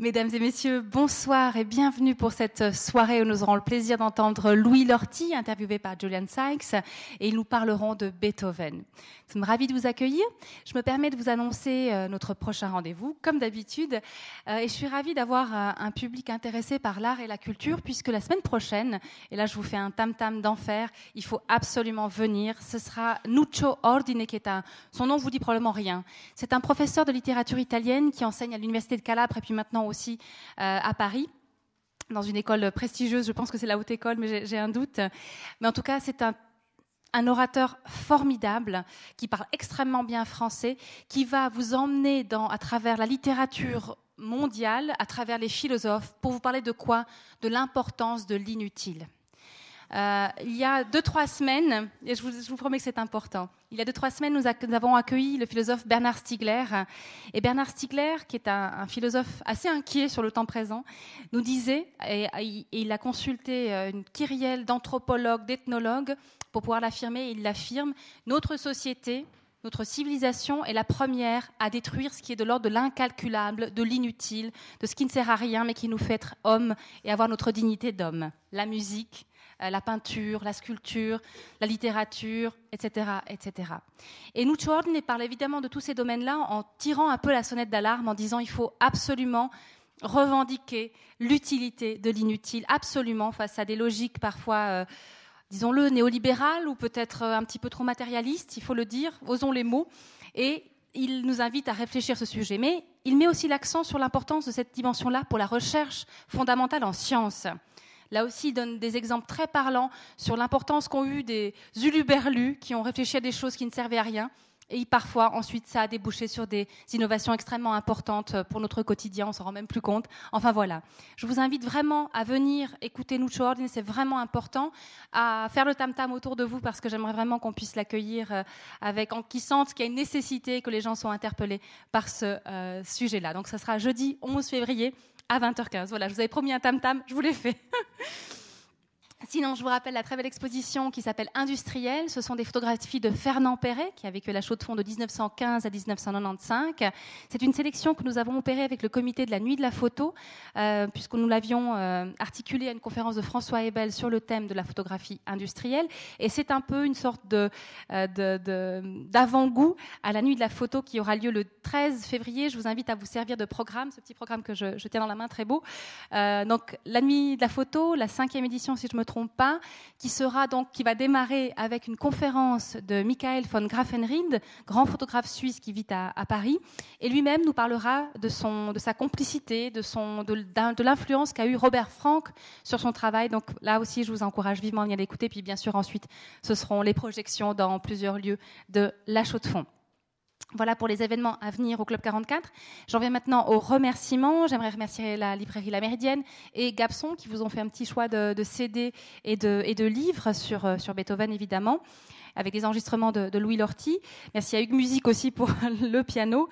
Mesdames et messieurs, bonsoir et bienvenue pour cette soirée où nous aurons le plaisir d'entendre Louis Lorty, interviewé par Julian Sykes, et ils nous parleront de Beethoven. Nous sommes ravis de vous accueillir. Je me permets de vous annoncer euh, notre prochain rendez-vous, comme d'habitude, euh, et je suis ravie d'avoir euh, un public intéressé par l'art et la culture, puisque la semaine prochaine, et là je vous fais un tam-tam d'enfer, il faut absolument venir, ce sera Nuccio Ordine, qui est un, son nom vous dit probablement rien. C'est un professeur de littérature italienne qui enseigne à l'Université de Calabre et puis maintenant aussi euh, à Paris dans une école prestigieuse. Je pense que c'est la haute école, mais j'ai un doute. Mais en tout cas, c'est un, orateur formidable qui parle extrêmement bien français, qui va vous emmener à travers la littérature mondiale, à travers les philosophes, pour vous parler de quoi? De l'importance de l'inutile. Euh, il y a deux, trois semaines, et je vous, promets que c'est important, il y a deux, trois semaines, nous, avons accueilli le philosophe Bernard Stiegler. Et Bernard Stiegler, qui est un, philosophe assez inquiet sur le temps présent, nous disait, et, et il a consulté euh, une kyrielle d'anthropologues, d'ethnologues, pour pouvoir l'affirmer, il l'affirme, notre société, notre civilisation est la première à détruire ce qui est de l'ordre de l'incalculable, de l'inutile, de ce qui ne sert à rien, mais qui nous fait être hommes et avoir notre dignité d'homme. La musique, la peinture, la sculpture, la littérature, etc. etc. Et Nuccio Ordine parle évidemment de tous ces domaines-là en tirant un peu la sonnette d'alarme, en disant il faut absolument revendiquer l'utilité de l'inutile, absolument, face à des logiques parfois, euh, disons-le, néolibérales ou peut-être euh, un petit peu trop matérialistes, il faut le dire, osons les mots. Et il nous invite à réfléchir ce sujet. Mais il met aussi l'accent sur l'importance de cette dimension-là pour la recherche fondamentale en sciences. Là aussi, il donne des exemples très parlants sur l'importance qu'ont eu des uluberlus qui ont réfléchi à des choses qui ne servaient à rien. Et parfois, ensuite, ça a débouché sur des innovations extrêmement importantes pour notre quotidien, on s'en rend même plus compte. Enfin voilà. Je vous invite vraiment à venir écouter Nuccio Ordine, c'est vraiment important, à faire le tam-tam autour de vous parce que j'aimerais vraiment qu'on puisse l'accueillir euh, avec, en qui sente qu'il y a une nécessité que les gens soient interpellés par ce euh, sujet-là. Donc, ça sera jeudi 11 février à 20h15. Voilà, je vous avais promis un tam-tam, je vous l'ai fait. Sinon, je vous rappelle la très belle exposition qui s'appelle Industriel. Ce sont des photographies de Fernand Perret, qui a vécu la chaux de fond de 1915 à 1995. C'est une sélection que nous avons opérée avec le comité de la Nuit de la Photo, euh, puisque nous l'avions euh, articulée à une conférence de François Hebel sur le thème de la photographie industrielle. Et c'est un peu une sorte de, euh, d'avant-goût à la Nuit de la Photo qui aura lieu le 13 février. Je vous invite à vous servir de programme, ce petit programme que je, je tiens dans la main, très beau. Donc, la Nuit de la Photo, la cinquième édition, si je me qui sera donc, qui va démarrer avec une conférence de Michael von Grafenried, grand photographe suisse qui vit à, Paris, et lui-même nous parlera de de sa complicité, de de, de l'influence qu'a eu Robert Frank sur son travail. Donc là aussi, je vous encourage vivement à venir l'écouter. Puis bien sûr, ensuite, ce seront les projections dans plusieurs lieux de La Chaux-de-Fonds. Voilà pour les événements à venir au Club 44. J'en viens maintenant aux remerciements. J'aimerais remercier la librairie La Méridienne et Gabson qui vous ont fait un petit choix de, CD et de, livres sur, euh, sur Beethoven, évidemment avec des enregistrements de, Louis Lorty. Merci à Hugues Musique aussi pour le piano.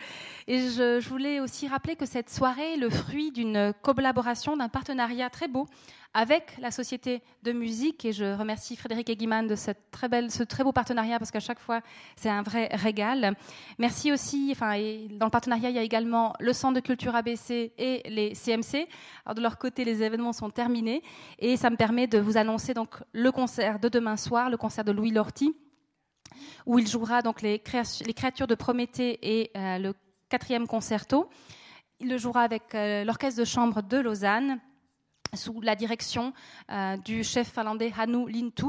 Et je, voulais aussi rappeler que cette soirée est le fruit d'une collaboration, d'un partenariat très beau avec la société de musique. Et je remercie Frédéric Eguiman de ce très beau partenariat parce qu'à chaque fois, c'est un vrai régal. Merci aussi, enfin, et dans le partenariat, il y a également le Centre de culture ABC et les CMC. De leur côté, les événements sont terminés et ça me permet de vous annoncer donc le concert de demain soir, le concert de Louis Lorty où il jouera donc les, les créatures de Prométhée et euh, le quatrième concerto. Il le jouera avec euh, l'orchestre de chambre de Lausanne sous la direction euh, du chef finlandais Hannu Lintu.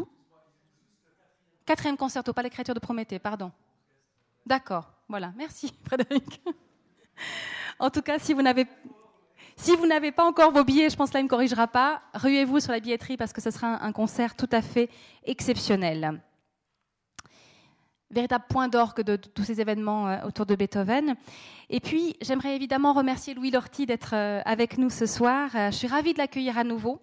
Quatrième concerto, pas les créatures de Prométhée, pardon. D'accord, voilà, merci Frédéric. en tout cas, si vous n'avez si vous n'avez pas encore vos billets, je pense là il ne me corrigera pas, ruez-vous sur la billetterie parce que ce sera un concert tout à fait exceptionnel véritable point d'orgue de, tous ces événements euh, autour de Beethoven. Et puis, j'aimerais évidemment remercier Louis Lorty d'être euh, avec nous ce soir. Euh, je suis ravie de l'accueillir à nouveau.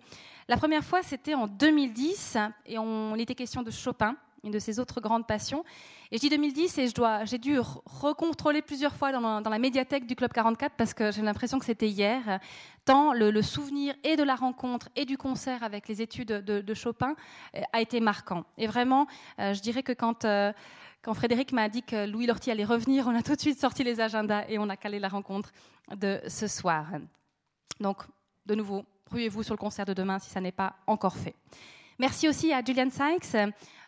La première fois, c'était en 2010, et on, était question de Chopin, une de ses autres grandes passions. Et je dis 2010, et je dois, j'ai dû recontrôler plusieurs fois dans, la médiathèque du Club 44 parce que j'ai l'impression que c'était hier. Tant le, souvenir et de la rencontre et du concert avec les études de, Chopin a été marquant. Et vraiment, je dirais que quand quand Frédéric m'a dit que Louis Lorty allait revenir, on a tout de suite sorti les agendas et on a calé la rencontre de ce soir. Donc, de nouveau, ruez-vous sur le concert de demain si ça n'est pas encore fait. Merci aussi à Julian Sykes.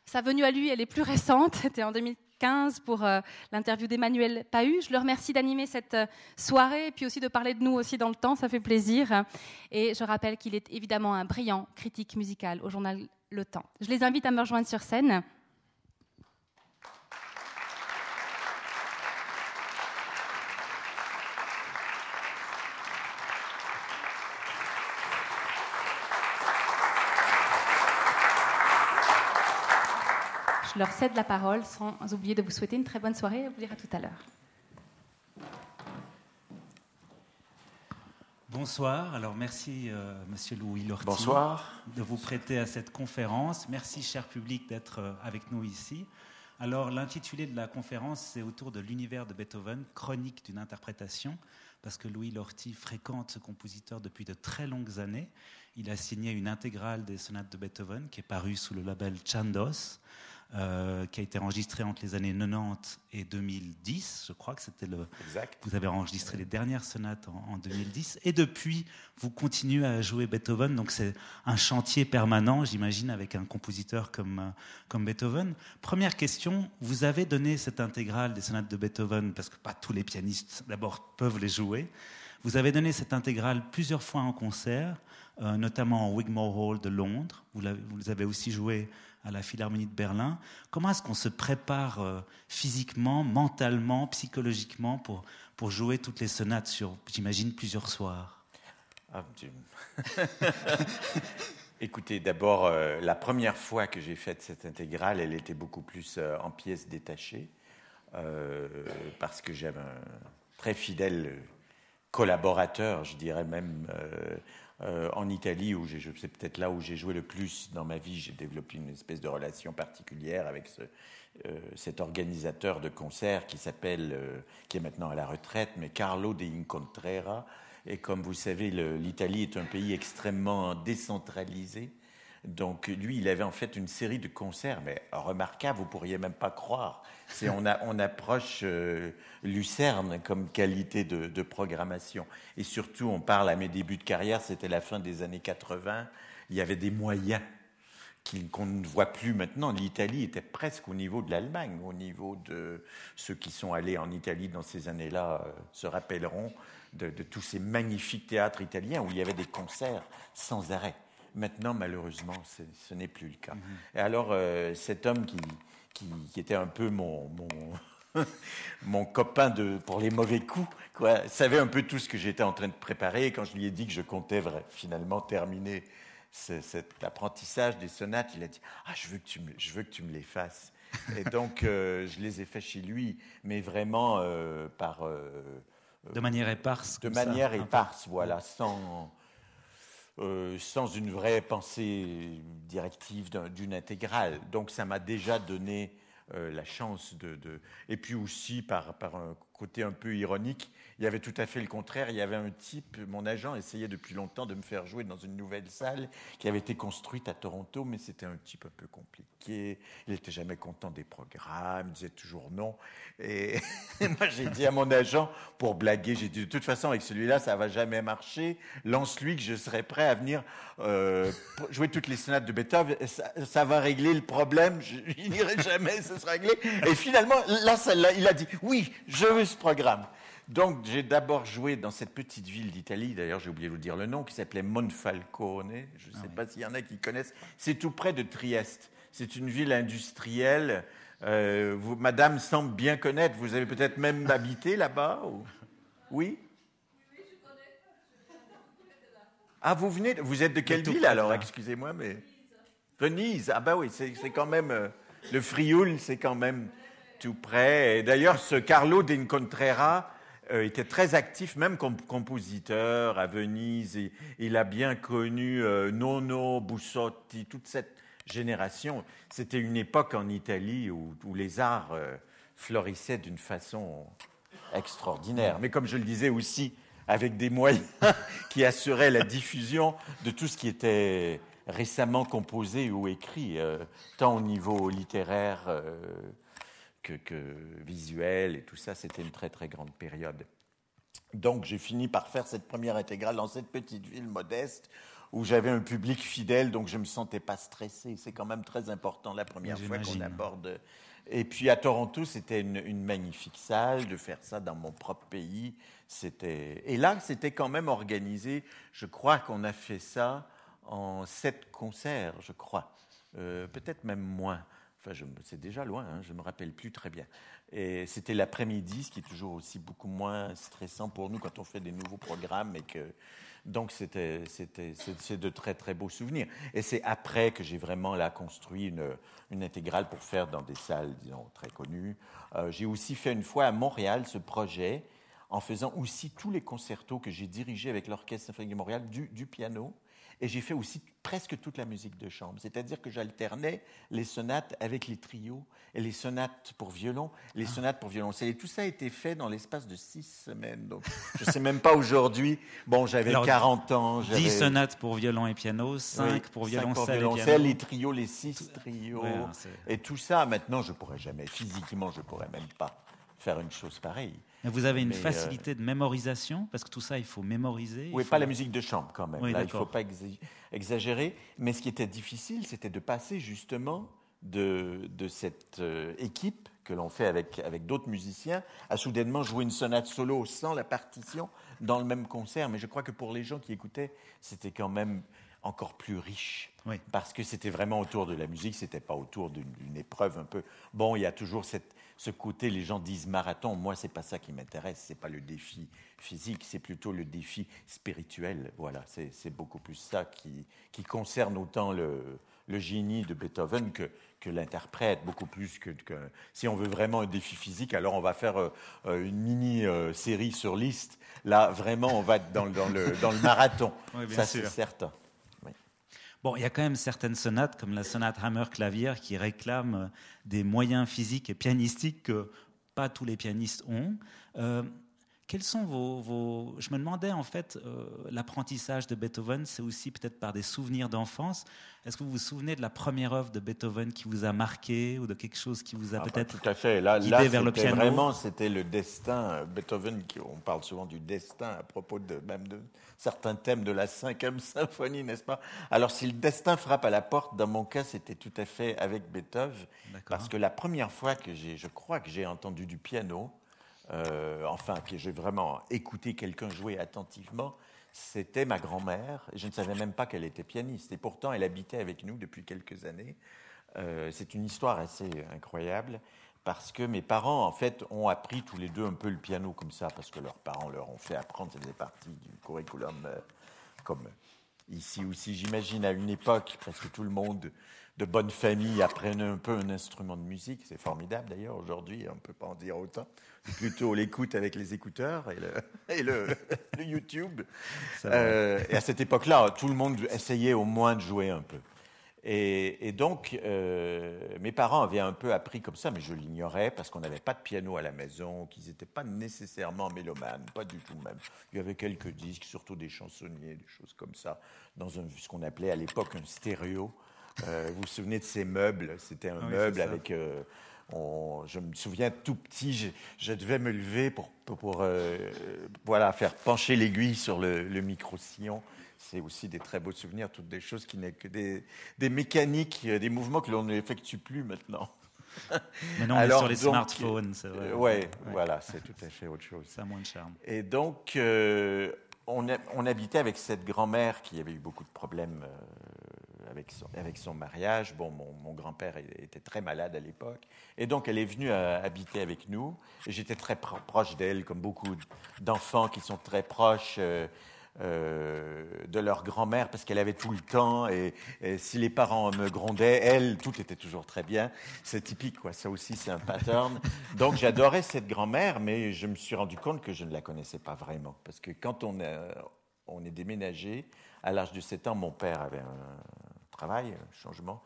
Sa venue à lui, elle est plus récente. C'était en 2015 pour euh, l'interview d'Emmanuel Pahu. Je le remercie d'animer cette euh, soirée et puis aussi de parler de nous aussi dans le temps. Ça fait plaisir. Et je rappelle qu'il est évidemment un brillant critique musical au journal Le Temps. Je les invite à me rejoindre sur scène. Je leur cède la parole sans oublier de vous souhaiter une très bonne soirée et vous dire à tout à l'heure. Bonsoir. Alors merci, euh, Monsieur Louis Lortie, Bonsoir. de vous prêter à cette conférence. Merci, cher public, d'être euh, avec nous ici. Alors l'intitulé de la conférence, c'est autour de l'univers de Beethoven, chronique d'une interprétation, parce que Louis Lortie fréquente ce compositeur depuis de très longues années. Il a signé une intégrale des sonates de Beethoven qui est parue sous le label Chandos. Euh, qui a été enregistré entre les années 90 et 2010. Je crois que c'était le. Exact. Vous avez enregistré les dernières sonates en, en, 2010. Et depuis, vous continuez à jouer Beethoven. Donc c'est un chantier permanent, j'imagine, avec un compositeur comme, euh, comme Beethoven. Première question vous avez donné cette intégrale des sonates de Beethoven, parce que pas tous les pianistes, d'abord, peuvent les jouer. Vous avez donné cette intégrale plusieurs fois en concert, euh, notamment au Wigmore Hall de Londres. Vous, vous avez aussi joué à la Philharmonie de Berlin. Comment est-ce qu'on se prépare euh, physiquement, mentalement, psychologiquement pour, pour jouer toutes les sonates sur, j'imagine, plusieurs soirs? Ah, Écoutez, d'abord, euh, la première fois que j'ai fait cette intégrale, elle était beaucoup plus euh, en pièces détachées, parce que j'avais un très fidèle collaborateur, je dirais même, euh, en Italie, où c'est peut-être là où j'ai joué le plus dans ma vie. J'ai développé une espèce de relation particulière avec euh, cet organisateur de concerts qui s'appelle, euh, qui est maintenant à la retraite, mais Carlo de Incontrera. Et comme vous savez, l'Italie est un pays extrêmement décentralisé. Donc lui, il avait en fait une série de concerts, mais remarquables, vous pourriez même pas croire. C'est on, approche euh, Lucerne comme qualité de, programmation. Et surtout, on parle à mes débuts de carrière, c'était la fin des années 80. Il y avait des moyens qu'on ne voit plus maintenant. L'Italie était presque au niveau de l'Allemagne, au niveau de ceux qui sont allés en Italie dans ces années-là euh, se rappelleront de tous ces magnifiques théâtres italiens où il y avait des concerts sans arrêt. Maintenant, malheureusement, ce n'est plus le cas. Mm -hmm. Et alors, euh, cet homme qui, qui, qui, était un peu mon, mon, mon copain de, pour les mauvais coups, quoi, savait un peu tout ce que j'étais en train de préparer. Et quand je lui ai dit que je comptais finalement terminer ce, cet apprentissage des sonates, il a dit Ah, je veux que tu me, je veux que tu me les fasses. Et donc, euh, je les ai fait chez lui, mais vraiment euh, par. de manière éparse. De manière ça, éparse, voilà, sans euh, sans une vraie pensée directive d'une intégrale. Donc ça m'a déjà donné euh, la chance de, Et puis aussi, par un côté un peu ironique, il y avait tout à fait le contraire. Il y avait un type, mon agent essayait depuis longtemps de me faire jouer dans une nouvelle salle qui avait été construite à Toronto, mais c'était un type un peu compliqué. Il n'était jamais content des programmes, il disait toujours non. Et moi, j'ai dit à mon agent, pour blaguer, j'ai dit de toute façon, avec celui-là, ça va jamais marcher. Lance-lui que je serai prêt à venir euh, jouer toutes les sonates de Beethoven. Ça, va régler le problème. Je, n'irai jamais, ce sera réglé. Et finalement, là, celle-là, il a dit oui, je veux ce programme. Donc, j'ai d'abord joué dans cette petite ville d'Italie, d'ailleurs, j'ai oublié de vous dire le nom, qui s'appelait Monfalcone. Je ne sais ah oui. pas s'il y en a qui connaissent. C'est tout près de Trieste. C'est une ville industrielle. Euh, vous, madame semble bien connaître. Vous avez peut-être même habité là-bas ou... Oui? Ah, vous venez Vous êtes de quelle ville alors? Excusez-moi, mais. Venise. Ah, bah oui, c'est quand même. Euh, le Frioul, c'est quand même tout près. Et d'ailleurs, ce Carlo d'Incontrera euh, était très actif, même comme compositeur à Venise. Il a bien connu euh, Nono, Bussotti, toute cette génération. C'était une époque en Italie où, les arts euh, florissaient d'une façon extraordinaire. Mais comme je le disais aussi, avec des moyens qui assuraient la diffusion de tout ce qui était récemment composé ou écrit, euh, tant au niveau littéraire que, que, visuel et tout ça. C'était une très très grande période. Donc j'ai fini par faire cette première intégrale dans cette petite ville modeste où j'avais un public fidèle, donc je ne me sentais pas stressé. C'est quand même très important la première fois qu'on aborde. Et puis à Toronto, c'était une, une, magnifique salle de faire ça dans mon propre pays. C'était et là, c'était quand même organisé. Je crois qu'on a fait ça en sept concerts, je crois, euh, peut-être même moins. Enfin, c'est déjà loin, hein, je ne me rappelle plus très bien. Et c'était l'après-midi, ce qui est toujours aussi beaucoup moins stressant pour nous quand on fait des nouveaux programmes. Donc, c'est, de très, très beaux souvenirs. Et c'est après que j'ai vraiment là construit une, intégrale pour faire dans des salles, disons, très connues. Euh, j'ai aussi fait une fois à Montréal ce projet en faisant aussi tous les concertos que j'ai dirigés avec l'Orchestre symphonique de Montréal du piano et j'ai fait aussi presque toute la musique de chambre. C'est-à-dire que j'alternais les sonates avec les trios et les sonates pour violon, les ah. sonates pour violoncelle. Et tout ça a été fait dans l'espace de six semaines. Donc, je ne sais même pas aujourd'hui. Bon, j'avais 40 ans. 10 sonates pour violon et piano, 5 pour violoncelle, les trios, les six trios. et tout ça, maintenant, je pourrais jamais, physiquement, je pourrais même pas faire une chose pareille. Vous avez une euh, facilité de mémorisation parce que tout ça, il faut mémoriser. Oui, pas la musique de chambre quand même. il ne faut pas exagérer. Mais ce qui était difficile, c'était de passer justement de, de cette euh, équipe que l'on fait avec, avec d'autres musiciens à soudainement jouer une sonate solo sans la partition dans le même concert. Mais je crois que pour les gens qui écoutaient, c'était quand même encore plus riche. Parce que c'était vraiment autour de la musique, c'était pas autour d'une épreuve un peu. Bon, il y a toujours cette, ce côté, les gens disent marathon. Moi, c'est pas ça qui m'intéresse. C'est pas le défi physique, c'est plutôt le défi spirituel. Voilà, c'est beaucoup plus ça qui, qui concerne autant le, le, génie de Beethoven que, que l'interprète, beaucoup plus que, que, Si on veut vraiment un défi physique, alors on va faire euh, une mini-série euh, sur liste. Là, vraiment, on va être dans, dans, le, dans le marathon. ça, c'est certain. Il y a quand même certaines sonates, comme la sonate Hammer-Clavier, qui réclament des moyens physiques et pianistiques que pas tous les pianistes ont. Euh, quels sont vos, Je me demandais en fait, euh, l'apprentissage de Beethoven, c'est aussi peut-être par des souvenirs d'enfance. Est-ce que vous vous souvenez de la première œuvre de Beethoven qui vous a marqué ou de quelque chose qui vous a ah, peut-être tout à fait. Là, guidé vers le piano? Vraiment, c'était le destin. Beethoven, on parle souvent du destin à propos de même de certains thèmes de la cinquième symphonie, n'est-ce pas? Alors, si le destin frappe à la porte, dans mon cas, c'était tout à fait avec Beethoven, parce que la première fois que j'ai, je crois que j'ai entendu du piano euh, enfin, que j'ai vraiment écouté quelqu'un jouer attentivement, c'était ma grand-mère. Je ne savais même pas qu'elle était pianiste. Et pourtant, elle habitait avec nous depuis quelques années. Euh, c'est une histoire assez incroyable parce que mes parents, en fait, ont appris tous les deux un peu le piano comme ça, parce que leurs parents leur ont fait apprendre, ça faisait partie du curriculum, euh, comme ici aussi, j'imagine, à une époque, presque tout le monde de bonne famille apprennent un peu un instrument de musique. C'est formidable d'ailleurs aujourd'hui, on ne peut pas en dire autant. Plutôt l'écoute avec les écouteurs et le, YouTube. Euh, et à cette époque-là, tout le monde essayait au moins de jouer un peu. Et, donc, euh, mes parents avaient un peu appris comme ça, mais je l'ignorais parce qu'on n'avait pas de piano à la maison, qu'ils n'étaient pas nécessairement mélomanes, pas du tout même. Il y avait quelques disques, surtout des chansonniers, des choses comme ça, dans ce qu'on appelait à l'époque un stéréo. Euh, vous vous souvenez de ces meubles? C'était un ah meuble avec. Euh, je me souviens tout petit, je, devais me lever pour, pour, euh, voilà, faire pencher l'aiguille sur le, micro-sillon. C'est aussi des très beaux souvenirs, toutes des choses qui n'est que des, des, mécaniques, des mouvements que l'on n'effectue plus maintenant. Maintenant, on est sur les smartphones, c'est vrai. ouais, voilà, c'est tout à fait autre chose. Ça a moins de charme. Et donc, on, on, habitait avec cette grand-mère qui avait eu beaucoup de problèmes avec son, mariage. Bon, mon, grand-père était très malade à l'époque. Et donc, elle est venue euh, habiter avec nous. J'étais très proche d'elle, comme beaucoup d'enfants qui sont très proches. Euh, euh, de leur grand-mère parce qu'elle avait tout le temps et, si les parents me grondaient, elle, tout était toujours très bien. C'est typique, quoi. Ça aussi, c'est un pattern. Donc, j'adorais cette grand-mère, mais je me suis rendu compte que je ne la connaissais pas vraiment parce que quand on, on est déménagé, à l'âge de 7 ans, mon père avait un, travail, changement.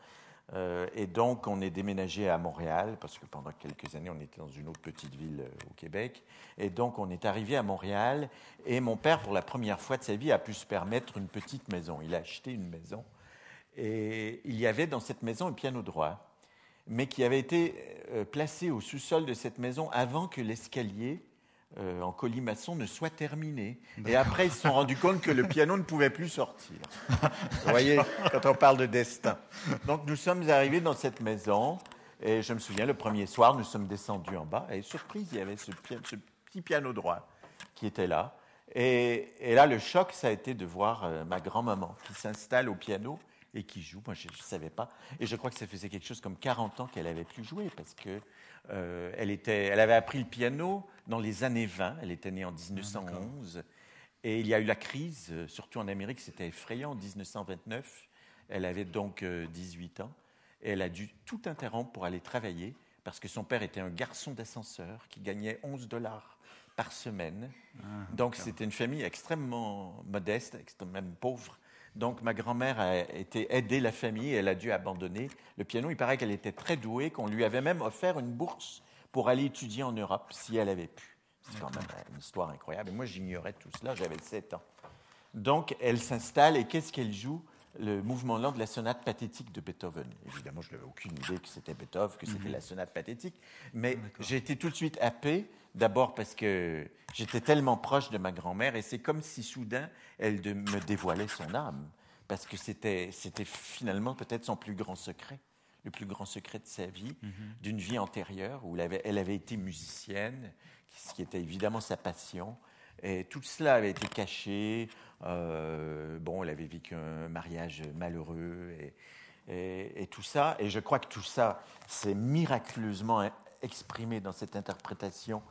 Euh, et donc, on est déménagé à Montréal, parce que pendant quelques années, on était dans une autre petite ville euh, au Québec. Et donc, on est arrivé à Montréal. Et mon père, pour la première fois de sa vie, a pu se permettre une petite maison. Il a acheté une maison. Et il y avait dans cette maison un piano droit, mais qui avait été euh, placé au sous-sol de cette maison avant que l'escalier euh, en colimaçon ne soit terminé. Et après, ils se sont rendus compte que le piano ne pouvait plus sortir. Vous voyez, quand on parle de destin. Donc nous sommes arrivés dans cette maison. Et je me souviens, le premier soir, nous sommes descendus en bas. Et surprise, il y avait ce, petit piano droit qui était là. Et, là, le choc, ça a été de voir euh, ma grand-maman qui s'installe au piano et qui joue. Moi, je ne savais pas. Et je crois que ça faisait quelque chose comme 40 ans qu'elle avait plus joué parce que euh, elle, était, elle avait appris le piano dans les années 20. Elle était née en 1911. Ah, et il y a eu la crise, euh, surtout en Amérique, c'était effrayant, en 1929. Elle avait donc 18 ans. Et elle a dû tout interrompre pour aller travailler parce que son père était un garçon d'ascenseur qui gagnait 11 dollars par semaine. Ah, Donc c'était une famille extrêmement modeste, extrêmement pauvre. Donc ma grand-mère a été aider la famille elle a dû abandonner le piano. Il paraît qu'elle était très douée, qu'on lui avait même offert une bourse pour aller étudier en Europe si elle avait pu. C'est quand même une histoire incroyable. Et moi j'ignorais tout cela, j'avais 7 ans. Donc elle s'installe et qu'est-ce qu'elle joue? Le mouvement lent de la sonate pathétique de Beethoven. Évidemment, je n'avais aucune idée que c'était Beethoven, que c'était mhm. la sonate pathétique, mais j'ai été tout de suite happé, d'abord parce que j'étais tellement proche de ma grand-mère, et c'est comme si soudain elle me dévoilait son âme, parce que c'était finalement peut-être son plus grand secret, le plus grand secret de sa vie, mhm. d'une vie antérieure où elle avait, elle avait été musicienne, ce qui était évidemment sa passion, et tout cela avait été caché. Euh, bon, elle avait vécu un mariage malheureux et, et, tout ça. Et je crois que tout ça s'est miraculeusement exprimé dans cette interprétation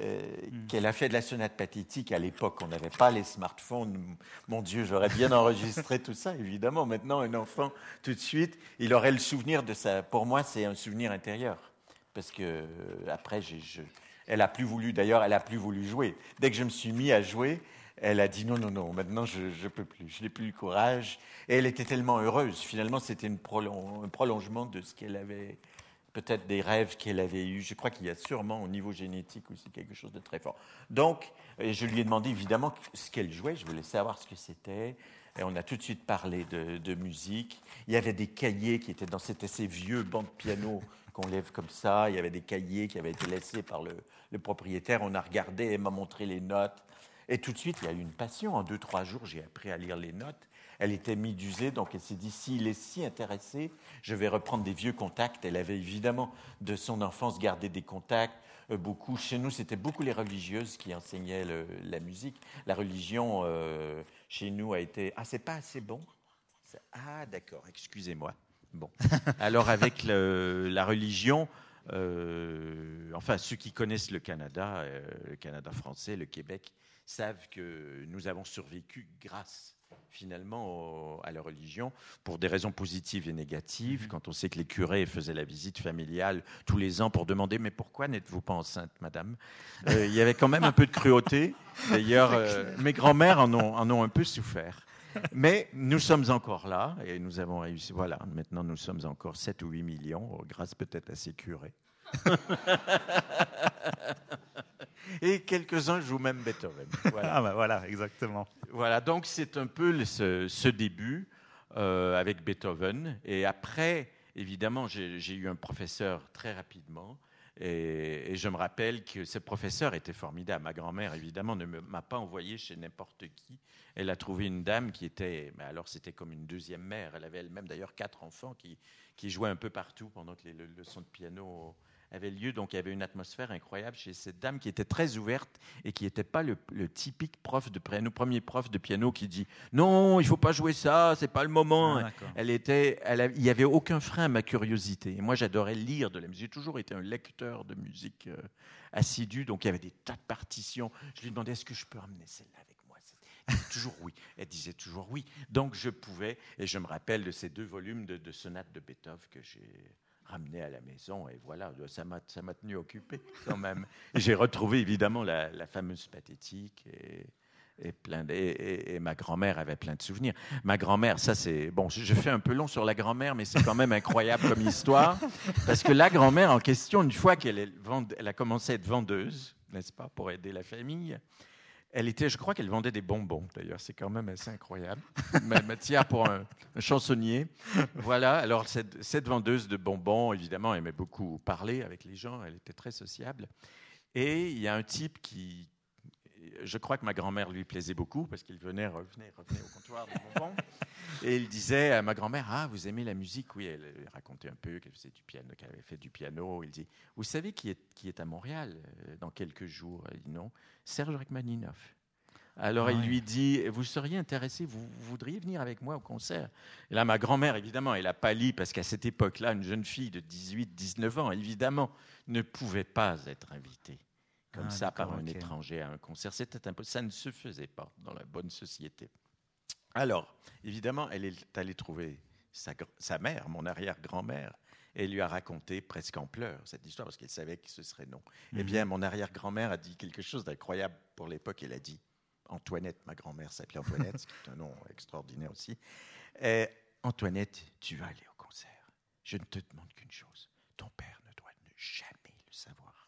euh, hmm. qu'elle a fait de la sonate pathétique. À l'époque, on n'avait pas les smartphones. Mon Dieu, j'aurais bien enregistré tout ça, évidemment. Maintenant, un enfant, tout de suite, il aurait le souvenir de ça. Pour moi, c'est un souvenir intérieur. Parce que euh, après, je, elle a plus voulu, d'ailleurs, elle a plus voulu jouer. Dès que je me suis mis à jouer, elle a dit non, non, non, maintenant je ne peux plus, je n'ai plus le courage. Et elle était tellement heureuse. Finalement, c'était un prolongement de ce qu'elle avait, peut-être des rêves qu'elle avait eus. Je crois qu'il y a sûrement au niveau génétique aussi quelque chose de très fort. Donc, je lui ai demandé évidemment ce qu'elle jouait. Je voulais savoir ce que c'était. Et on a tout de suite parlé de, musique. Il y avait des cahiers qui étaient dans cet assez vieux banc de piano qu'on lève comme ça. Il y avait des cahiers qui avaient été laissés par le, propriétaire. On a regardé, elle m'a montré les notes. Et tout de suite, il y a eu une passion. En deux, trois jours, j'ai appris à lire les notes. Elle était mi-dusée, donc elle s'est dit, s'il est si intéressé, je vais reprendre des vieux contacts. Elle avait évidemment, de son enfance, gardé des contacts. Euh, beaucoup, chez nous, c'était beaucoup les religieuses qui enseignaient la musique. La religion, euh, chez nous, a été... Ah, c'est pas assez bon? Ah, d'accord, excusez-moi. Bon. Alors avec la religion, euh, enfin ceux qui connaissent le Canada, le Canada français, le Québec, savent que nous avons survécu grâce finalement à la religion pour des raisons positives et négatives. Mm-hmm. Quand on sait que les curés faisaient la visite familiale tous les ans pour demander mais pourquoi n'êtes-vous pas enceinte, madame? Euh, Il y avait quand même un peu de cruauté. D'ailleurs, mes grands-mères en ont, en ont un peu souffert. Mais nous sommes encore là et nous avons réussi. Voilà, maintenant nous sommes encore 7 ou 8 millions, grâce peut-être à ces curés. et quelques-uns jouent même Beethoven. Voilà, ah bah voilà exactement. Voilà, donc c'est un peu ce, début euh, avec Beethoven. Et après, évidemment, j'ai eu un professeur très rapidement et, je me rappelle que ce professeur était formidable. Ma grand-mère, évidemment, ne m'a pas envoyé chez n'importe qui. Elle a trouvé une dame qui était, mais alors c'était comme une deuxième mère. Elle avait elle-même d'ailleurs quatre enfants qui, qui jouaient un peu partout pendant que les leçons de piano avait lieu. Donc il y avait une atmosphère incroyable chez cette dame qui était très ouverte et qui n'était pas le, typique prof de piano, premier prof de piano qui dit non, il faut pas jouer ça, c'est pas le moment. Ah, elle était, elle il y avait aucun frein à ma curiosité. Et moi j'adorais lire de la musique. J'ai toujours été un lecteur de musique euh, assidu, donc il y avait des tas de partitions. Je lui demandais est-ce que je peux ramener celle-là avec moi elle disait toujours oui. Elle disait toujours oui. Donc je pouvais, et je me rappelle de ces deux volumes de, de sonates de Beethoven que j'ai ramené à la maison et voilà, ça m'a, ça m'a tenu occupé quand même. j'ai retrouvé évidemment la, fameuse pathétique et, et, plein et, ma grand-mère avait plein de souvenirs. Ma grand-mère, ça c'est bon, je, fais un peu long sur la grand-mère, mais c'est quand même incroyable comme histoire parce que la grand-mère en question, une fois qu'elle elle a commencé à être vendeuse, n'est-ce pas, pour aider la famille. Elle était, je crois qu'elle vendait des bonbons, d'ailleurs, c'est quand même assez incroyable. Matière pour un, chansonnier. Voilà, alors cette, vendeuse de bonbons, évidemment, aimait beaucoup parler avec les gens, elle était très sociable. Et il y a un type qui, je crois que ma grand-mère lui plaisait beaucoup parce qu'il venait, revenait, revenait au comptoir de Bonbon. Et il disait à ma grand-mère Ah, vous aimez la musique Oui, elle racontait un peu qu'elle faisait du piano, qu'elle avait fait du piano. Il dit Vous savez qui est, qui est à Montréal euh, dans quelques jours Elle dit Non, Serge Rachmaninoff. Alors il lui dit Vous seriez intéressé, vous, voudriez venir avec moi au concert Et là, ma grand-mère, évidemment, elle a pâli parce qu'à cette époque-là, une jeune fille de 18-19 ans, évidemment, ne pouvait pas être invitée comme ah, ça par un étranger à un concert. C'était peu, ça ne se faisait pas dans la bonne société. Alors, évidemment, elle est allée trouver sa, sa mère, mon arrière-grand-mère, et lui a raconté presque en pleurs cette histoire parce qu'elle savait que ce serait non. Eh mhm. bien, mon arrière-grand-mère a dit quelque chose d'incroyable pour l'époque. Elle a dit Antoinette, ma grand-mère s'appelait Antoinette, c'est un nom extraordinaire aussi. Eh, Antoinette, tu vas aller au concert. Je ne te demande qu'une chose ton père ne doit jamais le savoir.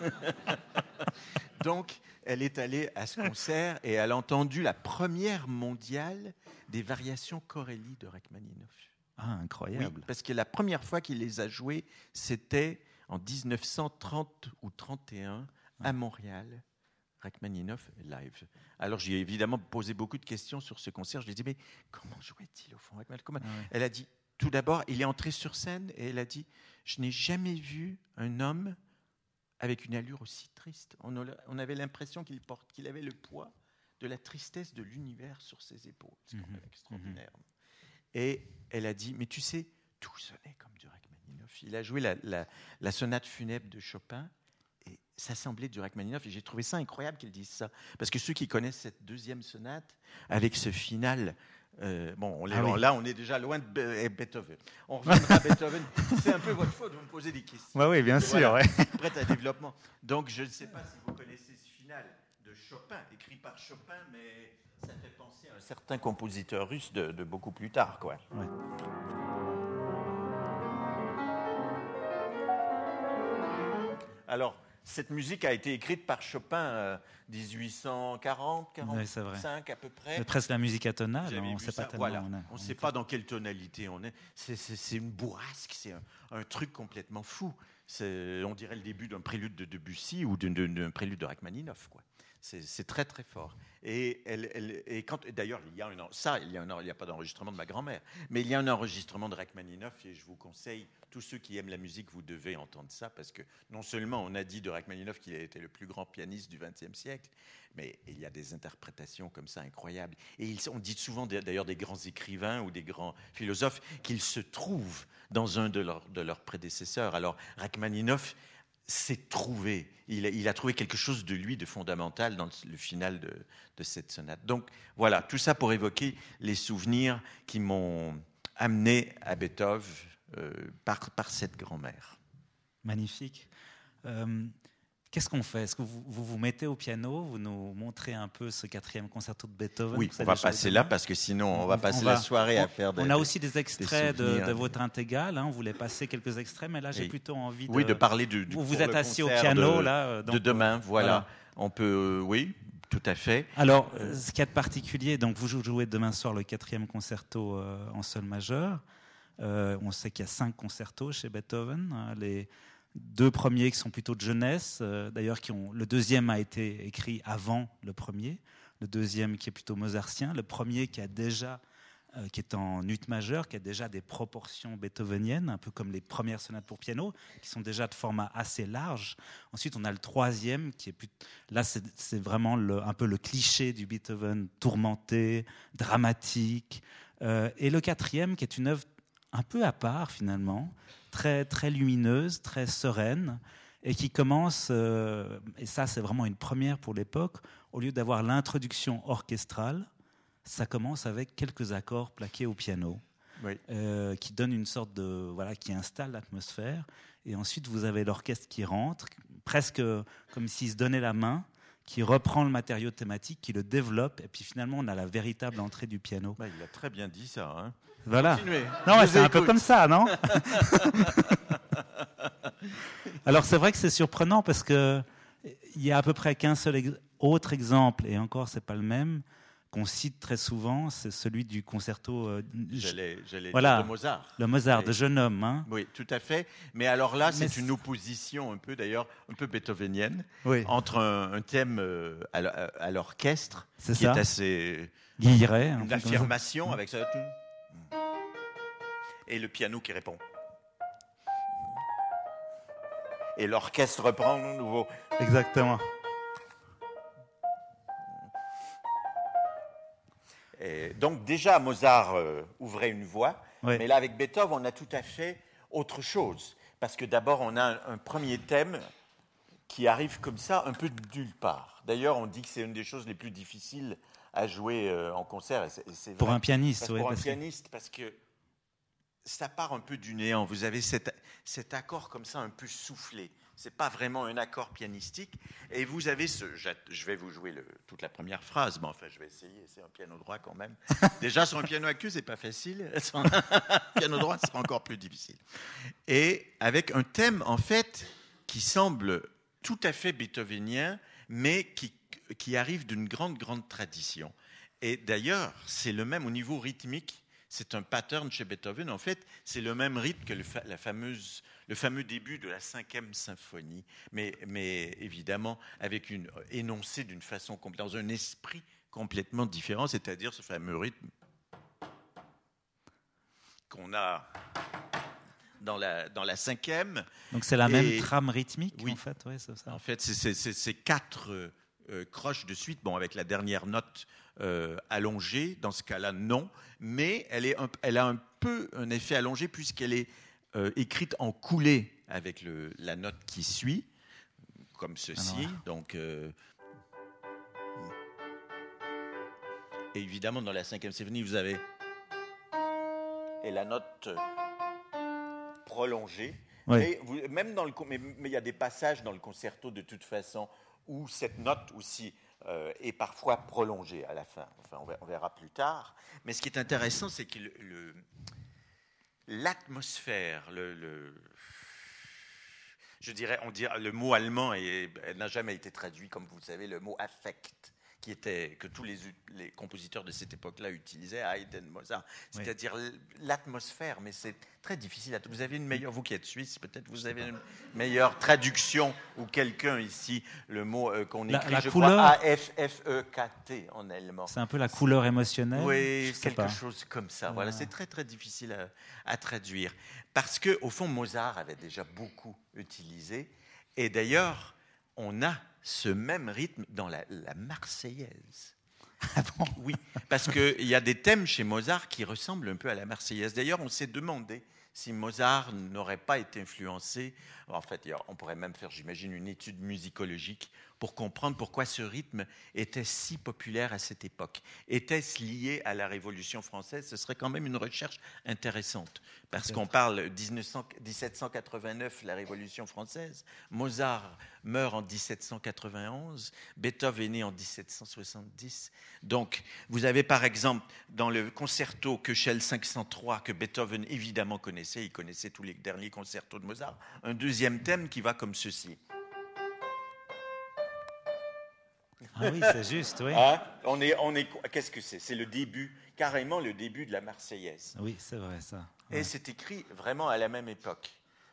Donc, elle est allée à ce concert et elle a entendu la première mondiale des variations Corelli de Rachmaninoff. Ah, incroyable. parce que la première fois qu'il les a jouées, c'était en 1930 ou 31 à Montréal. Rachmaninoff live. Alors j'ai évidemment posé beaucoup de questions sur ce concert. Je lui ai dit mais comment jouait-il au fond Rachmaninoff? Ah Elle a dit tout d'abord il est entré sur scène et elle a dit je n'ai jamais vu un homme avec une allure aussi triste. On, avait l'impression qu'il qu'il avait le poids de la tristesse de l'univers sur ses épaules. C'est quand même extraordinaire. Mhm. Et elle a dit, mais tu sais, tout sonnait comme du Rachmaninoff. Il a joué la, sonate funèbre de Chopin et ça semblait du Rachmaninoff. Et j'ai trouvé ça incroyable qu'il dise ça. Parce que ceux qui connaissent cette deuxième sonate, avec ce final euh, bon, on ah là, on est déjà loin de Beethoven. On reviendra à Beethoven. C'est un peu votre faute de me poser des questions. oui, bien sûr. Ouais. Prête à développement. Donc, je ne sais pas si vous connaissez ce final de Chopin, écrit par Chopin, mais ça fait penser à un certain compositeur russe de, beaucoup plus tard. Quoi. Alors, cette musique a été écrite par Chopin 1840, euh, 45 à peu près. C'est presque la musique atonale, on ne sait pas On ne sait pas dans quelle tonalité on est. C'est une bourrasque, c'est un, truc complètement fou. On dirait le début d'un prélude de Debussy ou d'un prélude de Rachmaninoff. Quoi. C'est très très fort. Et, quand d'ailleurs il y a un, ça, il y a, il a pas d'enregistrement de ma grand-mère, mais il y a un enregistrement de Rachmaninoff et je vous conseille tous ceux qui aiment la musique, vous devez entendre ça parce que non seulement on a dit de Rachmaninoff qu'il été le plus grand pianiste du XXe siècle, mais il y a des interprétations comme ça incroyables. Et on dit souvent d'ailleurs des grands écrivains ou des grands philosophes qu'ils se trouvent dans un de leurs, de leurs prédécesseurs. Alors Rachmaninoff s'est trouvé, il a, trouvé quelque chose de lui de fondamental dans le final de, cette sonate. Donc voilà, tout ça pour évoquer les souvenirs qui m'ont amené à Beethoven euh, par, cette grand-mère. Magnifique. Euh, Qu'est-ce qu'on fait? Est-ce que vous, vous, mettez au piano? Vous nous montrez un peu ce quatrième concerto de Beethoven? Oui, on va passer là parce que sinon on va passer la soirée à faire des. On a aussi des extraits de, votre intégrale. Hein, on voulait passer quelques extraits, mais là j'ai plutôt envie de. Oui, de parler du. vous vous êtes assis au piano de, là. de demain, voilà. On peut, oui, tout à fait. Alors, ce qu'il y a de particulier, donc vous jouez demain soir le quatrième concerto euh, en sol majeur. Euh, on sait qu'il y a cinq concertos chez Beethoven. Hein, les deux premiers qui sont plutôt de jeunesse, euh, d'ailleurs qui ont le deuxième a été écrit avant le premier, le deuxième qui est plutôt mozartien, le premier qui a déjà euh, qui est en ut majeur, qui a déjà des proportions beethoveniennes, un peu comme les premières sonates pour piano, qui sont déjà de format assez large. Ensuite, on a le troisième, qui est plus... là, c'est vraiment un peu le cliché du Beethoven tourmenté, dramatique. Euh, et le quatrième, qui est une œuvre un peu à part finalement, très, très lumineuse, très sereine, et qui commence, euh, et ça c'est vraiment une première pour l'époque, au lieu d'avoir l'introduction orchestrale, ça commence avec quelques accords plaqués au piano, euh, qui donne une sorte de voilà, qui installe l'atmosphère, et ensuite vous avez l'orchestre qui rentre, presque comme s'il se donnait la main, qui reprend le matériau thématique, qui le développe, et puis finalement on a la véritable entrée du piano. Bah, il a très bien dit ça. Hein. Voilà. Non, c'est un peu comme ça, non Alors c'est vrai que c'est surprenant parce que il y a à peu près qu'un seul autre exemple, et encore c'est pas le même, qu'on cite très souvent, c'est celui du concerto. euh, Voilà. de Mozart. le Mozart Et- de jeune homme. Hein Oui, tout à fait. Mais alors là, c'est une opposition un peu, d'ailleurs, un peu beethovenienne, oui, entre un, un thème euh, à l'orchestre, qui ça. est assez Guilleret. un une affirmation avec ça. Et le piano qui répond. Et l'orchestre reprend de nouveau. Exactement. Et donc déjà, Mozart euh, ouvrait une voie, Oui. mais là, avec Beethoven, on a tout à fait autre chose. Parce que d'abord, on a un, un premier thème qui arrive comme ça, un peu de nulle part. D'ailleurs, on dit que c'est une des choses les plus difficiles à jouer euh, en concert. et c'est- et c'est Pour vrai. un pianiste, Parce- oui. pour un que- pianiste, parce que ça part un peu du néant. Vous avez cet, cet accord comme ça, un peu soufflé. C'est pas vraiment un accord pianistique. Et vous avez ce. Je vais vous jouer le- toute la première phrase, mais enfin, je vais essayer. C'est un piano droit quand même. Déjà, sur un piano à queue, c'est pas facile. Sur un piano droit, c'est encore plus difficile. Et avec un thème, en fait, qui semble tout à fait beethovenien, mais qui, qui arrive d'une grande, grande tradition. Et d'ailleurs, c'est le même au niveau rythmique. C'est un pattern chez Beethoven. En fait, c'est le même rythme que le, fa- la fameuse, le fameux début de la cinquième symphonie, mais, mais évidemment avec une énoncé d'une façon complète, dans un esprit complètement différent, c'est-à-dire ce fameux rythme qu'on a dans la, dans la cinquième. Donc c'est la Et- même trame rythmique, Oui. en fait. Ça. En fait, c'est- c'est quatre euh, euh, croches de suite, bon, avec la dernière note euh, allongée, dans ce cas-là, non, mais elle, est un- elle a un peu un effet allongé puisqu'elle est euh, écrite en coulée avec le, la note qui suit, comme ceci. Alors, Donc, euh, et évidemment, dans la cinquième symphonie, vous avez et la note prolongée. Oui. Mais vous- même dans le, mais il y a des passages dans le concerto de toute façon où cette note aussi euh, est parfois prolongée à la fin. Enfin, on verra, plus tard. Mais ce qui est intéressant, c'est que l'atmosphère, le, je dirais, on dirait, le mot allemand n'a jamais été traduit, comme vous le savez, le mot affect, qui était que tous les, les compositeurs de cette époque-là utilisaient, Haydn, Mozart, Oui. c'est-à-dire l'atmosphère. Mais c'est très difficile. à- Vous avez une meilleure, vous qui êtes suisse, peut-être vous avez une meilleure traduction ou quelqu'un ici le mot euh, qu'on écrit, la je couleur. crois, A F F E K T en allemand. C'est un peu la couleur émotionnelle. Oui, quelque pas. chose comme ça. Voilà, Ah. c'est très très difficile à, à traduire parce que au fond Mozart avait déjà beaucoup utilisé et d'ailleurs on a ce même rythme dans la, la Marseillaise. Oui, parce qu'il y a des thèmes chez Mozart qui ressemblent un peu à la Marseillaise. D'ailleurs, on s'est demandé si Mozart n'aurait pas été influencé. En fait, on pourrait même faire, j'imagine, une étude musicologique pour comprendre pourquoi ce rythme était si populaire à cette époque. Était-ce lié à la Révolution française? Ce serait quand même une recherche intéressante, parce qu'on parle 1900 1789, la Révolution française. Mozart meurt en 1791, Beethoven est né en 1770. Donc, vous avez par exemple dans le concerto Köchel 503 que Beethoven évidemment connaissait, il connaissait tous les derniers concertos de Mozart, un deuxième thème qui va comme ceci. Ah oui, c'est juste, oui. Hein? On est, on est, qu'est-ce que c'est? C'est le début, carrément le début de la Marseillaise. Oui, c'est vrai, ça. Et c'est écrit vraiment à la même époque.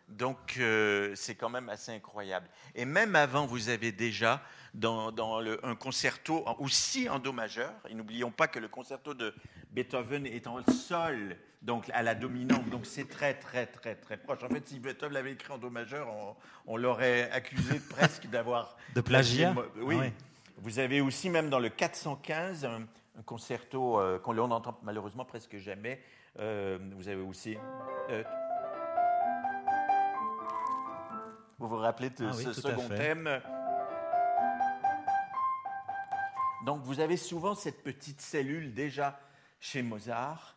Donc euh, c'est quand même assez incroyable. Et même avant, vous avez déjà dans, dans le- un concerto aussi en do majeur. Et n'oublions pas que le concerto de Beethoven est en sol, donc à la dominante. Donc c'est très très très très proche. En fait, si Beethoven l'avait écrit en do majeur, on, on l'aurait accusé presque d'avoir De plagiat? Oui. Ah oui. Vous avez aussi même dans le 415 un, un concerto euh, qu'on l'on entend malheureusement presque jamais. Euh, vous avez aussi. euh, vous vous rappelez de Ah oui, ce à second thème? Donc vous avez souvent cette petite cellule déjà chez Mozart.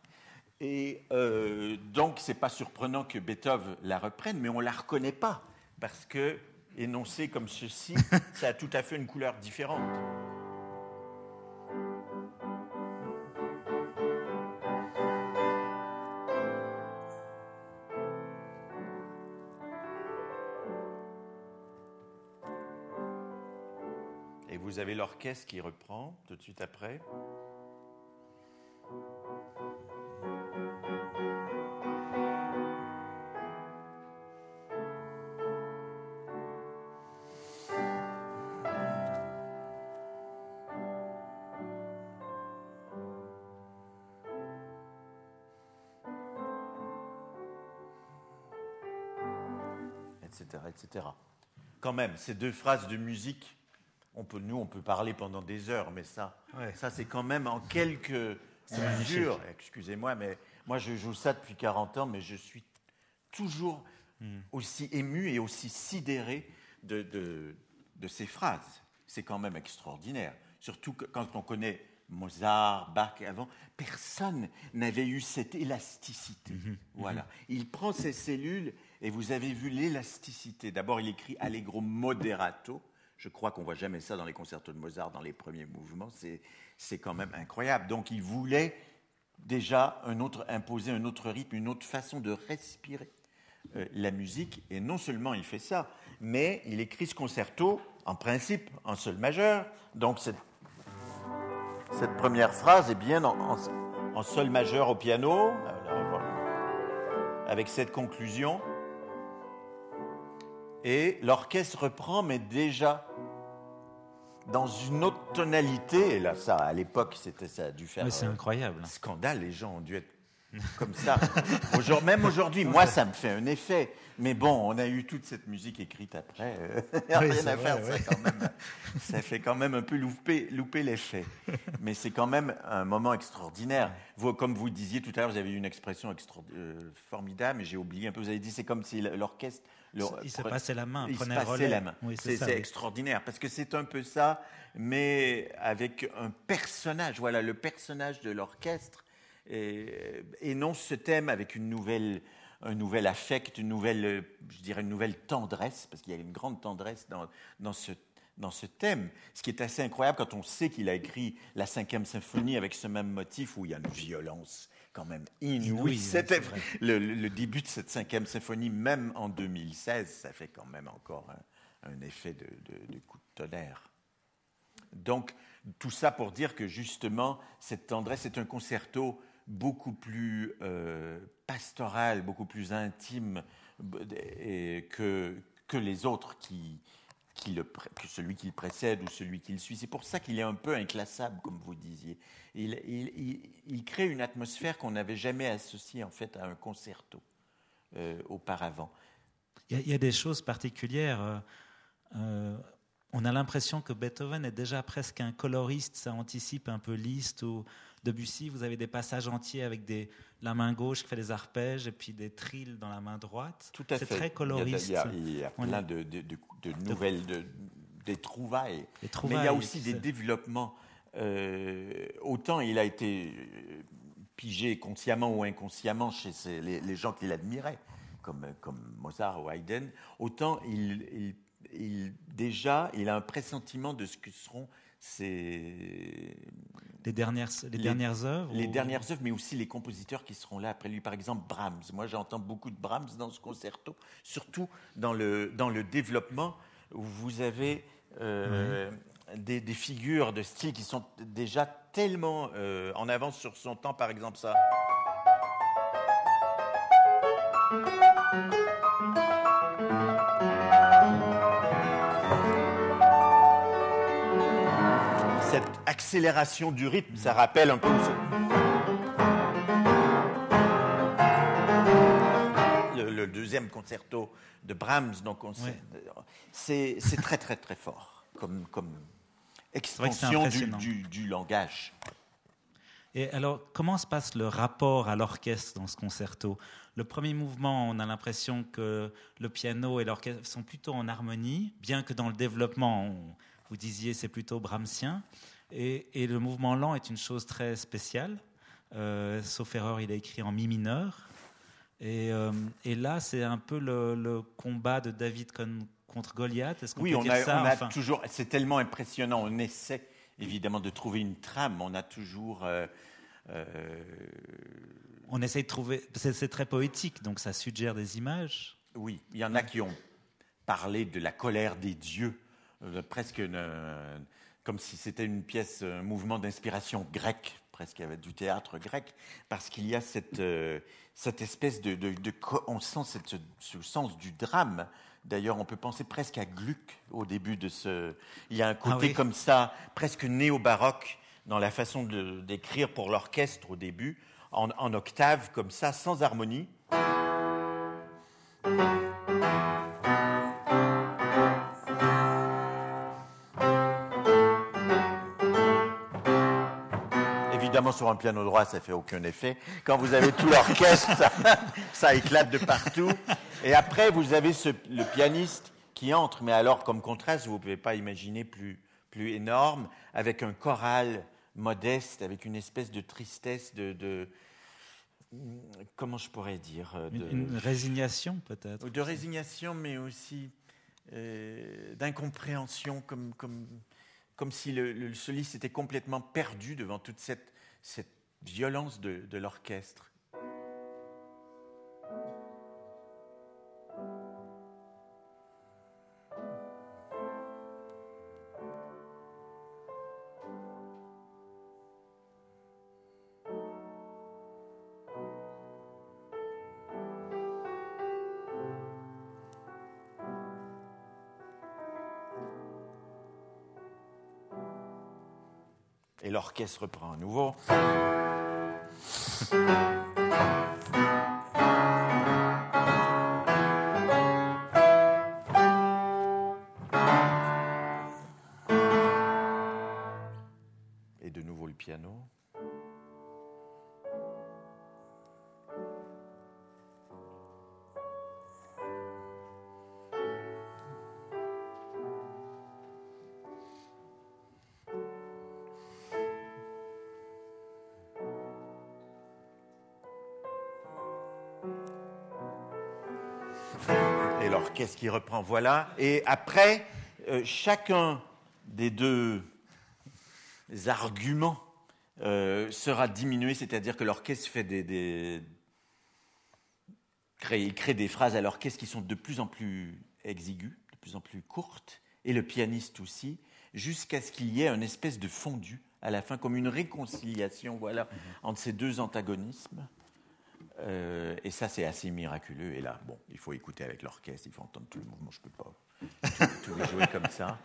Et euh, donc c'est pas surprenant que Beethoven la reprenne, mais on la reconnaît pas parce que énoncé comme ceci, ça a tout à fait une couleur différente. Et vous avez l'orchestre qui reprend tout de suite après. Etc.. Quand même, ces deux phrases de musique, on peut, nous, on peut parler pendant des heures, mais ça, ça c'est quand même en quelques mesures. Excusez-moi, mais moi, je joue ça depuis 40 ans, mais je suis toujours hmm. aussi ému et aussi sidéré de, de ces phrases. C'est quand même extraordinaire. Surtout quand on connaît Mozart, Bach avant, personne n'avait eu cette élasticité. Mhm, mhm. Voilà. Il prend ces cellules et vous avez vu l'élasticité. D'abord, il écrit Allegro moderato. Je crois qu'on voit jamais ça dans les concertos de Mozart, dans les premiers mouvements. C'est quand même incroyable. Donc, il voulait déjà imposer un autre rythme, une autre façon de respirer euh, la musique. Et non seulement il fait ça, mais il écrit ce concerto, en principe, en sol majeur. Donc, cette cette première phrase est bien en, sol majeur au piano, avec cette conclusion. Et l'orchestre reprend, mais déjà dans une autre tonalité. Et là, ça, à l'époque, c'était ça a dû faire. c'est incroyable. Un scandale. Les gens ont dû être comme ça. Même aujourd'hui, moi, ça me fait un effet. Mais bon, on a eu toute cette musique écrite après. Il n'y a rien à faire. Ça, quand même, ça fait quand même un peu louper, louper l'effet. Mais c'est quand même un moment extraordinaire. Vous, comme vous disiez tout à l'heure, vous avez eu une expression euh, formidable, mais j'ai oublié un peu. Vous avez dit c'est comme si l'orchestre. Il se passait la main, il se passait la main. c'est extraordinaire parce que c'est un peu ça, mais avec un personnage. Voilà, le personnage de l'orchestre et, non ce thème avec une nouvelle, un nouvel affect, une nouvelle, je dirais une nouvelle tendresse, parce qu'il y a une grande tendresse dans, dans, ce, dans ce thème. Ce qui est assez incroyable quand on sait qu'il a écrit la cinquième symphonie avec ce même motif où il y a une violence quand même inouïe. C'était le, début de cette cinquième symphonie, même en 2016, ça fait quand même encore un, effet de, de, de coup de tonnerre. Donc, tout ça pour dire que justement, cette tendresse est un concerto beaucoup plus euh, pastoral, beaucoup plus intime que, que les autres qui, qui le, que celui qui le précède ou celui qui le suit. C'est pour ça qu'il est un peu inclassable, comme vous disiez. Il, il, il, crée une atmosphère qu'on n'avait jamais associée en fait à un concerto euh, auparavant. Il y, a, des choses particulières. Euh, euh on a l'impression que Beethoven est déjà presque un coloriste, ça anticipe un peu Liszt ou Debussy. Vous avez des passages entiers avec des, la main gauche qui fait des arpèges et puis des trilles dans la main droite. Tout à fait. C'est très coloriste. Il y a, plein de, nouvelles, de, des, trouvailles. Mais il y a aussi des développements. Euh, autant il a été euh, pigé consciemment ou inconsciemment chez les, gens qui l'admiraient, comme, comme Mozart ou Haydn, autant il il, déjà, il a un pressentiment de ce que seront ses... Les dernières, les, dernières œuvres Les dernières œuvres, mais aussi les compositeurs qui seront là après lui. Par exemple, Brahms. Moi, j'entends beaucoup de Brahms dans ce concerto, surtout dans le, dans le développement où vous avez euh, des, figures de style qui sont déjà tellement euh, en avance sur son temps. Par exemple, ça. Accélération du rythme, ça rappelle un peu le, deuxième concerto de Brahms. Donc c'est très très très fort comme, comme extension du, du, langage. Et alors, comment se passe le rapport à l'orchestre dans ce concerto? Le premier mouvement, on a l'impression que le piano et l'orchestre sont plutôt en harmonie, bien que dans le développement, vous disiez c'est plutôt brahmsien. Et, le mouvement lent est une chose très spéciale. Euh, sauf erreur, il a écrit en mi mineur. Et, euh, là, c'est un peu le, combat de David contre Goliath. Est-ce oui, on, a, ça, on a toujours. C'est tellement impressionnant. On essaie évidemment de trouver une trame. On a toujours. Euh, on essaie de trouver. C'est très poétique, donc ça suggère des images. Oui, il y en a qui ont parlé de la colère des dieux, presque une, comme si c'était une pièce, un mouvement d'inspiration grecque, presque avec du théâtre grec, parce qu'il y a cette, euh, cette espèce de, On sent cette, ce sens du drame. D'ailleurs, on peut penser presque à Gluck au début de ce. Il y a un ah côté comme ça, presque néo-baroque, dans la façon d'écrire pour l'orchestre au début, en, en octave, comme ça, sans harmonie. Sur un piano droit, ça fait aucun effet. Quand vous avez tout l'orchestre, ça, ça éclate de partout. Et après, vous avez ce- le pianiste qui entre, mais alors comme contraste, vous ne pouvez pas imaginer plus, plus énorme, avec un choral modeste, avec une espèce de tristesse, de, de- comment je pourrais dire, euh, de, Une, une résignation peut-être. de résignation, mais aussi euh, d'incompréhension, comme, comme, comme si le, le soliste était complètement perdu devant toute cette, cette violence de, l'orchestre. L'orchestre reprend à nouveau. L'orchestre qui reprend, voilà. Et après, euh, chacun des deux arguments euh, sera diminué, c'est-à-dire que l'orchestre fait des, des- crée, des phrases à l'orchestre qui sont de plus en plus exiguës, de plus en plus courtes, et le pianiste aussi, jusqu'à ce qu'il y ait une espèce de fondu à la fin, comme une réconciliation, voilà, entre ces deux antagonismes. Euh, et ça, c'est assez miraculeux. Et là, bon, il faut écouter avec l'orchestre, il faut entendre tout le mouvement. Je ne peux pas tout, les jouer comme ça.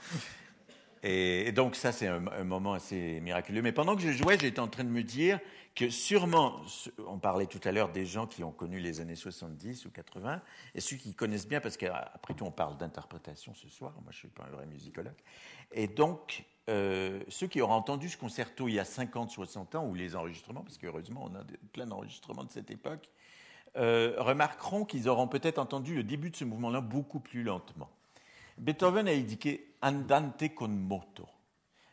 Et, et donc, ça, c'est un, un moment assez miraculeux. Mais pendant que je jouais, j'étais en train de me dire que sûrement, on parlait tout à l'heure des gens qui ont connu les années 70 ou 80, et ceux qui connaissent bien, parce qu'après tout, on parle d'interprétation ce soir. Moi, je ne suis pas un vrai musicologue. Et donc, euh, ceux qui auront entendu ce concerto il y a 50, 60 ans, ou les enregistrements, parce qu'heureusement, on a plein d'enregistrements de cette époque, euh, remarqueront qu'ils auront peut-être entendu le début de ce mouvement-là beaucoup plus lentement. Beethoven a indiqué andante con moto.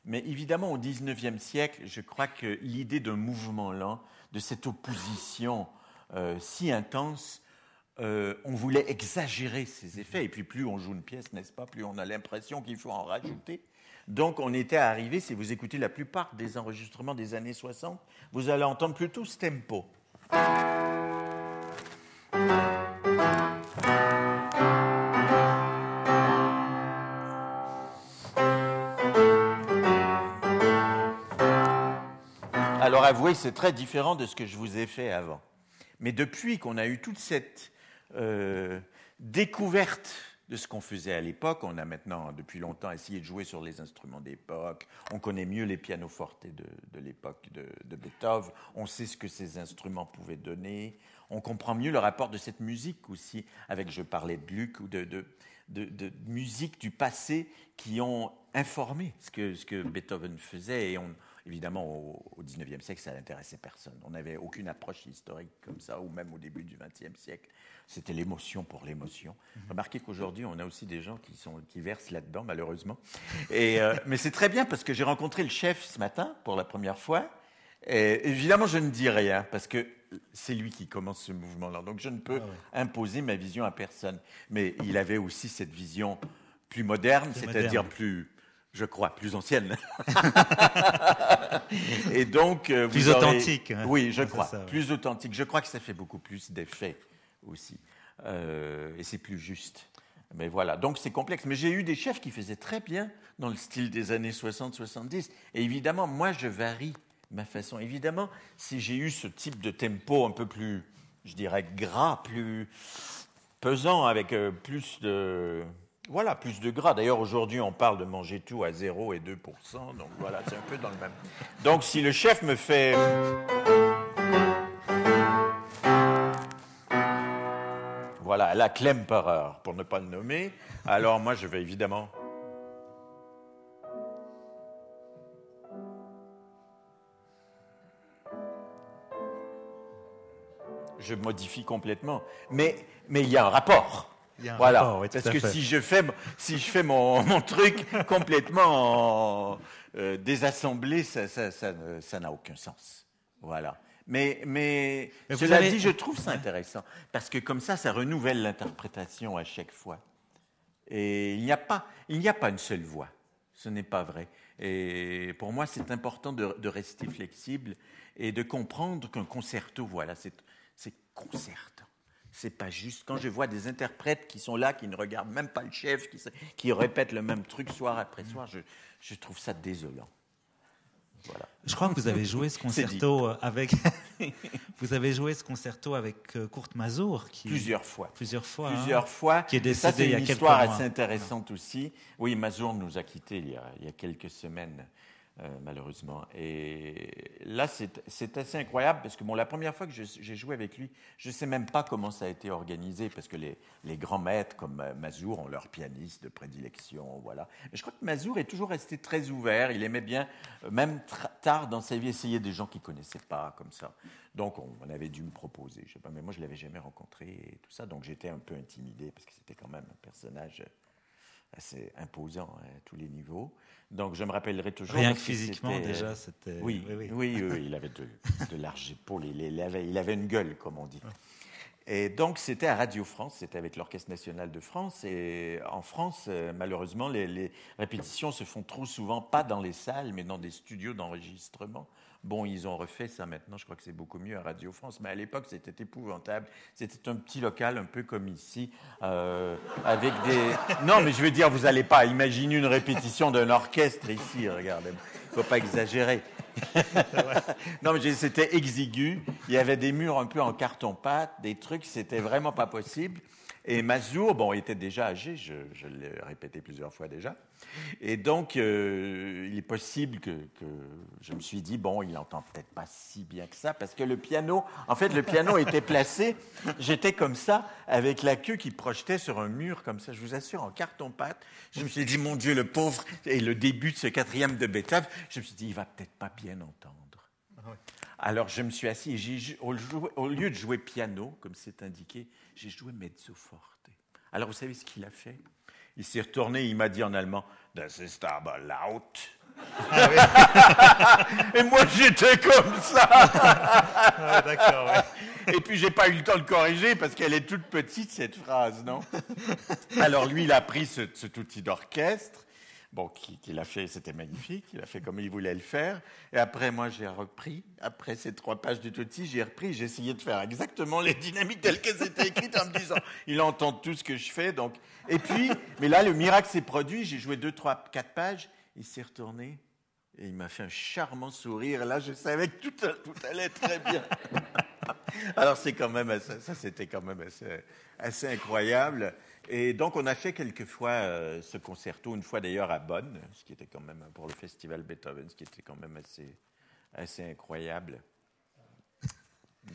Mais évidemment, au XIXe siècle, je crois que l'idée d'un mouvement lent, de cette opposition euh, si intense, on voulait exagérer ces effets. Et puis plus on joue une pièce, n'est-ce pas, plus on a l'impression qu'il faut en rajouter. Donc on était arrivé, si vous écoutez la plupart des enregistrements des années 60, vous allez entendre plutôt ce tempo. Alors avouez, c'est très différent de ce que je vous ai fait avant. Mais depuis qu'on a eu toute cette euh, découverte de ce qu'on faisait à l'époque, on a maintenant depuis longtemps essayé de jouer sur les instruments d'époque, on connaît mieux les pianofortes de, l'époque de, Beethoven, on sait ce que ces instruments pouvaient donner, on comprend mieux le rapport de cette musique aussi, avec, je parlais de Gluck, ou de musique du passé qui ont informé ce que, ce que Beethoven faisait. Et on, évidemment, au, 19e siècle, ça n'intéressait personne. On n'avait aucune approche historique comme ça, ou même au début du 20e siècle. C'était l'émotion pour l'émotion. Remarquez qu'aujourd'hui, on a aussi des gens qui, sont, qui versent là-dedans, malheureusement. Et, euh, mais c'est très bien parce que j'ai rencontré le chef ce matin pour la première fois. Et évidemment, je ne dis rien parce que c'est lui qui commence ce mouvement-là. Donc, je ne peux imposer ma vision à personne. Mais il avait aussi cette vision plus moderne, c'est-à-dire plus, je crois, plus ancienne. Et donc, euh, Plus aurez- authentique, hein. Oui, je crois. ça, ouais. Plus authentique. Je crois que ça fait beaucoup plus d'effet aussi. Euh, et c'est plus juste. Mais voilà, donc c'est complexe. Mais j'ai eu des chefs qui faisaient très bien dans le style des années 60-70. Et évidemment, moi, je varie ma façon. Évidemment, si j'ai eu ce type de tempo un peu plus, je dirais, gras, plus pesant, avec euh, plus de... Voilà, plus de gras. D'ailleurs, aujourd'hui, on parle de manger tout à 0 et 2% Donc voilà, c'est un peu dans le même. Donc si le chef me fait... Voilà, la Klemperer, pour ne pas le nommer. Alors moi, je vais évidemment. je modifie complètement. Mais, mais il y a un rapport. Voilà. rapport, oui, tout Parce que si je fais, si je fais mon, mon truc complètement en, euh, désassemblé, ça, ça, ça ça n'a aucun sens. Voilà. Mais, mais, Mais cela avez- dit, je trouve ça intéressant. Parce que comme ça, ça renouvelle l'interprétation à chaque fois. Et il n'y a pas, il n'y a pas une seule voix. Ce n'est pas vrai. Et pour moi, c'est important de, de rester flexible et de comprendre qu'un concerto, voilà, c'est, concertant. C'est pas juste. Quand je vois des interprètes qui sont là, qui ne regardent même pas le chef, qui, répètent le même truc soir après soir, je, je trouve ça désolant. Voilà. Je crois que vous avez joué ce C'est concerto avec. vous avez joué ce concerto avec euh, Kurt Mazur, qui Plusieurs fois. plusieurs fois. hein. Plusieurs fois. Qui est ça, décédé c'est il y a une quelques histoire mois. assez intéressante aussi. Oui, Mazur nous a quittés il y a, il y a quelques semaines, euh, malheureusement. Et là, c'est assez incroyable parce que bon, la première fois que j'ai joué avec lui, je ne sais même pas comment ça a été organisé parce que les, grands maîtres comme euh, Mazur ont leur pianiste de prédilection. Voilà. Et je crois que Mazur est toujours resté très ouvert. Il aimait bien, euh, même tard dans sa vie, essayer des gens qu'il ne connaissait pas comme ça. Donc, on, on avait dû me proposer. Je sais pas, mais moi, je ne l'avais jamais rencontré et tout ça. Donc, j'étais un peu intimidé parce que c'était quand même un personnage assez imposant hein, à tous les niveaux. Donc, je me rappellerai toujours. Rien que physiquement, c'était- déjà, c'était. oui, oui, oui, oui, il avait de, de larges épaules, il, il avait, il avait une gueule, comme on dit. Et donc, c'était à Radio France, c'était avec l'Orchestre national de France. Et en France, euh, malheureusement, les, les répétitions se font trop souvent pas dans les salles, mais dans des studios d'enregistrement. Bon, ils ont refait ça maintenant, je crois que c'est beaucoup mieux à Radio France, mais à l'époque, c'était épouvantable. C'était un petit local, un peu comme ici, euh, avec des. Non, mais je veux dire, vous n'allez pas imaginer une répétition d'un orchestre ici, regardez. Il ne faut pas exagérer. non, mais c'était exigu. Il y avait des murs un peu en carton-pâte, des trucs, c'était vraiment pas possible. Et Mazur, bon, il était déjà âgé, je, je l'ai répété plusieurs fois déjà. Et donc, euh, il est possible que, que je me suis dit, bon, il n'entend peut-être pas si bien que ça, parce que le piano, en fait, le piano était placé, j'étais comme ça, avec la queue qui projetait sur un mur, comme ça, je vous assure, en carton-pâte. Je me suis dit, mon Dieu, le pauvre, et le début de ce quatrième de Beethoven, je me suis dit, il va peut-être pas bien entendre. Alors je me suis assis et j'ai au lieu de jouer piano, comme c'est indiqué, j'ai joué mezzo forte. Alors vous savez ce qu'il a fait? Il s'est retourné, il m'a dit en allemand Das ist aber laut. et moi j'étais comme ça. D'accord, Et puis j'ai pas eu le temps de corriger parce qu'elle est toute petite cette phrase, non? Alors lui il a pris ce- cet outil d'orchestre. Bon, qui- qu'il a fait, c'était magnifique, il a fait comme il voulait le faire. Et après, moi, j'ai repris, après ces trois pages du outil, j'ai repris, j'ai essayé de faire exactement les dynamiques telles qu'elles étaient écrites en me disant, il entend tout ce que je fais. Donc, et puis, mais là, le miracle s'est produit, j'ai joué deux, trois, quatre pages, il s'est retourné et il m'a fait un charmant sourire. Là, je savais que tout, tout allait très bien. Alors c'est quand même ça c'était quand même assez incroyable. Et donc on a fait quelquefois euh, ce concerto, une fois d'ailleurs à Bonn, ce qui était quand même pour le festival Beethoven, ce qui était quand même assez, assez incroyable.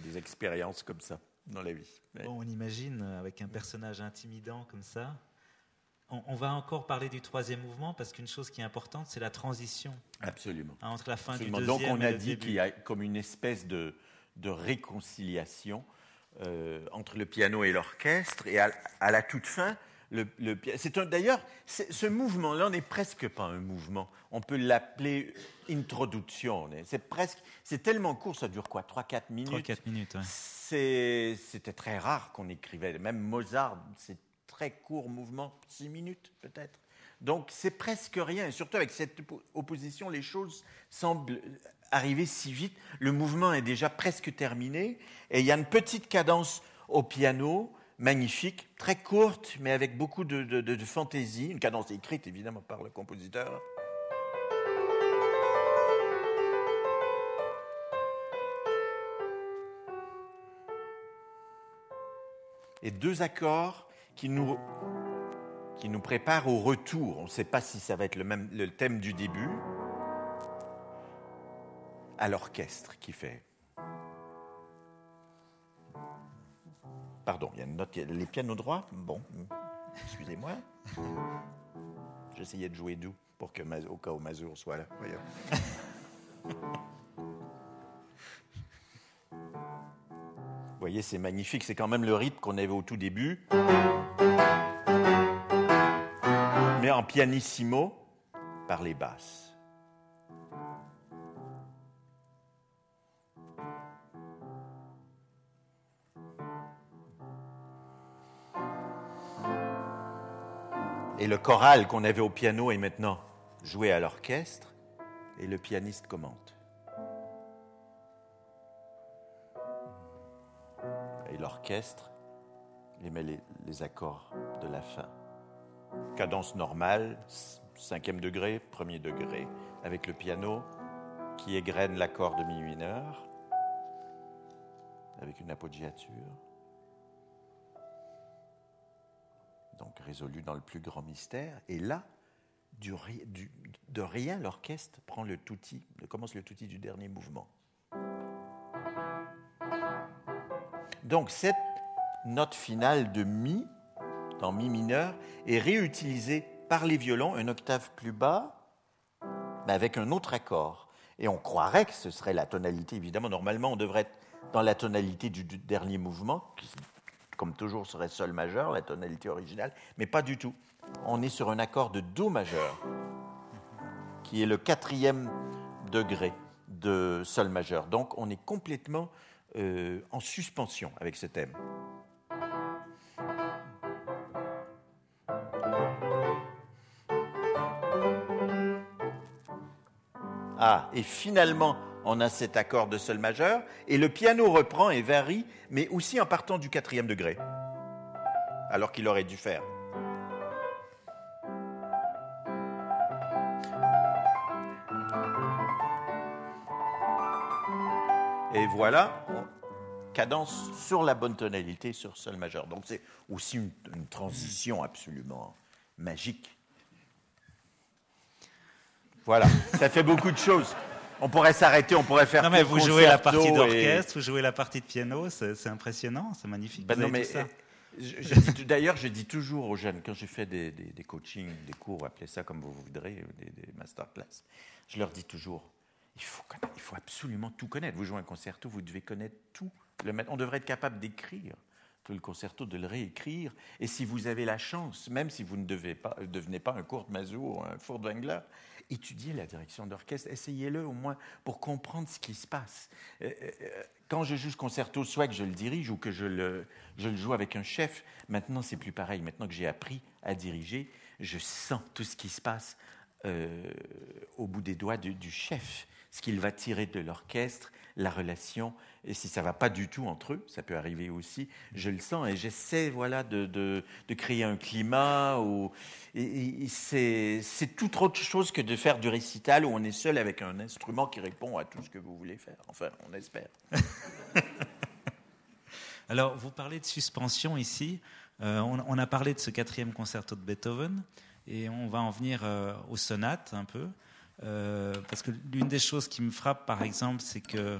Des expériences comme ça dans la vie. Ouais. Bon, on imagine euh, avec un personnage intimidant comme ça. On, on va encore parler du troisième mouvement parce qu'une chose qui est importante, c'est la transition Absolument. hein, entre la fin Absolument. du Donc deuxième on et a dit qu'il y a comme une espèce de, de réconciliation euh, entre le piano et l'orchestre. Et à, à la toute fin, le, le c'est d'ailleurs ce mouvement-là n'est presque pas un mouvement. On peut l'appeler introduction. C'est presque, c'est tellement court, ça dure quoi, 3-4 minutes? 3-4 minutes. ouais. C'était très rare qu'on écrivait. Même Mozart, c'est très court mouvement, 6 minutes peut-être. Donc c'est presque rien. Et surtout avec cette oppo- opposition, les choses semblent arriver si vite. Le mouvement est déjà presque terminé. Et il y a une petite cadence au piano, magnifique, très courte, mais avec beaucoup de, fantaisie. Une cadence écrite évidemment par le compositeur. et deux accords qui nous, qui nous préparent au retour. On ne sait pas si ça va être le, même, le thème du début, à l'orchestre qui fait. Pardon, il y a une note, les pianos droits. Bon, excusez-moi. J'essayais de jouer doux pour que, au cas où Mazur soit là. Voyons. voyez, c'est magnifique. C'est quand même le rythme qu'on avait au tout début. Mais en pianissimo par les basses. Et le choral qu'on avait au piano est maintenant joué à l'orchestre et le pianiste commente. Et l'orchestre il met les, les accords de la fin. Cadence normale, cinquième degré, premier degré, avec le piano qui égrène l'accord de mi mineur, avec une appoggiature. Donc résolu dans le plus grand mystère. Et là, de rien, l'orchestre prend le touti, commence le touti du dernier mouvement. Donc cette note finale de mi, dans mi mineur, est réutilisée par les violons, une octave plus bas, mais avec un autre accord. Et on croirait que ce serait la tonalité, évidemment, normalement on devrait être dans la tonalité du, du dernier mouvement, qui comme toujours serait sol majeur, la tonalité originale, mais pas du tout. On est sur un accord de do majeur, qui est le quatrième degré de sol majeur. Donc on est complètement euh, en suspension avec ce thème. Ah, et finalement, on a cet accord de sol majeur, et le piano reprend et varie, mais aussi en partant du quatrième degré, alors qu'il aurait dû faire. Et voilà, cadence sur la bonne tonalité, sur sol majeur. Donc c'est aussi une, une transition absolument magique. Voilà, ça fait beaucoup de choses. On pourrait s'arrêter, on pourrait faire. Non, mais vous jouez la partie d'orchestre, et... vous jouez la partie de piano, c'est impressionnant, c'est magnifique. Ben non, mais D'ailleurs, je dis toujours aux jeunes, quand je fais des, des, des, coachings, des cours, appelez ça comme vous voudrez, des, des masterclass, je leur dis toujours il faut, il faut absolument tout connaître. Vous jouez un concerto, vous devez connaître tout. Le, on devrait être capable d'écrire tout le concerto, de le réécrire. Et si vous avez la chance, même si vous ne devez pas, devenez pas un Kurt Mazur ou un Furtwängler, étudiez la direction d'orchestre, essayez-le au moins pour comprendre ce qui se passe. Quand je joue ce concerto, soit que je le dirige ou que je le, joue avec un chef, maintenant c'est plus pareil. Maintenant que j'ai appris à diriger, je sens tout ce qui se passe euh, au bout des doigts du chef, ce qu'il va tirer de l'orchestre, la relation, et si ça va pas du tout entre eux, ça peut arriver aussi, je le sens, et j'essaie voilà, de, de, créer un climat, où, c'est tout autre chose que de faire du récital où on est seul avec un instrument qui répond à tout ce que vous voulez faire, enfin, on espère. Alors, vous parlez de suspension ici, euh, on, on, a parlé de ce quatrième concerto de Beethoven, et on va en venir euh, aux sonates un peu. Euh, parce que l'une des choses qui me frappe, par exemple, c'est que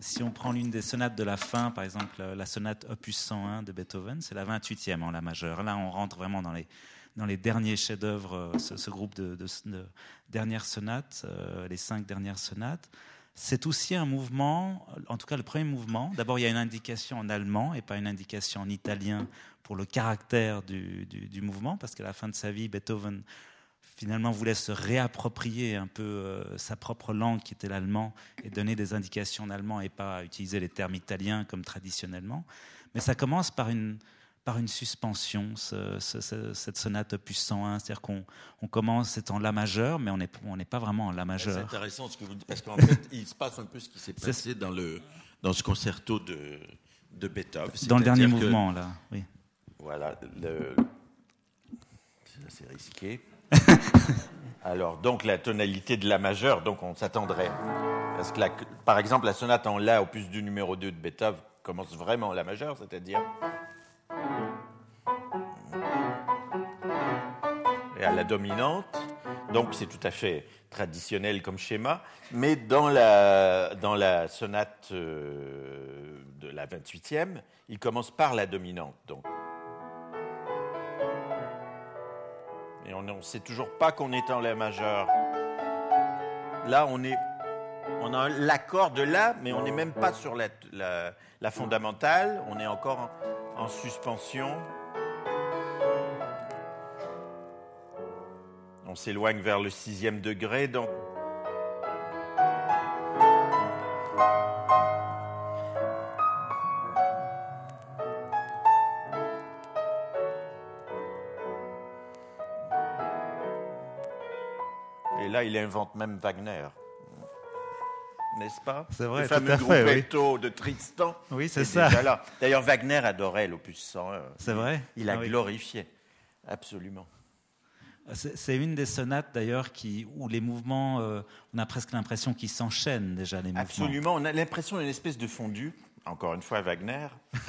si on prend l'une des sonates de la fin, par exemple la sonate opus 101 de Beethoven, c'est la 28e en la majeure. Là, on rentre vraiment dans les, derniers chefs-d'œuvre, ce, ce, groupe de, de, de dernières sonates, euh, les cinq dernières sonates. C'est aussi un mouvement, en tout cas le premier mouvement. D'abord, il y a une indication en allemand et pas une indication en italien pour le caractère du mouvement, parce qu'à la fin de sa vie, Beethoven finalement voulait se réapproprier un peu euh, sa propre langue qui était l'allemand et donner des indications en allemand et pas utiliser les termes italiens comme traditionnellement. Mais ça commence par une, par une suspension, ce, ce, cette sonate opus 101, c'est-à-dire qu'on on commence, c'est en La majeur, mais on n'est on pas vraiment en La majeur. C'est intéressant ce que vous dites, parce qu'en fait, il se passe un peu ce qui s'est passé dans, le, dans ce concerto de, de Beethoven. Dans le dernier mouvement, là, oui. Voilà, c'est risqué. Alors, donc la tonalité de la majeure, donc on s'attendrait. Parce que, par exemple, la sonate en La, opus du numéro 2 de Beethoven, commence vraiment en La majeure, c'est-à-dire. Et à la dominante. Donc, c'est tout à fait traditionnel comme schéma. Mais dans la, dans la sonate euh, de la 28e, il commence par la dominante. Donc, On ne sait toujours pas qu'on est en La majeur. Là, on est On a l'accord de là, mais on n'est même pas sur la, la, fondamentale. On est encore en, en suspension. On s'éloigne vers le sixième degré, donc il invente même Wagner. N'est-ce pas C'est vrai, Le fameux gruppetto de Tristan. Oui, c'est ça. D'ailleurs, Wagner adorait l'opus 101. C'est vrai Il a ah glorifié. Absolument. C'est une des sonates d'ailleurs qui où les mouvements, euh, on a presque l'impression qu'ils s'enchaînent déjà les mouvements. Absolument, on a l'impression d'une espèce de fondu encore une fois Wagner,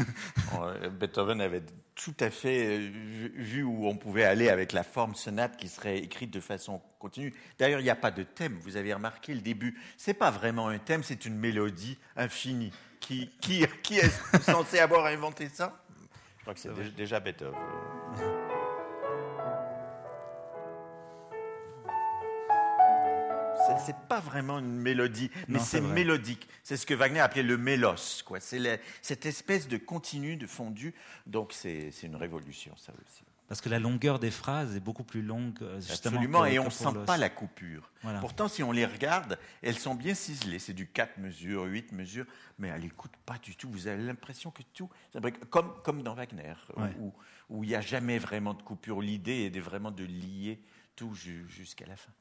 euh, Beethoven avait tout à fait euh, vu où on pouvait aller avec la forme sonate qui serait écrite de façon continue. D'ailleurs, il n'y a pas de thème. Vous avez remarqué le début. C'est pas vraiment un thème, c'est une mélodie infinie. Qui, qui, qui est censé avoir inventé ça? Je crois que c'est déjà Beethoven. c'est pas vraiment une mélodie, mais c'est mélodique. C'est ce que Wagner appelait le mélos. Quoi. C'est cette espèce de continu, de fondu. Donc c'est, une révolution, ça aussi. Parce que la longueur des phrases est beaucoup plus longue, euh, justement. Absolument, et on ne sent pas la coupure. Pourtant, si on les regarde, elles sont bien ciselées. C'est du 4 mesures, 8 mesures, mais elle n'écoute pas du tout. Vous avez l'impression que tout. Comme, comme dans Wagner, où il n'y a jamais vraiment de coupure. L'idée est vraiment de lier tout jusqu'à la fin.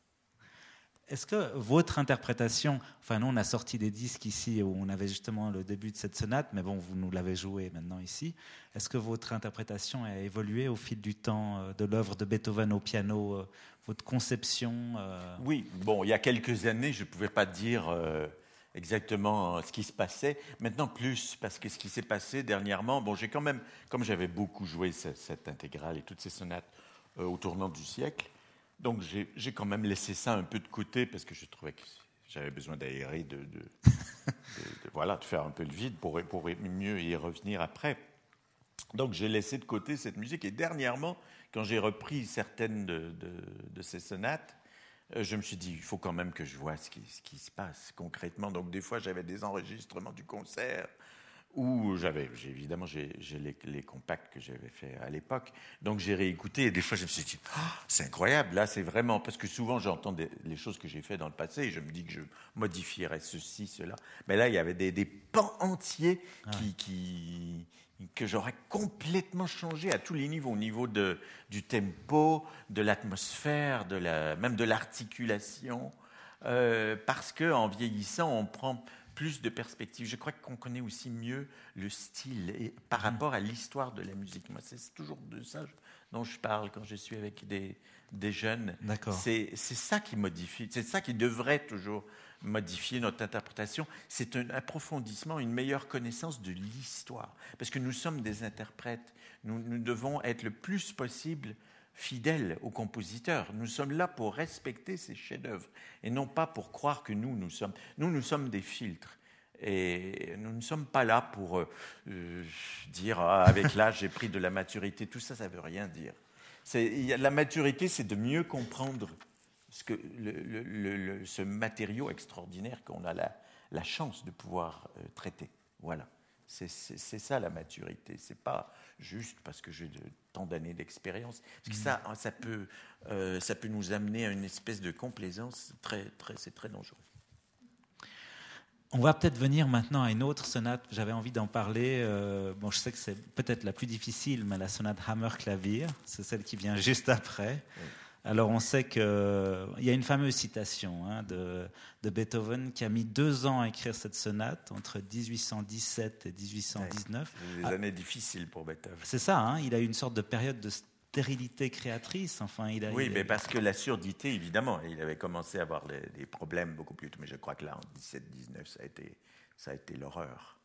Est-ce que votre interprétation, enfin nous on a sorti des disques ici où on avait justement le début de cette sonate, mais bon vous nous l'avez joué maintenant ici. Est-ce que votre interprétation a évolué au fil du temps euh, de l'œuvre de Beethoven au piano, euh, votre conception euh? Oui, bon il y a quelques années je ne pouvais pas dire exactement ce qui se passait. Maintenant plus parce que ce qui s'est passé dernièrement, bon j'ai quand même, comme j'avais beaucoup joué cette, cette, intégrale et toutes ces sonates au tournant du siècle. Donc j'ai quand même laissé ça un peu de côté parce que je trouvais que j'avais besoin d'aérer, de, voilà, de faire un peu le vide pour, pour mieux y revenir après. Donc j'ai laissé de côté cette musique et dernièrement, quand j'ai repris certaines de, ces sonates, euh, je me suis dit, il faut quand même que je vois ce qui, ce qui se passe concrètement. Donc des fois, j'avais des enregistrements du concert où j'avais, évidemment, j'ai les, compacts que j'avais fait à l'époque, donc j'ai réécouté et des fois je me suis dit, ah, c'est incroyable, là c'est vraiment, parce que souvent j'entends les choses que j'ai fait dans le passé et je me dis que je modifierais ceci, cela, mais là il y avait des, pans entiers ah. qui, que j'aurais complètement changé à tous les niveaux, au niveau de, du tempo, de l'atmosphère, de la, même de l'articulation, euh, parce que en vieillissant on prend plus de perspectives. Je crois qu'on connaît aussi mieux le style et par rapport à l'histoire de la musique. Moi, c'est toujours de ça dont je parle quand je suis avec des, des jeunes. C'est ça qui modifie, c'est ça qui devrait toujours modifier notre interprétation. C'est un approfondissement, une meilleure connaissance de l'histoire. Parce que nous sommes des interprètes. Nous, nous devons être le plus possible fidèles aux compositeurs. Nous sommes là pour respecter ces chefs-d'œuvre et non pas pour croire que nous, nous sommes. Nous, nous sommes des filtres. Et nous ne sommes pas là pour euh, euh, dire ah, avec l'âge j'ai pris de la maturité. Tout ça, ça ne veut rien dire. La maturité, c'est de mieux comprendre ce, que ce matériau extraordinaire qu'on a la, la, chance de pouvoir euh, traiter. Voilà. C'est ça la maturité. C'est pas juste parce que j'ai tant d'années d'expérience. Parce que ça, ça peut, euh, ça peut nous amener à une espèce de complaisance. Très, très, c'est très dangereux. On va peut-être venir maintenant à une autre sonate. J'avais envie d'en parler. Euh, bon, je sais que c'est peut-être la plus difficile, mais la sonate Hammer-Clavier, c'est celle qui vient juste après. Alors on sait qu'il y a une fameuse citation hein, de, Beethoven qui a mis deux ans à écrire cette sonate entre 1817 et 1819. des ah. années difficiles pour Beethoven. C'est ça, hein, il a eu une sorte de période de stérilité créatrice. Enfin, il a, oui, mais parce que la surdité, évidemment, il avait commencé à avoir des problèmes beaucoup plus tôt. Mais je crois que là, en 17-19, ça a été, ça a été l'horreur.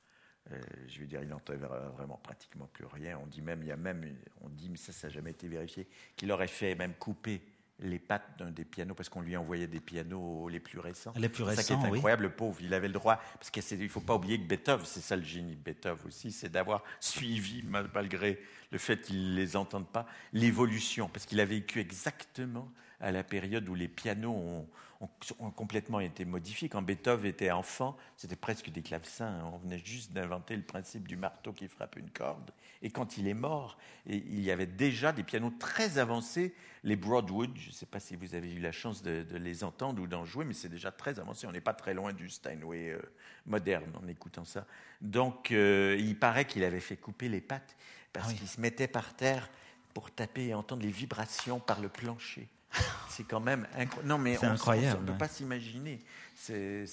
Euh, je veux dire, il n'entendait vraiment pratiquement plus rien. On dit même, il y a même, on dit, mais ça, ça n'a jamais été vérifié, qu'il aurait fait même couper les pattes d'un des pianos parce qu'on lui envoyait des pianos les plus récents. Les plus récents, ça qui est incroyable, le pauvre. Il avait le droit, parce qu'il ne faut pas oublier que Beethoven, c'est ça le génie de Beethoven aussi, c'est d'avoir suivi, malgré le fait qu'il ne les entende pas, l'évolution, parce qu'il a vécu exactement à la période où les pianos ont, ont, complètement été modifiés. Quand Beethoven était enfant, c'était presque des clavecins. On venait juste d'inventer le principe du marteau qui frappe une corde. Et quand il est mort, il y avait déjà des pianos très avancés, les Broadwood. Je ne sais pas si vous avez eu la chance de, les entendre ou d'en jouer, mais c'est déjà très avancé. On n'est pas très loin du Steinway euh, moderne en écoutant ça. Donc, euh, il paraît qu'il avait fait couper les pattes parce ah qu'il se mettait par terre pour taper et entendre les vibrations par le plancher. C'est quand même incroyable. Non, mais on, incroyable. On ne peut pas s'imaginer. C'est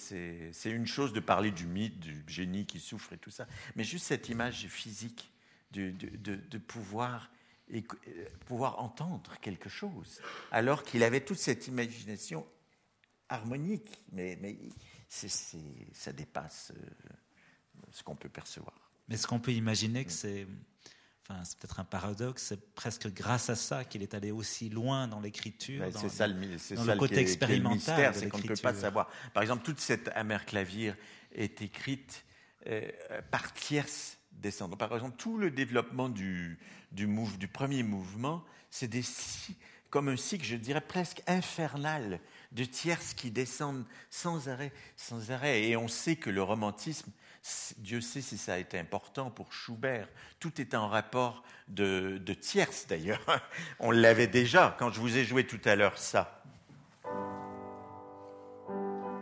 une chose de parler du mythe, du génie qui souffre et tout ça. Mais juste cette image physique de, de, de, pouvoir, et, pouvoir entendre quelque chose, alors qu'il avait toute cette imagination harmonique. Mais, mais ça dépasse euh, ce qu'on peut percevoir. Mais est-ce qu'on peut imaginer que c'est Enfin, c'est peut-être un paradoxe, c'est presque grâce à ça qu'il est allé aussi loin dans l'écriture. c'est ça, le, le côté expérimental. c'est qu'on ne peut pas savoir. Par exemple, toute cette amère clavier est écrite euh, par tierces descendants. Par exemple, tout le développement du, du, du premier mouvement, c'est des comme un cycle, je dirais presque infernal, de tierces qui descendent sans arrêt, sans arrêt. Et on sait que le romantisme Dieu sait si ça a été important pour Schubert. Tout est en rapport de, tierces d'ailleurs. On l'avait déjà quand je vous ai joué tout à l'heure ça.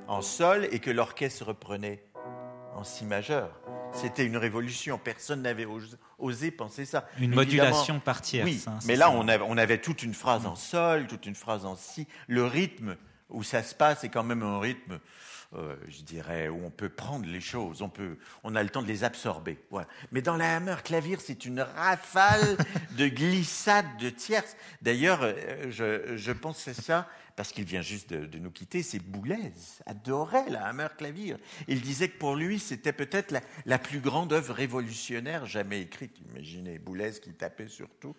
En sol et que l'orchestre reprenait en si majeur. C'était une révolution. Personne n'avait osé penser ça. Une modulation par tierce. Oui, hein, mais là, on avait, on avait, toute une phrase en sol, toute une phrase en si. Le rythme où ça se passe est quand même un rythme euh, je dirais, où on peut prendre les choses, on, peut, on a le temps de les absorber. Mais dans la Hammer Clavier, c'est une rafale de glissades de tierces. D'ailleurs, euh, je, je pensais ça parce qu'il vient juste de, nous quitter, c'est Boulez, adorait la Hammer Clavier. Il disait que pour lui, c'était peut-être la, la, plus grande œuvre révolutionnaire jamais écrite. Imaginez Boulez qui tapait sur tout.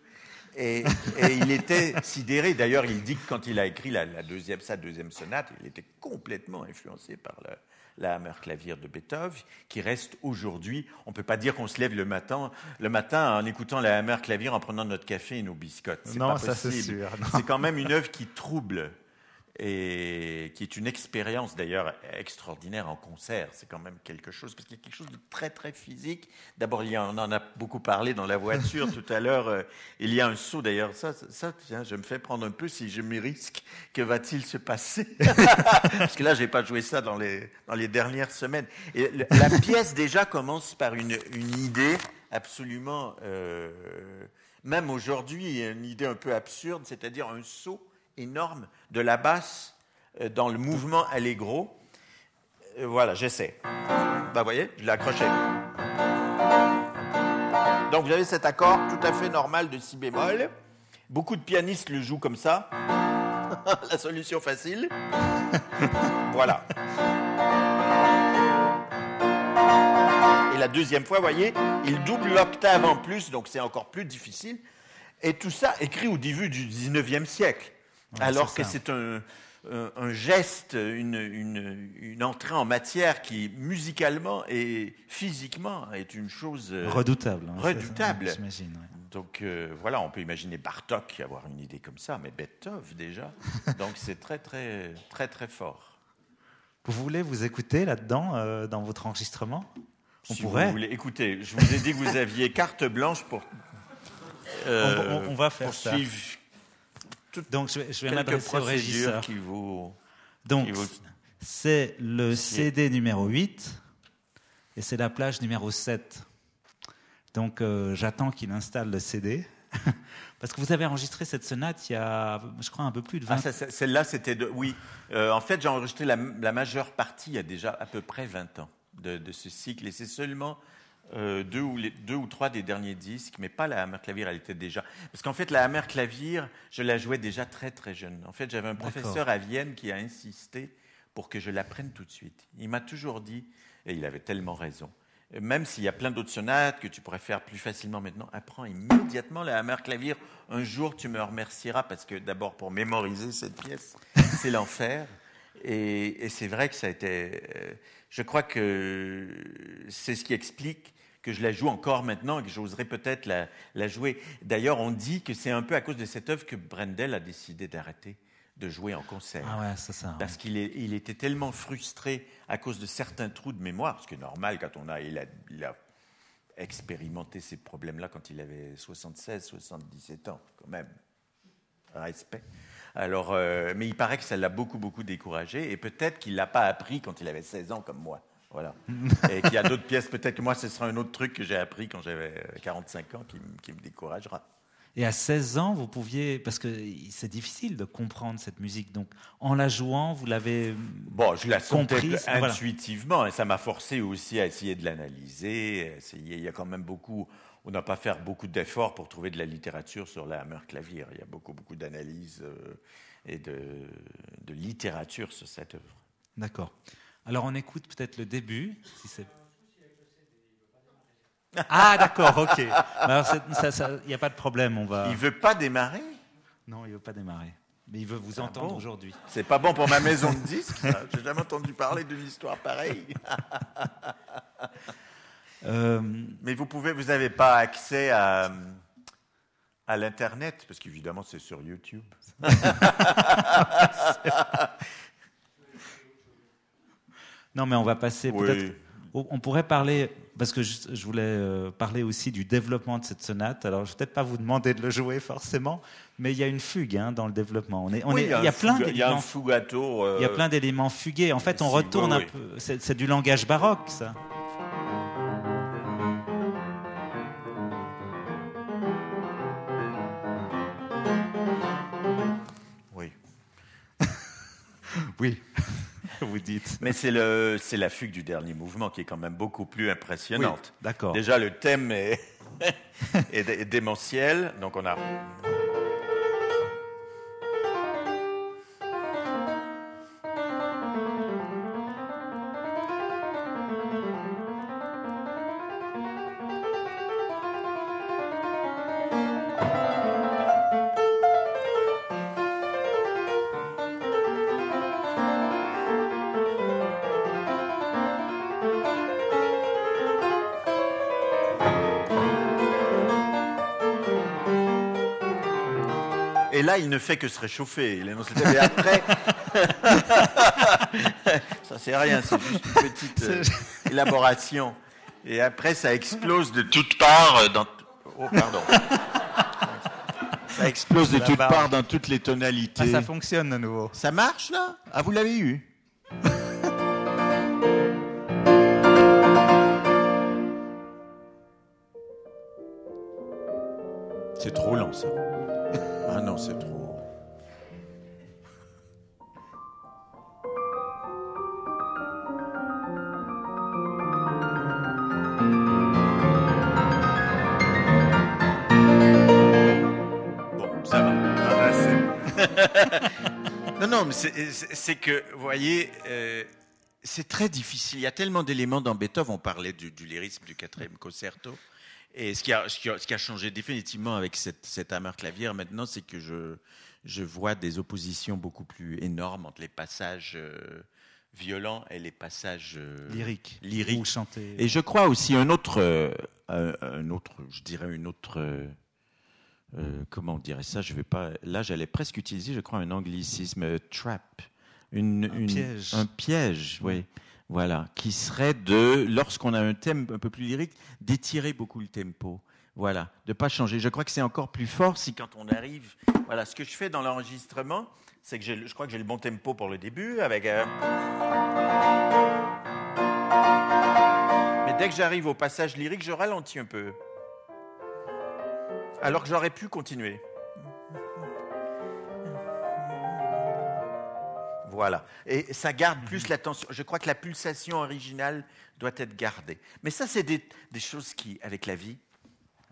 Et, il était sidéré. D'ailleurs, il dit que quand il a écrit la, deuxième, sa deuxième sonate, il était complètement influencé par la hammer clavier de Beethoven, qui reste aujourd'hui. On ne peut pas dire qu'on se lève le matin, le matin en écoutant la hammer clavier, en prenant notre café et nos biscottes. Non, ça c'est sûr. C'est quand même une œuvre qui trouble et qui est une expérience d'ailleurs extraordinaire en concert. C'est quand même quelque chose, parce qu'il y a quelque chose de très très physique. D'abord, on en a beaucoup parlé dans la voiture tout à l'heure. Euh, il y a un saut d'ailleurs. Ça, ça, tiens, je me fais prendre un peu si je m'y risque. Que va-t-il se passer? Parce que là, j'ai pas joué ça dans les dans les dernières semaines. Et la pièce déjà commence par une une idée absolument, euh, même aujourd'hui, une idée un peu absurde, c'est-à-dire un saut énorme de la basse euh, dans le mouvement allegro. Euh, voilà, j'essaie. Bah, vous voyez, je l'ai accroché. Donc vous avez cet accord tout à fait normal de si bémol. Beaucoup de pianistes le jouent comme ça. la solution facile. voilà. Et la deuxième fois, vous voyez, il double l'octave en plus, donc c'est encore plus difficile. Et tout ça écrit au début du 19e siècle alors que c'est un, geste, une, entrée en matière qui, musicalement et physiquement, est une chose euh, redoutable. Hein, redoutable. Donc euh, voilà, on peut imaginer Bartok avoir une idée comme ça, mais Beethoven déjà. Donc c'est très très très très fort. Vous voulez vous écouter là-dedans euh, dans votre enregistrement? On si pourrait. Vous voulez, écoutez, je vous ai dit que vous aviez carte blanche pour. on, va faire ça. Donc, je vais, m'adresser au régisseur. Qui vous, Donc, c'est le CD numéro 8 et c'est la plage numéro 7. Donc, euh, j'attends qu'il installe le CD. Parce que vous avez enregistré cette sonate il y a, je crois, un peu plus de 20 ans. Ah, Celle-là, c'était de. Oui. Euh, en fait, j'ai enregistré la, majeure partie il y a déjà à peu près 20 ans de, de ce cycle. Et c'est seulement euh, deux, ou deux, ou trois des derniers disques, mais pas la Hammer Clavier, elle était déjà. Parce qu'en fait, la Hammer Clavier, je la jouais déjà très très jeune. En fait, j'avais un professeur à Vienne qui a insisté pour que je l'apprenne tout de suite. Il m'a toujours dit, et il avait tellement raison, même s'il y a plein d'autres sonates que tu pourrais faire plus facilement maintenant, apprends immédiatement la Hammer Clavier. Un jour, tu me remercieras parce que d'abord, pour mémoriser cette pièce, c'est l'enfer. Et, et c'est vrai que ça a été. Euh, je crois que c'est ce qui explique que je la joue encore maintenant et que j'oserais peut-être la, jouer. D'ailleurs, on dit que c'est un peu à cause de cette œuvre que Brendel a décidé d'arrêter de jouer en concert. Ah ouais, c'est ça. Parce qu'il il était tellement frustré à cause de certains trous de mémoire, ce qui est normal quand on a, il a, il a expérimenté ces problèmes-là quand il avait 76, 77 ans, quand même. Respect. Alors, euh, mais il paraît que ça l'a beaucoup, beaucoup découragé, et peut-être qu'il l'a pas appris quand il avait 16 ans, comme moi. Voilà. et qu'il y a d'autres pièces, peut-être que moi, ce sera un autre truc que j'ai appris quand j'avais 45 ans qui, me découragera. Et à 16 ans, vous pouviez, parce que c'est difficile de comprendre cette musique, donc en la jouant, vous l'avez. Bon, je la sentais Comprise, voilà. intuitivement, et ça m'a forcé aussi à essayer de l'analyser. essayer- Il y a quand même beaucoup, on n'a pas fait beaucoup d'efforts pour trouver de la littérature sur la hammer clavier. Il y a beaucoup, beaucoup d'analyses euh, et de, de littérature sur cette œuvre. D'accord. Alors on écoute peut-être le début, si c'est. Ah d'accord, ok. Il n'y a pas de problème, on va. Il veut pas démarrer Non, il veut pas démarrer, mais il veut vous Ah entendre bon aujourd'hui. C'est pas bon pour ma maison de disques. J'ai jamais entendu parler d'une histoire pareille. Euh, Mais vous pouvez, vous n'avez pas accès à, à l'internet, parce qu'évidemment c'est sur YouTube. non, mais on va passer Oui. peut-être. On pourrait parler, parce que je, voulais euh, parler aussi du développement de cette sonate. Alors, je vais peut-être pas vous demander de le jouer forcément, mais il y a une fugue hein, dans le développement. On est, on Oui, est- il y a plein fuga- Il y a un d'éléments fugato. euh, Il y a plein d'éléments fugués. En fait, on retourne oui, un peu. C'est du langage baroque, ça. Oui. Oui, vous dites. Mais c'est le, c'est la fugue du dernier mouvement qui est quand même beaucoup plus impressionnante. D'accord. Déjà, le thème est, est est démentiel, donc on a. là, il ne fait que se réchauffer. Il Et après, ça c'est rien, c'est juste une petite euh, élaboration. Et après, ça explose de toutes parts. euh, Dans... Oh, pardon. Ça explose de toutes parts dans toutes les tonalités. Ah, ça fonctionne de nouveau. Ça marche là? Ah, vous l'avez eu? C'est trop lent ça. Ah non, c'est trop. Bon, ça va. Ah, c'est- non, non, mais c'est- que, vous voyez, euh, c'est très difficile. Il y a tellement d'éléments dans Beethoven. On parlait du, du lyrisme du quatrième concerto. Et ce qui a, ce qui a, ce qui a changé définitivement avec cette, cette hammer clavière maintenant, c'est que je, je vois des oppositions beaucoup plus énormes entre les passages euh, violents et les passages euh, Lyrique. lyriques. Ou chanter. Et je crois aussi un autre, euh, un, un autre, je dirais une autre, comment on dirait ça? Je vais pas. Là, j'allais presque utiliser, je crois, un anglicisme trap, une, Un une- piège. un piège, oui. Voilà, qui serait de, lorsqu'on a un thème un peu plus lyrique, d'étirer beaucoup le tempo. Voilà, de pas changer. Je crois que c'est encore plus fort si quand on arrive. Voilà, ce que je fais dans l'enregistrement, c'est que je crois que j'ai le bon tempo pour le début, avec. euh, Mais dès que j'arrive au passage lyrique, je ralentis un peu. Alors que j'aurais pu continuer. Voilà. Et ça garde plus la tension. Je crois que la pulsation originale doit être gardée. Mais ça, c'est des, des choses qui, avec la vie,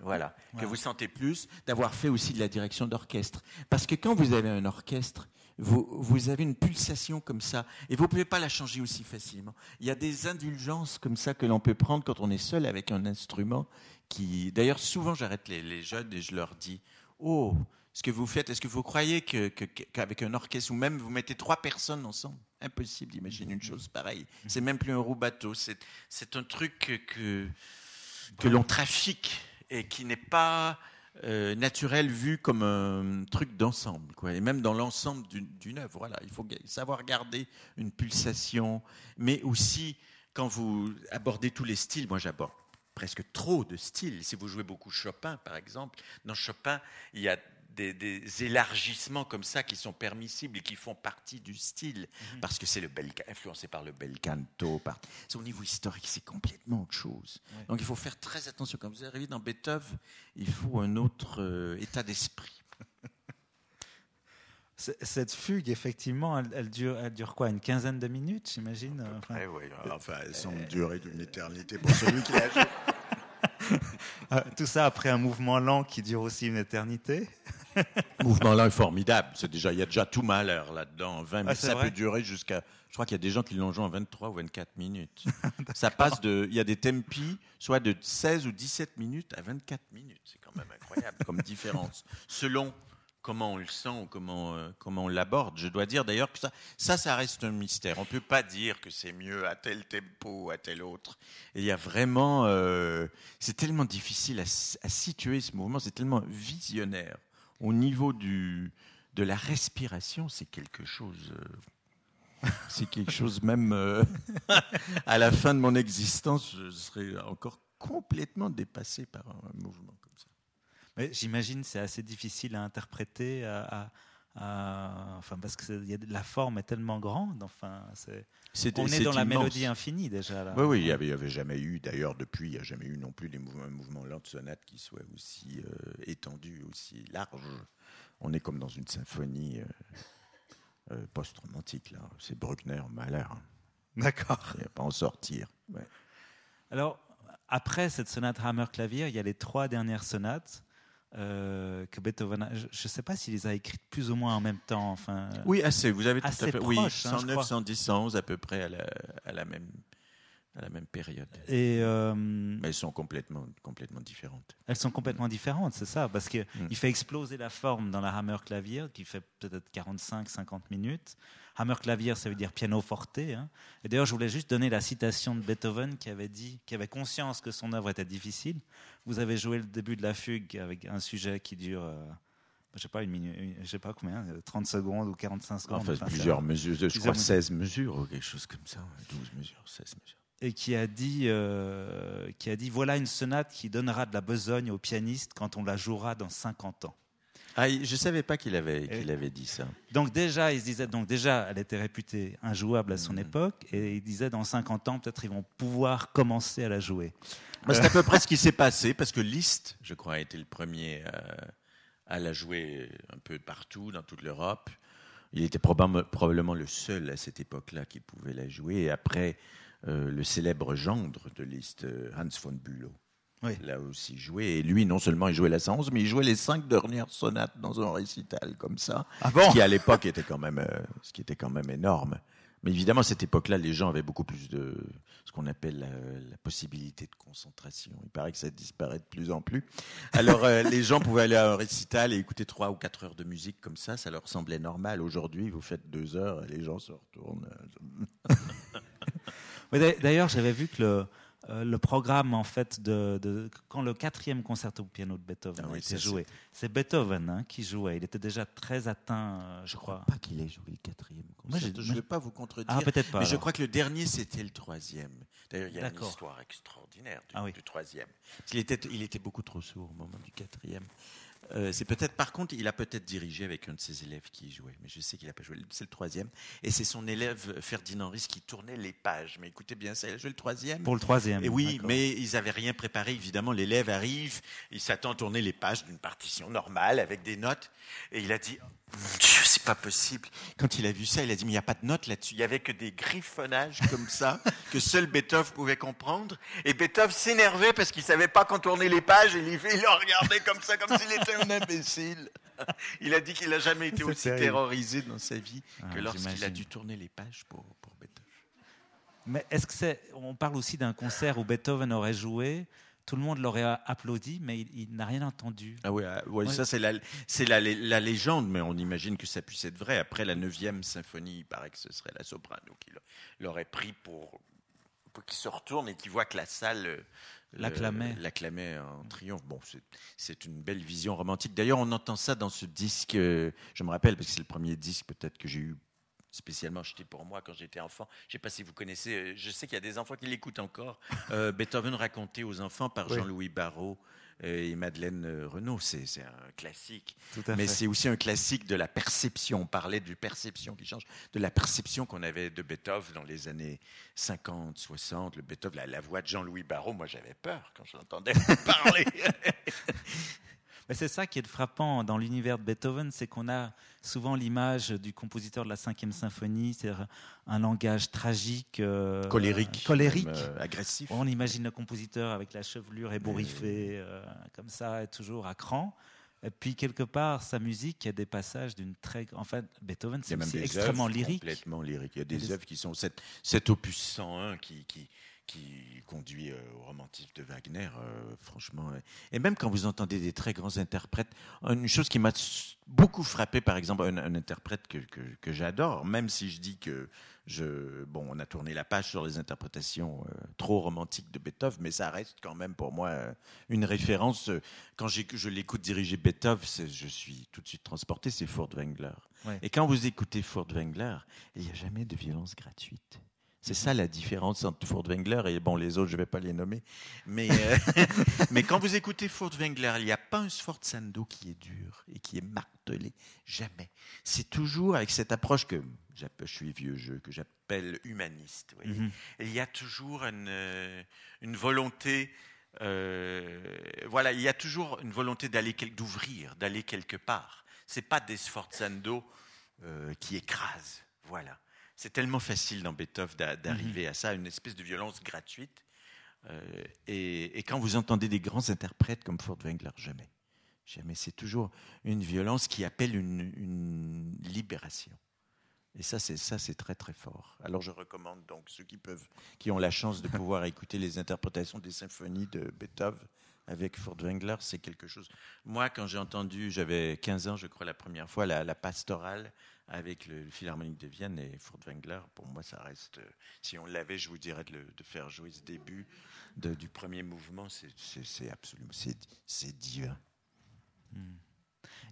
voilà, que vous sentez plus d'avoir fait aussi de la direction d'orchestre. Parce que quand vous avez un orchestre, vous, vous avez une pulsation comme ça, et vous ne pouvez pas la changer aussi facilement. Il y a des indulgences comme ça que l'on peut prendre quand on est seul avec un instrument. Qui, d'ailleurs, souvent j'arrête les, les jeunes et je leur dis, oh, ce que vous faites, est-ce que vous croyez que- qu'avec un orchestre ou même vous mettez trois personnes ensemble, impossible d'imaginer une chose pareille. C'est même plus un roue bateau, c'est, un truc que que l'on trafique et qui n'est pas euh, naturel vu comme un truc d'ensemble. Et même dans l'ensemble d'une, œuvre, voilà, il faut savoir garder une pulsation, mais aussi quand vous abordez tous les styles. Moi, j'aborde presque trop de styles. Si vous jouez beaucoup Chopin, par exemple, dans Chopin, il y a des, des élargissements comme ça qui sont permissibles et qui font partie du style, parce que c'est le bel, influencé par le bel canto. Par, c'est au niveau historique, c'est complètement autre chose. Ouais. Donc il faut faire très attention. Quand vous arrivez dans Beethoven, il faut un autre euh, état d'esprit. Cette fugue, effectivement, elle, elle dure, elle dure quoi Une quinzaine de minutes, j'imagine euh, enfin, oui, enfin, elles sont durées d'une éternité pour celui qui l'a joué. euh, Tout ça après un mouvement lent qui dure aussi une éternité. mouvement là est formidable. C'est déjà, il y a déjà tout malheur là-dedans. 20 Ah, minutes, ça peut durer jusqu'à. Je crois qu'il y a des gens qui l'ont joué en 23 ou 24 minutes. ça passe de. Il y a des tempi, soit de 16 ou 17 minutes à 24 minutes. C'est quand même incroyable comme différence. Selon comment on le sent ou comment, euh, comment on l'aborde. Je dois dire d'ailleurs que ça, ça, reste un mystère. On ne peut pas dire que c'est mieux à tel tempo ou à tel autre. Il y a vraiment. euh, c'est tellement difficile à, situer ce mouvement, c'est tellement visionnaire au niveau du, de la respiration, c'est quelque chose. euh, c'est quelque chose même à la fin de mon existence, je serais encore complètement dépassé par un mouvement j'imagine c'est assez difficile à interpréter, à, à- à- enfin parce que y a la forme est tellement grande. Enfin, c'est- on est dans la mélodie infinie déjà. Là. Oui, oui, il n'y avait, jamais eu, d'ailleurs, depuis, il n'y a jamais eu non plus des mouvements, un mouvement lent de sonate qui soit aussi euh, étendu, aussi large. On est comme dans une symphonie euh, euh, post-romantique, là. C'est Bruckner, malheur. D'accord. Il n'y a pas en sortir. Ouais. Alors, après cette sonate Hammer-Clavier, il y a les trois dernières sonates euh, que Beethoven a. Je ne sais pas s'il les a écrites plus ou moins en même temps. Enfin, Oui, assez. Vous avez tout Assez à fait. oui, proche, hein, je 109, crois. 110, 111 à peu près à la, à la même à la même période. Et euh, Mais elles sont complètement complètement différentes. elles sont complètement différentes, c'est ça, parce qu'il Mm. fait exploser la forme dans la Hammer-Clavier, qui fait peut-être 45-50 minutes. Hammer-Clavier, ça veut dire piano forte. hein. Et d'ailleurs, je voulais juste donner la citation de Beethoven qui avait dit, qui avait conscience que son œuvre était difficile. Vous avez joué le début de la fugue avec un sujet qui dure. euh, je sais pas, une minute, je sais pas combien, euh, 30 secondes ou 45 secondes. Enfin, enfin, plusieurs mesures, je plusieurs crois mesures. 16 mesures ou quelque chose comme ça. ouais, 12 mesures, 16 mesures. et qui a dit, euh, qui a dit, voilà une sonate qui donnera de la besogne au pianiste quand on la jouera dans 50 ans. Ah, je savais pas qu'il avait qu'il avait dit ça. Donc déjà, il se disait, donc déjà, elle était réputée injouable à son Mhm. époque, et il disait, dans 50 ans, peut-être ils vont pouvoir commencer à la jouer. Bah, c'est à peu près ce qui s'est passé parce que Liszt, je crois, a été le premier euh, à la jouer un peu partout dans toute l'Europe. Il était probable- probablement le seul à cette époque-là qui pouvait la jouer. Et après, euh, le célèbre gendre de Liszt, euh, Hans von Bülow, Oui. l'a aussi joué. Et lui, non seulement il jouait la 111, mais il jouait les cinq dernières sonates dans un récital comme ça. Ah Ce qui à l'époque était quand même, euh, ce qui était quand même énorme. Mais évidemment, à cette époque-là, les gens avaient beaucoup plus de ce qu'on appelle la, la possibilité de concentration. Il paraît que ça disparaît de plus en plus. Alors, euh, les gens pouvaient aller à un récital et écouter trois ou quatre heures de musique comme ça. Ça leur semblait normal. Aujourd'hui, vous faites deux heures et les gens se retournent. D'ailleurs, j'avais vu que le, euh, le programme, en fait, de, de- quand le quatrième concerto pour piano de Beethoven Ah a oui, joué, c'est Beethoven hein, qui jouait. Il était déjà très atteint, euh, je crois. pas qu'il ait joué le quatrième Moi, j'ai- concert. Je ne vais pas vous contredire. Ah, peut-être pas. Mais je crois que le dernier, c'était le troisième. D'ailleurs, il y a une histoire extraordinaire du, Ah oui. du troisième. Était, il était beaucoup trop sourd au moment du quatrième. Euh, c'est peut-être, par contre, il a peut-être dirigé avec un de ses élèves qui y jouait, mais je sais qu'il n'a pas joué. C'est le troisième. Et c'est son élève Ferdinand Ries qui tournait les pages. Mais écoutez bien, ça, il a joué le troisième. Pour le troisième. Et oui, mais ils n'avaient rien préparé. Évidemment, l'élève arrive, il s'attend à tourner les pages d'une partition normale avec des notes. Et il a dit Mon Dieu, c'est pas possible. Quand il a vu ça, il a dit Mais il n'y a pas de notes là-dessus. Il y avait que des griffonnages comme ça que seul Beethoven pouvait comprendre. Et Beethoven s'énervait parce qu'il savait pas contourner les pages et il, il le regardait comme ça, comme s'il était un imbécile. Il a dit qu'il n'a jamais été aussi terrible. terrorisé dans sa vie Ah, que lorsqu'il a dû tourner les pages pour, pour Beethoven. Mais est-ce que c'est. On parle aussi d'un concert où Beethoven aurait joué, tout le monde l'aurait applaudi, mais il, il n'a rien entendu. Ah oui, ah, ouais, Ouais. ça c'est la, c'est la, la légende, mais on imagine que ça puisse être vrai. Après la 9e symphonie, il paraît que ce serait la soprano qui l'a- l'aurait pris pour qui se retourne et qui voit que la salle euh, L'acclamait. en triomphe. Bon, c'est- une belle vision romantique. D'ailleurs, on entend ça dans ce disque. euh, je me rappelle parce que c'est le premier disque peut-être que j'ai eu spécialement acheté pour moi quand j'étais enfant. Je ne sais pas si vous connaissez. euh, Je sais qu'il y a des enfants qui l'écoutent encore. Euh, Beethoven raconté aux enfants par Oui. Jean-Louis Barrault et Madeleine euh, Renaud. C'est un classique. Tout à Mais c'est aussi un classique de la perception. On parlait de perception qui change, de la perception qu'on avait de Beethoven dans les années 50, 60. Le Beethoven, la, la voix de Jean-Louis Barrault, moi j'avais peur quand je l'entendais parler. Mais c'est ça qui est frappant dans l'univers de Beethoven, c'est qu'on a souvent l'image du compositeur de la cinquième symphonie, c'est-à-dire un langage tragique, euh, colérique, colérique. euh, agressif. On imagine le compositeur avec la chevelure ébouriffée, euh, comme ça, et toujours à cran. Et puis quelque part, sa musique, il y a des passages d'une très. En fait, Beethoven, c'est extrêmement lyrique. Complètement lyrique. Il y a des des- œuvres qui sont cet, cet opus 101 qui, qui, qui conduit euh, au romantisme de Wagner, euh, franchement. Et même quand vous entendez des très grands interprètes, une chose qui m'a beaucoup frappé, par exemple, un, un interprète que, que, que j'adore, même si je dis que je, bon, on a tourné la page sur les interprétations euh, trop romantiques de Beethoven, mais ça reste quand même pour moi euh, une référence. euh, Quand je l'écoute diriger Beethoven, je suis tout de suite transporté, c'est Furtwängler. Ouais. Et quand vous écoutez Furtwängler, il n'y a jamais de violence gratuite. C'est ça la différence entre Furtwängler et bon les autres, je ne vais pas les nommer. Mais, euh, mais quand vous écoutez Furtwängler, il n'y a pas un Sforzando qui est dur et qui est martelé. Jamais. C'est toujours avec cette approche que j'appelle- je suis vieux jeu, que j'appelle humaniste. vous voyez. Mhm. Il y a toujours une, euh, une volonté. euh, voilà, il y a toujours une volonté d'aller d'ouvrir, d'aller quelque part. C'est pas des sforzando euh, qui écrasent. Voilà. C'est tellement facile dans Beethoven d'a- d'arriver à ça, une espèce de violence gratuite. Euh, et, et quand vous entendez des grands interprètes comme Furtwängler, jamais. Jamais. C'est toujours une violence qui appelle une, une libération. Et ça, c'est ça, c'est très très fort. Alors, je recommande donc ceux qui peuvent, qui ont la chance de pouvoir écouter les interprétations des symphonies de Beethoven avec Furtwängler, c'est quelque chose. Moi, quand j'ai entendu, j'avais 15 ans, je crois, la première fois, la, la pastorale avec le, Philharmonique de Vienne et Furtwängler, pour moi, ça reste. euh, Si on l'avait, je vous dirais de, faire jouer ce début du premier mouvement, c'est- absolument, c'est divin.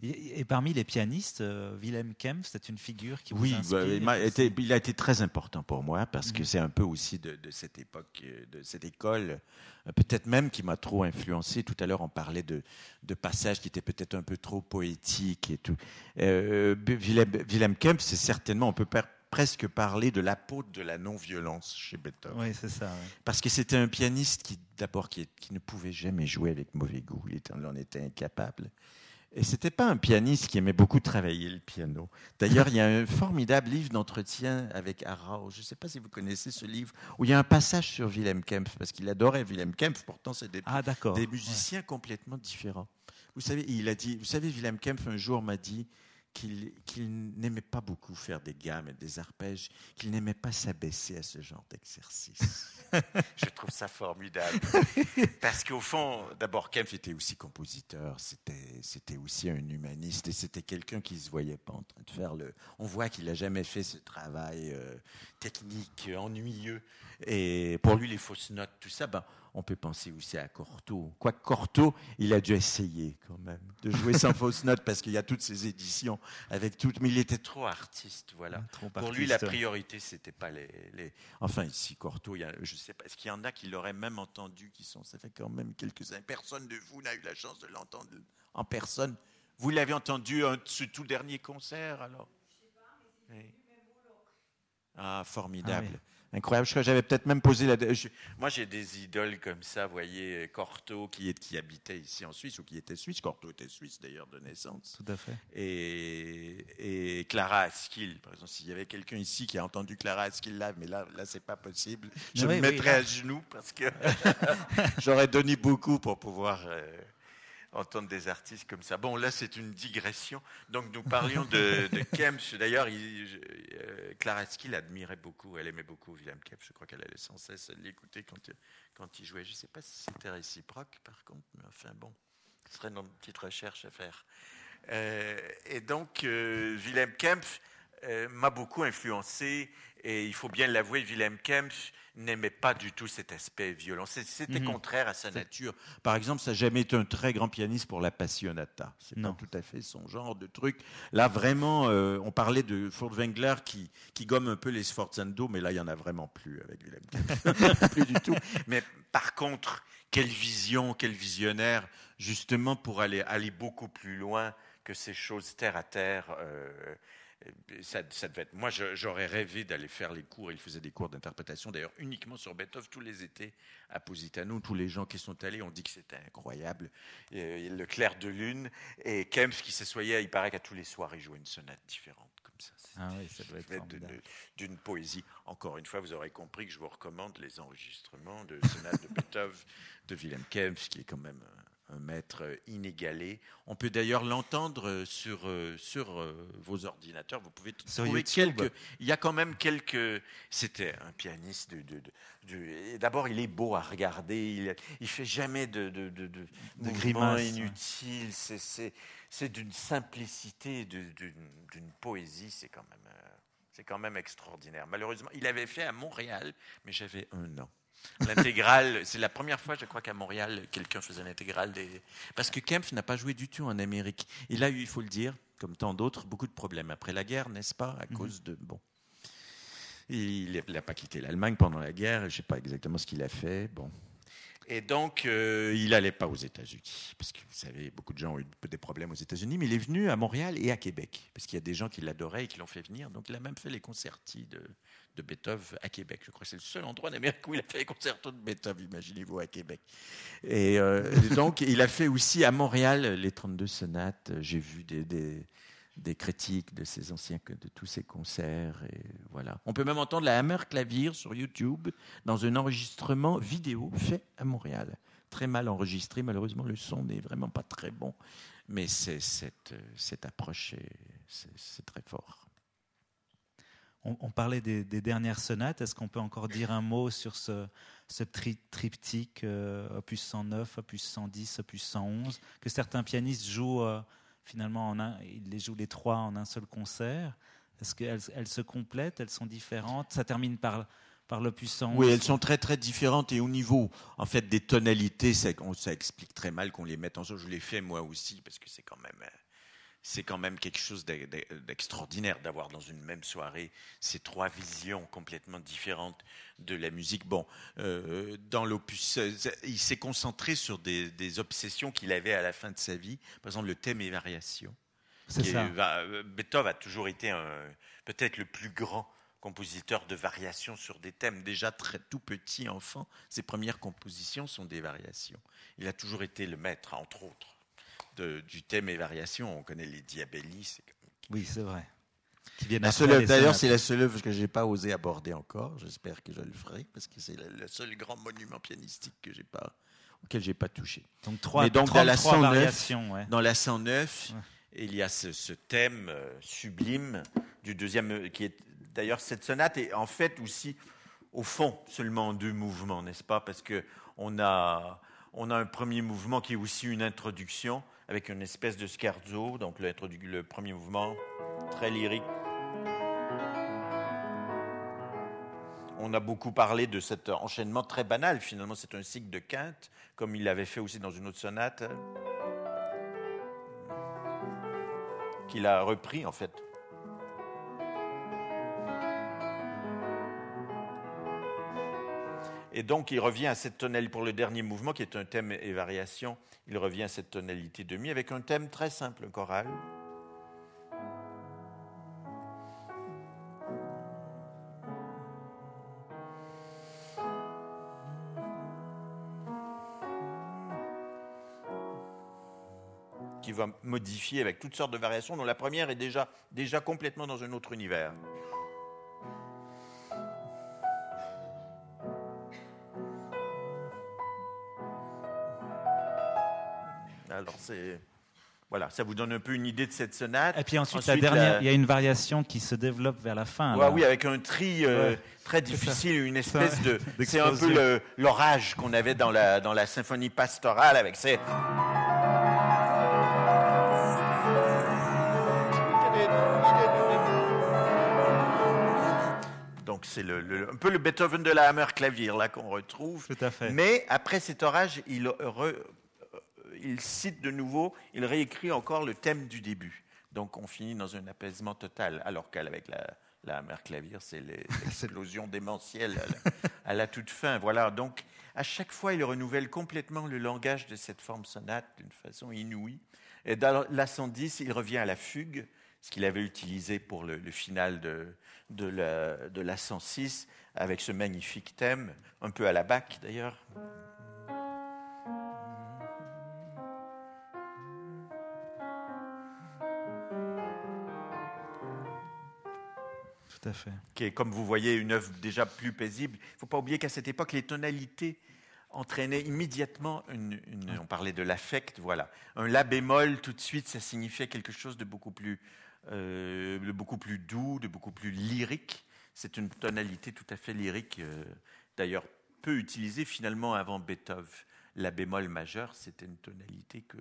Et, et parmi les pianistes, euh, Wilhelm Kempf, c'est une figure qui Oui, vous inspire. bah, il, a été très important pour moi parce que Mhm. c'est un peu aussi de, de cette époque, euh, de cette école, euh, peut-être même qui m'a trop influencé. Tout à l'heure, on parlait de, de passages qui étaient peut-être un peu trop poétiques et tout. Euh, Wilhelm, Wilhelm Kempf, c'est certainement, on peut per- presque parler de l'apôtre de la non-violence chez Beethoven. Oui, c'est ça. Parce que c'était un pianiste qui, d'abord, qui, qui ne pouvait jamais jouer avec mauvais goût. Il en était incapable. Et c'était pas un pianiste qui aimait beaucoup travailler le piano. D'ailleurs, il y a un formidable livre d'entretien avec Arau. Je ne sais pas si vous connaissez ce livre, où il y a un passage sur Wilhelm Kempf, parce qu'il adorait Wilhelm Kempf. Pourtant, c'est des, Ah, des Ouais. musiciens complètement différents. Vous savez, il a dit, vous savez, Wilhelm Kempf un jour m'a dit qu'il n'aimait pas beaucoup faire des gammes et des arpèges, qu'il n'aimait pas s'abaisser à ce genre d'exercice. Je trouve ça formidable. Parce qu'au fond, d'abord, Kempf était aussi compositeur, c'était c'était aussi un humaniste et c'était quelqu'un qui se voyait pas en train de faire le. On voit qu'il a jamais fait ce travail euh, technique, euh, ennuyeux. Et pour lui, les fausses notes, tout ça, ben, on peut penser aussi à Cortot. Quoique Cortot, il a dû essayer quand même de jouer sans fausses notes parce qu'il y a toutes ces éditions avec toutes, mais il était trop artiste, voilà. Trop Pour lui, la priorité, c'était pas les, les- Enfin, ici, Cortot, il y a, je sais pas, est-ce qu'il y en a qui l'auraient même entendu, qui sont, ça fait quand même quelques-uns. Personne de vous n'a eu la chance de l'entendre en personne. Vous l'avez entendu à ce tout dernier concert, alors? Oui. Ah, formidable. Ah oui. Incroyable. Je crois que j'avais peut-être même posé la. je- Moi, j'ai des idoles comme ça, vous voyez, Cortot, qui, est, qui habitait ici en Suisse, ou qui était suisse. Cortot était suisse, d'ailleurs, de naissance Tout à fait. et, et Clara Askill. Par exemple, s'il y avait quelqu'un ici qui a entendu Clara Askill live, mais là, là, c'est pas possible. Je Oui, me oui, mettrais là. à genoux parce que j'aurais donné beaucoup pour pouvoir euh, entendre des artistes comme ça. Bon, là, c'est une digression. Donc, nous parlions de, de Kempf. D'ailleurs, euh, Clara Askill admirait beaucoup, elle aimait beaucoup William Kempf. Je crois qu'elle allait sans cesse l'écouter quand, il- quand il jouait. Je ne sais pas si c'était réciproque, par contre, mais enfin, bon, ce serait une petite recherche à faire. Euh, et donc, euh, Wilhelm Kempf, euh, m'a beaucoup influencé. Et il faut bien l'avouer, Wilhelm Kempf n'aimait pas du tout cet aspect violent. C'était Mhm. contraire à sa nature. nature. Par exemple, ça n'a jamais été un très grand pianiste pour la passionata. C'est pas tout à fait son genre de truc. Là, vraiment, euh, on parlait de Furtwängler qui, qui gomme un peu les Sforzando, mais là, il y en a vraiment plus avec Wilhelm Kempf. plus du tout. Mais par contre, quelle vision, quel visionnaire, justement pour aller, aller beaucoup plus loin que ces choses terre à terre. euh, ça, ça devait être. Moi, j'aurais rêvé d'aller faire les cours. Il faisait des cours d'interprétation, d'ailleurs, uniquement sur Beethoven tous les étés à Positano. Tous les gens qui sont allés ont dit que c'était incroyable. Et, le clair de lune et Kempf qui s'assoyait, il paraît qu'à tous les soirs, il jouait une sonate différente comme ça. Ah oui, ça doit être d'une d'une poésie. Encore une fois, vous aurez compris que je vous recommande les enregistrements de sonates de Beethoven de Wilhelm Kempf, qui est quand même un, maître inégalé. On peut d'ailleurs l'entendre sur, euh, sur euh, vos ordinateurs. Vous pouvez Sur trouver YouTube. quelques. Il y a quand même quelques. C'était un pianiste de. de, de- D'abord, il est beau à regarder. Il, il fait jamais de, de, de, de, mouvements grimaces, inutiles. C'est- C'est c'est d'une simplicité, d'une d'une poésie. C'est quand même. euh, c'est quand même extraordinaire. Malheureusement, il avait fait à Montréal, mais j'avais un an. L'intégrale, c'est la première fois, je crois, qu'à Montréal, quelqu'un faisait l'intégrale des. Parce que Kempf n'a pas joué du tout en Amérique. Il a eu, il faut le dire, comme tant d'autres, beaucoup de problèmes après la guerre, n'est-ce pas À cause de. Bon. Il n'a pas quitté l'Allemagne pendant la guerre. Je ne sais pas exactement ce qu'il a fait. Bon. Et donc, Euh, il n'allait pas aux États-Unis. Parce que vous savez, beaucoup de gens ont eu des problèmes aux États-Unis. Mais il est venu à Montréal et à Québec. Parce qu'il y a des gens qui l'adoraient et qui l'ont fait venir. Donc il a même fait les concertis de, de Beethoven à Québec. Je crois que c'est le seul endroit en Amérique où il a fait les concertos de Beethoven, imaginez-vous, à Québec. Et euh, donc, il a fait aussi à Montréal les 32 sonates. J'ai vu des, des, critiques de ses anciens, de tous ses concerts. Et voilà. On peut même entendre la Hammer Clavier sur YouTube dans un enregistrement vidéo fait à Montréal. Très mal enregistré, malheureusement, le son n'est vraiment pas très bon. Mais c'est cette, cette approche, est- c'est c'est très fort. On, parlait des, dernières sonates. Est-ce qu'on peut encore dire un mot sur ce, ce tri- triptyque euh, opus 109, opus 110, opus 111 que certains pianistes jouent euh, finalement en un, ils les jouent les trois en un seul concert? Est-ce qu'elles elles se complètent? Elles sont différentes? Ça termine par par l'opus 111. Oui, elles sont très très différentes et au niveau en fait des tonalités, ça, on- ça explique très mal qu'on les mette ensemble. Je l'ai fait moi aussi parce que c'est quand même euh, c'est quand même quelque chose d'e- d'e- d'extraordinaire d'avoir dans une même soirée ces trois visions complètement différentes de la musique. Bon, euh, dans l'opus, euh, il s'est concentré sur des, des obsessions qu'il avait à la fin de sa vie. Par exemple, le thème et variation. C'est est- ça. Beethoven a toujours été peut-être le plus grand compositeur de variations sur des thèmes. Déjà très tout petit enfant, ses premières compositions sont des variations. Il a toujours été le maître, entre autres, de- du thème et variations. On connaît les Diabelli. c'est comme- Oui, c'est vrai. D'ailleurs, c'est la seule œuvre que j'ai pas osé aborder encore. J'espère que je le ferai parce que c'est le, seul grand monument pianistique que j'ai pas, auquel j'ai pas touché. donc trois, Mais donc, dans la 33 109, variations. ouais. Dans la 109, Ouais. il y a ce, ce thème euh, sublime du deuxième, euh, qui est d'ailleurs cette sonate est en fait aussi, au fond, seulement en deux mouvements, n'est-ce pas? Parce que on a, on a un premier mouvement qui est aussi une introduction avec une espèce de scherzo, donc le, le premier mouvement très lyrique. On a beaucoup parlé de cet enchaînement très banal. Finalement, c'est un cycle de quinte, comme il l'avait fait aussi dans une autre sonate. qu'il a repris en fait. Et donc il revient à cette tonalité pour le dernier mouvement qui est un thème et variation. Il revient à cette tonalité de mi avec un thème très simple, un choral. qui va modifier avec toutes sortes de variations, dont la première est déjà complètement dans un autre univers. Alors c'est... Voilà, ça vous donne un peu une idée de cette sonate. Et puis ensuite, Ensuite, la dernière, la- il y a une variation qui se développe vers la fin. Ouais, oui, avec un tri euh, Ouais. très difficile, une espèce de. C'est un peu l'orage qu'on avait dans la, dans la symphonie pastorale avec ces. c'est le, un peu le Beethoven de la hammer clavier là qu'on retrouve. Tout à fait. Mais après cet orage, il, il cite de nouveau, il réécrit encore le thème du début. Donc on finit dans un apaisement total, alors qu'avec la, la hammer clavier, c'est l'explosion démentielle à la, toute fin. Voilà. Donc à chaque fois, il renouvelle complètement le langage de cette forme sonate d'une façon inouïe. Et dans la 110, il revient à la fugue ce qu'il avait utilisé pour le, final de, de, la, de la 106, avec ce magnifique thème, un peu à la bac d'ailleurs. Qui est, comme vous voyez, une œuvre déjà plus paisible. Il ne faut pas oublier qu'à cette époque, les tonalités entraînaient immédiatement une, on parlait de l'affect, voilà. Un la bémol, tout de suite, ça signifiait quelque chose de beaucoup plus euh, de beaucoup plus doux, de beaucoup plus lyrique. C'est une tonalité tout à fait lyrique, euh, d'ailleurs peu utilisée finalement avant Beethoven. La bémol majeur, c'était une tonalité que,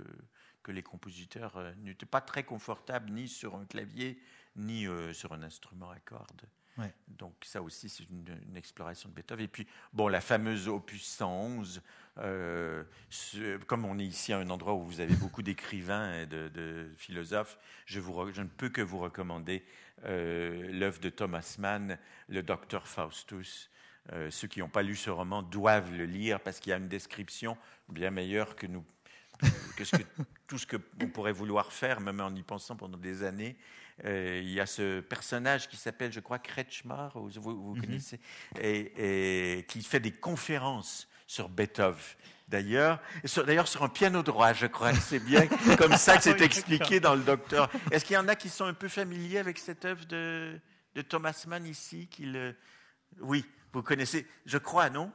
que les compositeurs euh, n'étaient pas très confortables ni sur un clavier ni sur un instrument à cordes. Donc ça aussi, c'est une, exploration de Beethoven. Et puis, bon, la fameuse opus 111, euh, comme on est ici à un endroit où vous avez beaucoup d'écrivains et de, philosophes, je, vous, je, ne peux que vous recommander euh, l'œuvre de Thomas Mann, Le Docteur Faustus. Euh, ceux qui n'ont pas lu ce roman doivent le lire parce qu'il y a une description bien meilleure que nous que, ce que tout ce qu'on pourrait vouloir faire, même en y pensant pendant des années. Euh, il y a ce personnage qui s'appelle, je crois, Kretschmar, vous, vous mhm. connaissez, et, qui fait des conférences sur Beethoven. D'ailleurs, d'ailleurs sur un piano droit, je crois. C'est bien comme ça que c'est expliqué dans le Docteur. Est-ce qu'il y en a qui sont un peu familiers avec cette œuvre de, de Thomas Mann ici Oui, vous connaissez, je crois, non?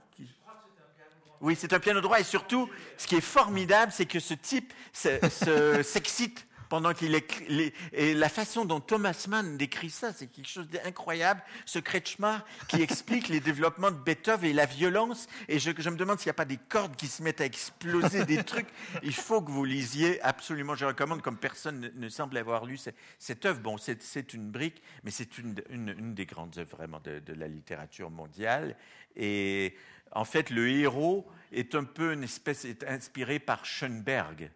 Oui, c'est un piano droit et surtout, ce qui est formidable, c'est que ce type s'excite pendant qu'il est. Et la façon dont Thomas Mann décrit ça, c'est quelque chose d'incroyable. Ce Kretschmar qui explique les développements de Beethoven et la violence. Et je, me demande s'il n'y a pas des cordes qui se mettent à exploser, des trucs. Il faut que vous lisiez absolument. Je recommande, comme personne ne, semble avoir lu cette, œuvre. Bon, c'est une brique, mais c'est une, une, des grandes œuvres vraiment de, de la littérature mondiale. Et en fait, le héros est un peu une espèce, est inspiré par Schoenberg.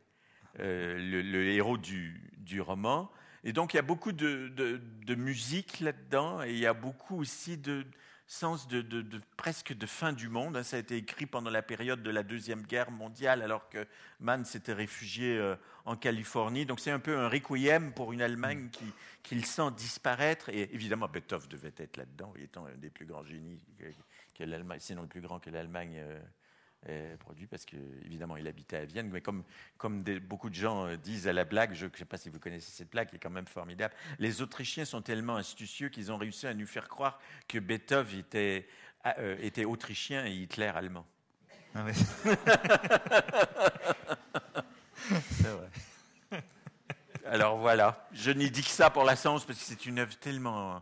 Euh, le, héros du, roman. Et donc il y a beaucoup de, musique là-dedans et il y a beaucoup aussi de sens de, presque de fin du monde. Ça a été écrit pendant la période de la Deuxième Guerre mondiale alors que Mann s'était réfugié euh, en Californie. Donc c'est un peu un requiem pour une Allemagne qui, qui, sent disparaître. Et évidemment Beethoven devait être là-dedans, étant un des plus grands génies que, sinon le plus grand que l'Allemagne. Euh, produit parce qu'évidemment il habitait à Vienne, mais comme, comme beaucoup de gens euh, disent à la blague, je ne sais pas si vous connaissez cette blague qui est quand même formidable, les Autrichiens sont tellement astucieux qu'ils ont réussi à nous faire croire que Beethoven était, euh, était autrichien et Hitler allemand. Ah c'est vrai. Alors voilà, je n'y dis que ça pour la science parce que c'est une œuvre tellement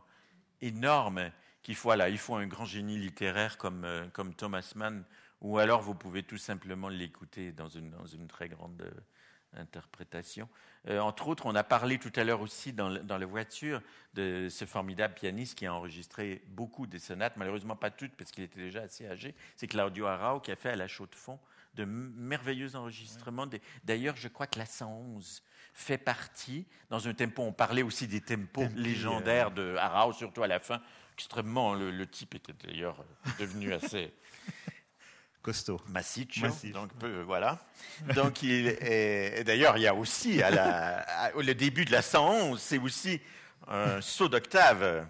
énorme qu'il faut, il faut un grand génie littéraire comme, euh, comme Thomas Mann ou alors vous pouvez tout simplement l'écouter dans une, dans une, très grande euh, interprétation. Euh, entre autres, on a parlé tout à l'heure aussi dans, dans, la voiture de ce formidable pianiste qui a enregistré beaucoup des sonates, malheureusement pas toutes parce qu'il était déjà assez âgé. C'est Claudio Arau qui a fait à la chaux de fond de merveilleux enregistrements. D'ailleurs, je crois que la 111 fait partie, dans un tempo, on parlait aussi des tempos légendaires de Arau, surtout à la fin, extrêmement, le, le type était d'ailleurs devenu assez costaud. Massiccio, donc voilà. Donc il et d'ailleurs il y a aussi à la, le début de la 111, c'est aussi un saut d'octave.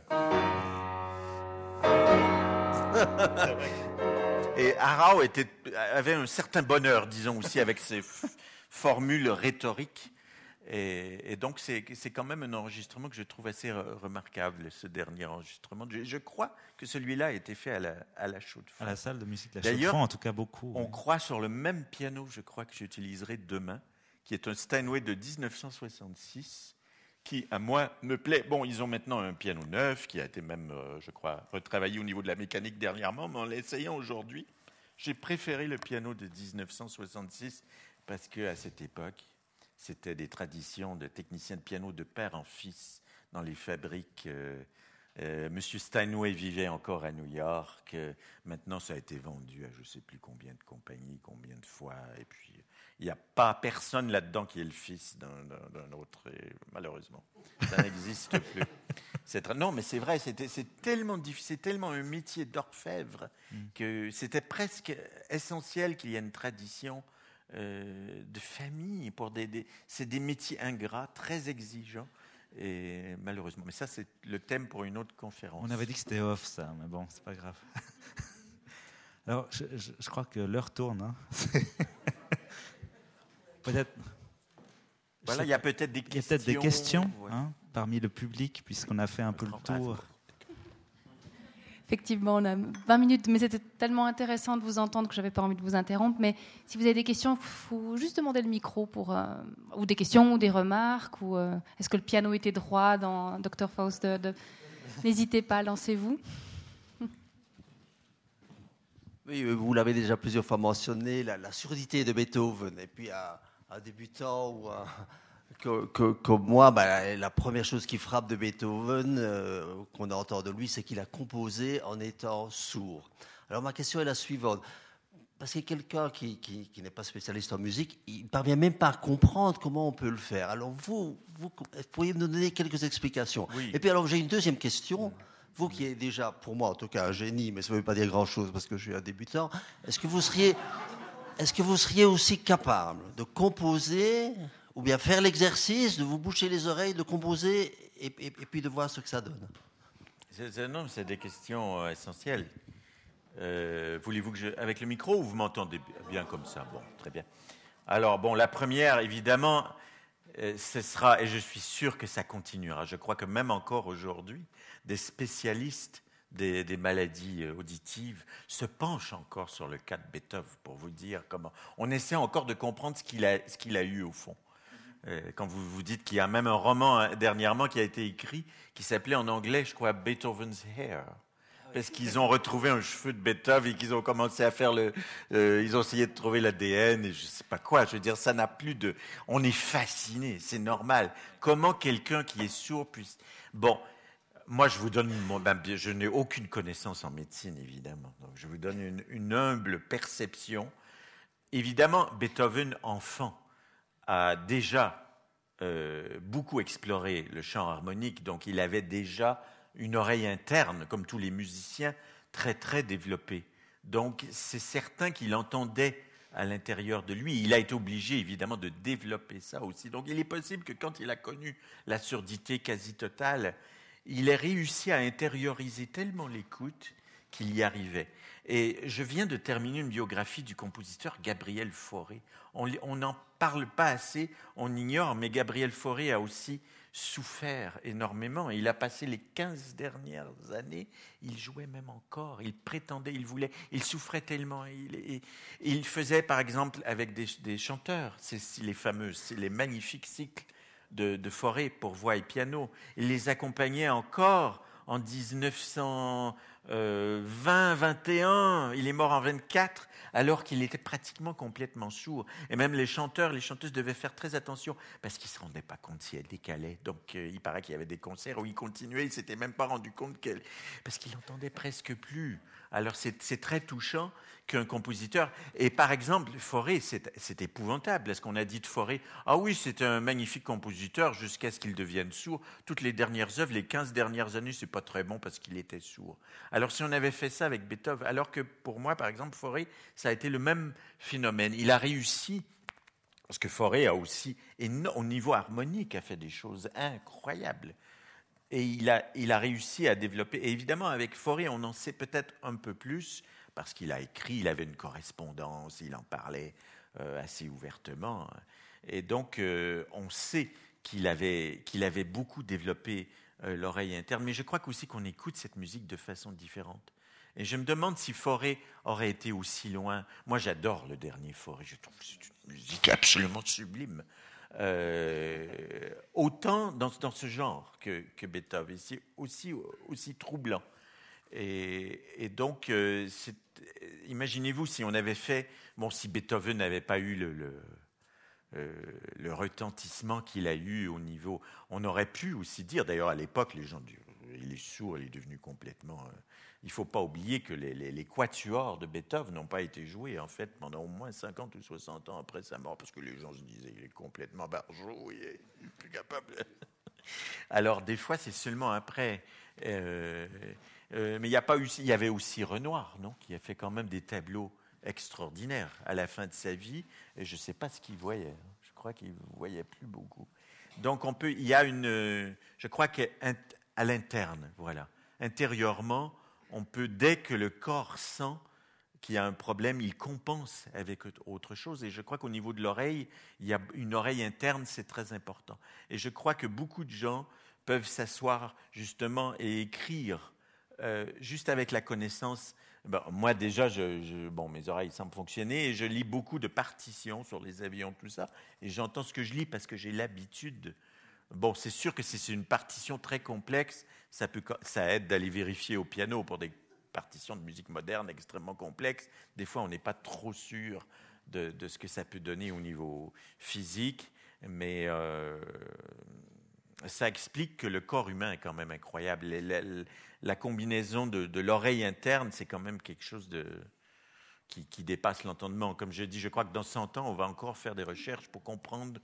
et Arau était, avait un certain bonheur, disons aussi, avec ses formules rhétoriques et, donc, c'est quand même un enregistrement que je trouve assez remarquable, ce dernier enregistrement. Je, crois que celui-là a été fait à la, à la chaux de À la salle de musique de la chaux de en tout cas beaucoup. On croit sur le même piano, je crois que j'utiliserai demain, qui est un Steinway de 1966, qui, à moi, me plaît. Bon, ils ont maintenant un piano neuf, qui a été même, euh, je crois, retravaillé au niveau de la mécanique dernièrement, mais en l'essayant aujourd'hui, j'ai préféré le piano de 1966 parce qu'à cette époque, c'était des traditions de techniciens de piano de père en fils dans les fabriques euh, Euh, Monsieur Steinway vivait encore à New York. Maintenant, ça a été vendu à je ne sais plus combien de compagnies, combien de fois. Et puis, il n'y a pas personne là-dedans qui est le fils d'un autre, malheureusement. Ça n'existe plus. non, mais c'est vrai, c'est tellement difficile, c'est tellement un métier d'orfèvre mm. que c'était presque essentiel qu'il y ait une tradition euh, de famille. Pour des, c'est des métiers ingrats, très exigeants. Et malheureusement, mais ça c'est le thème pour une autre conférence. On avait dit que c'était off ça, mais bon, c'est pas grave. Alors, je, crois que l'heure tourne. Hein. peut-être. Voilà, il y a peut-être des questions. peut-être des questions hein, parmi le public, puisqu'on a fait un peu le tour. Effectivement, on a 20 minutes, mais c'était tellement intéressant de vous entendre que j'avais pas envie de vous interrompre. Mais si vous avez des questions, il faut juste demander le micro pour, euh, ou des questions ou des remarques. Ou euh, est-ce que le piano était droit dans Dr Faust. N'hésitez pas, lancez-vous. Oui, vous l'avez déjà plusieurs fois mentionné, la, surdité de Beethoven. Et puis, à, un débutant ou comme moi, bah, la première chose qui frappe de Beethoven, euh, qu'on entend de lui, c'est qu'il a composé en étant sourd. Alors ma question est la suivante. Parce que quelqu'un qui, n'est pas spécialiste en musique, il ne parvient même pas à comprendre comment on peut le faire. Alors vous, vous pourriez me donner quelques explications. Et puis alors j'ai une deuxième question. Vous qui êtes déjà, pour moi en tout cas, un génie, mais ça ne veut pas dire grand-chose parce que je suis un débutant, est-ce que vous seriez, est-ce que vous seriez aussi capable de composer ou bien faire l'exercice de vous boucher les oreilles, de composer et, puis de voir ce que ça donne Non, c'est des questions euh, essentielles. Euh, voulez-vous que je. Avec le micro ou vous m'entendez bien comme ça? Bon, très bien. Alors, bon, la première, évidemment, euh, ce sera, et je suis sûr que ça continuera. Je crois que même encore aujourd'hui, des spécialistes des, maladies auditives se penchent encore sur le cas de Beethoven pour vous dire comment. On essaie encore de comprendre ce qu'il a, ce qu'il a eu au fond. Euh, quand vous vous dites qu'il y a même un roman hein, dernièrement qui a été écrit qui s'appelait en anglais, je crois, Beethoven's Hair. Parce qu'ils ont retrouvé un cheveu de Beethoven et qu'ils ont commencé à faire le. Euh, ils ont essayé de trouver l'ADN et je sais pas quoi. Je veux dire, ça n'a plus de. On est fasciné, c'est normal. Comment quelqu'un qui est sourd puisse. Bon, moi, je vous donne. Mon... Ben, je n'ai aucune connaissance en médecine, évidemment. Donc, je vous donne une, une humble perception. Évidemment, Beethoven, enfant, a déjà euh, beaucoup exploré le chant harmonique, donc il avait déjà une oreille interne, comme tous les musiciens, très très développée. Donc c'est certain qu'il entendait à l'intérieur de lui. Il a été obligé évidemment de développer ça aussi. Donc il est possible que quand il a connu la surdité quasi totale, il ait réussi à intérioriser tellement l'écoute qu'il y arrivait. Et je viens de terminer une biographie du compositeur Gabriel Fauré. On n'en parle pas assez, on ignore, mais Gabriel Fauré a aussi souffert énormément. Il a passé les 15 dernières années, il jouait même encore, il prétendait, il voulait, il souffrait tellement. Il, faisait par exemple avec des, chanteurs, c'est les fameux, c'est les magnifiques cycles de, de Fauré pour voix et piano. Il les accompagnait encore en 1920, 21, il est mort en 24, alors qu'il était pratiquement complètement sourd. Et même les chanteurs, les chanteuses devaient faire très attention parce qu'ils ne se rendaient pas compte si elle décalait. Donc euh, il paraît qu'il y avait des concerts où il continuait, il s'était même pas rendu compte qu'elle... parce qu'il n'entendait presque plus. Alors c'est très touchant qu'un compositeur. Et par exemple, Fauré, c'est épouvantable. Est-ce qu'on a dit de Fauré Ah oui, c'est un magnifique compositeur jusqu'à ce qu'il devienne sourd. Toutes les dernières œuvres, les 15 dernières années, c'est pas très bon parce qu'il était sourd. Alors si on avait fait ça avec Beethoven, alors que pour moi, par exemple, Fauré, ça a été le même phénomène. Il a réussi. Parce que Fauré a aussi, au niveau harmonique, a fait des choses incroyables. Et il a, il a réussi à développer. Et évidemment, avec Fauré, on en sait peut-être un peu plus parce qu'il a écrit, il avait une correspondance, il en parlait euh, assez ouvertement. Et donc, euh, on sait qu'il avait, avait beaucoup développé euh, l'oreille interne, mais je crois aussi qu'on écoute cette musique de façon différente. Et je me demande si Forêt aurait été aussi loin. Moi, j'adore le dernier Forêt, je trouve que c'est une musique absolument sublime. Autant dans, dans, ce genre que, que Beethoven, c'est aussi, aussi troublant. Et, donc, euh, imaginez-vous si on avait fait, bon, si Beethoven n'avait pas eu le, le, euh, retentissement qu'il a eu au niveau, on aurait pu aussi dire, d'ailleurs à l'époque, les gens, il il est sourd, il est devenu complètement. euh, il ne faut pas oublier que les, quatuors de Beethoven n'ont pas été joués, en fait, pendant au moins 50 ou 60 ans après sa mort, parce que les gens se disaient il est complètement barjot, il est plus capable. Alors, des fois, c'est seulement après. euh, euh, mais il y, a pas eu, il y avait aussi Renoir, non qui a fait quand même des tableaux extraordinaires à la fin de sa vie, et je ne sais pas ce qu'il voyait. Je crois qu'il ne voyait plus beaucoup. Donc, on peut, il y a une. euh, Je crois qu'à l'interne, voilà. Intérieurement, on peut, dès que le corps sent qu'il y a un problème, il compense avec autre chose. Et je crois qu'au niveau de l'oreille, il y a une oreille interne, c'est très important. Et je crois que beaucoup de gens peuvent s'asseoir justement et écrire euh, juste avec la connaissance. Moi déjà, je, bon, mes oreilles semblent fonctionner et je lis beaucoup de partitions sur les avions, tout ça. Et j'entends ce que je lis parce que j'ai l'habitude. Bon, c'est sûr que c'est une partition très complexe, ça, peut, ça aide d'aller vérifier au piano pour des partitions de musique moderne extrêmement complexes. Des fois, on n'est pas trop sûr de, ce que ça peut donner au niveau physique, mais euh, ça explique que le corps humain est quand même incroyable. La, combinaison de, l'oreille interne, c'est quand même quelque chose qui, dépasse l'entendement. Comme je dis, je crois que dans 100 ans, on va encore faire des recherches pour comprendre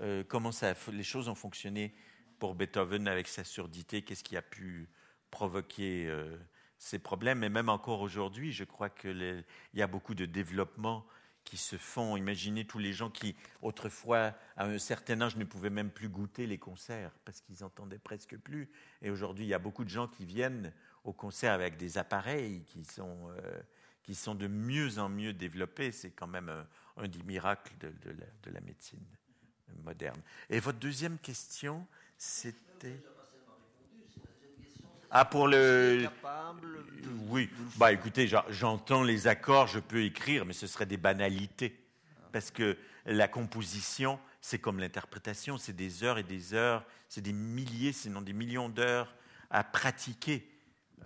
euh, comment les choses ont fonctionné pour Beethoven avec sa surdité, qu'est-ce qui a pu provoquer euh, ces problèmes? Et même encore aujourd'hui, je crois qu'il y a beaucoup de développements qui se font. Imaginez tous les gens qui, autrefois, à un certain âge, ne pouvaient même plus goûter les concerts parce qu'ils entendaient presque plus. Et aujourd'hui, il y a beaucoup de gens qui viennent au concert avec des appareils qui sont, euh, qui sont de mieux en mieux développés. C'est quand même un, un des miracles de la médecine moderne. Et votre deuxième question, c'était. Ah, pour le. Oui, bah écoutez, j'en- j'entends les accords, je peux écrire, mais ce serait des banalités. Parce que la composition, c'est comme l'interprétation, c'est des heures et des heures, c'est des milliers, sinon des millions d'heures à pratiquer.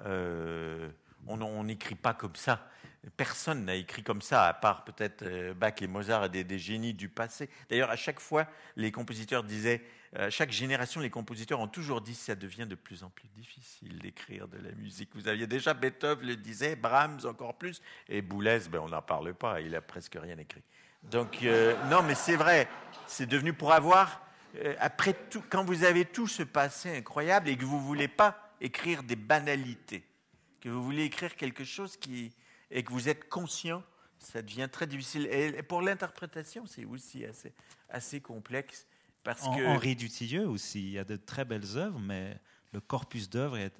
Euh, on n'écrit pas comme ça. Personne n'a écrit comme ça, à part peut-être euh, Bach et Mozart, des, des génies du passé. D'ailleurs, à chaque fois, les compositeurs disaient, euh, chaque génération, les compositeurs ont toujours dit ça devient de plus en plus difficile d'écrire de la musique. Vous aviez déjà Beethoven le disait, Brahms encore plus, et Boulez, ben, on n'en parle pas, il a presque rien écrit. Donc, euh, non, mais c'est vrai, c'est devenu pour avoir, euh, après tout, quand vous avez tout ce passé incroyable et que vous ne voulez pas écrire des banalités, que vous voulez écrire quelque chose qui, et que vous êtes conscient, ça devient très difficile. Et pour l'interprétation, c'est aussi assez, assez complexe. Parce En- que, Henri Dutilleux aussi, il y a de très belles œuvres, mais le corpus d'œuvres, est-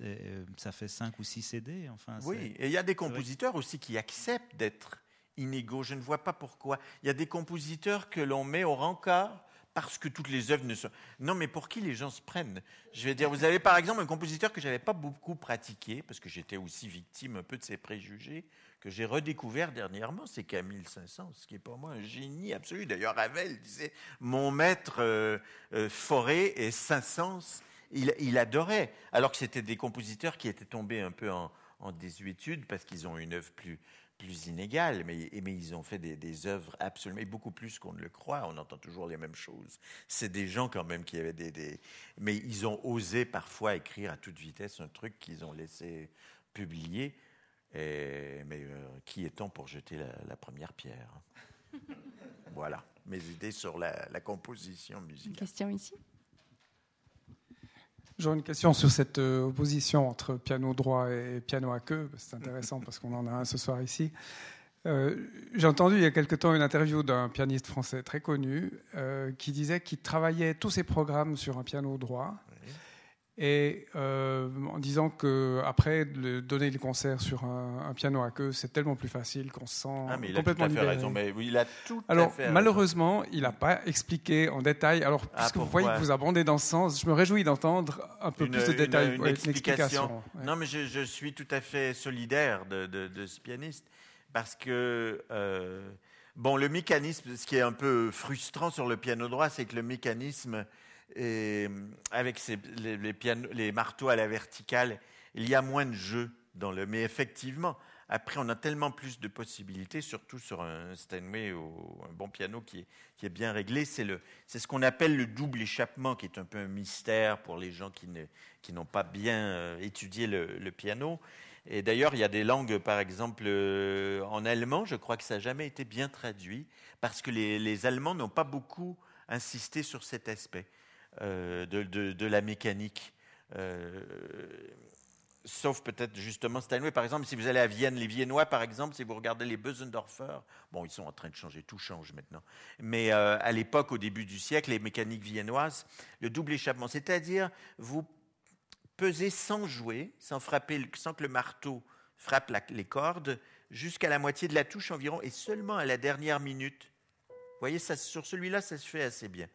ça fait 5 ou 6 CD. Enfin, Oui, et il y a des compositeurs aussi qui acceptent d'être inégaux. Je ne vois pas pourquoi. Il y a des compositeurs que l'on met au rencard parce que toutes les œuvres ne sont. Non, mais pour qui les gens se prennent? Je vais dire, vous avez par exemple un compositeur que j'avais pas beaucoup pratiqué parce que j'étais aussi victime un peu de ses préjugés que j'ai redécouvert dernièrement, c'est Camille Saint-Saëns, qui est pour moi un génie absolu. D'ailleurs, Ravel disait mon maître euh, euh, Forêt et Saint-Saëns, il, adorait, alors que c'était des compositeurs qui étaient tombés un peu en, désuétude parce qu'ils ont une œuvre plus, plus inégale, mais, mais ils ont fait des, des œuvres absolument, et beaucoup plus qu'on ne le croit. On entend toujours les mêmes choses. C'est des gens quand même qui avaient des, des, mais ils ont osé parfois écrire à toute vitesse un truc qu'ils ont laissé publier. Et, mais euh, qui est-on pour jeter la, la première pierre Voilà mes idées sur la, la composition Une musicale. question ici? J'aurais une question sur cette euh, opposition entre piano droit et piano à queue. C'est intéressant parce qu'on en a un ce soir ici. Euh, J'ai entendu il y a quelque temps une interview d'un pianiste français très connu euh, qui disait qu'il travaillait tous ses programmes sur un piano droit et euh, en disant que après de donner le concert sur un, un piano à queue, c'est tellement plus facile qu'on se sent Ah, mais il a tout complètement à fait libéré. raison. Mais oui, il a tout à Alors, fait raison. malheureusement, il n'a pas expliqué en détail. Alors, Ah, puisque vous voyez que vous abondez dans ce sens, je me réjouis d'entendre un peu Une- plus de une- détails. une ouais, explication. ouais. Non, mais je, je suis tout à fait solidaire de, de- de ce pianiste parce que, euh, bon, le mécanisme, ce qui est un peu frustrant sur le piano droit, c'est que le mécanisme, est, avec ses- les, marteaux à la verticale, il y a moins de jeu dans le. Mais effectivement, Après, on a tellement plus de possibilités, surtout sur un Steinway ou un bon piano qui est, bien réglé. C'est, ce qu'on appelle le double échappement, qui est un peu un mystère pour les gens qui, n'ont pas bien euh, étudié le, piano. Et d'ailleurs, il y a des langues, par exemple, euh, en allemand, je crois que ça n'a jamais été bien traduit, parce que les, Allemands n'ont pas beaucoup insisté sur cet aspect euh, de, de, la mécanique. Euh, sauf peut-être justement Steinway. Par exemple, si vous allez à Vienne, les Viennois, par exemple, si vous regardez les Bösendorfer, bon, ils sont en train de changer, tout change maintenant. Mais euh, à l'époque, au début du siècle, les mécaniques viennoises, le double échappement, c'est-à-dire vous pesez sans jouer, sans frapper, sans que le marteau frappe les cordes, jusqu'à la moitié de la touche environ, et seulement à la dernière minute. Vous voyez, ça, sur celui-là, ça se fait assez bien.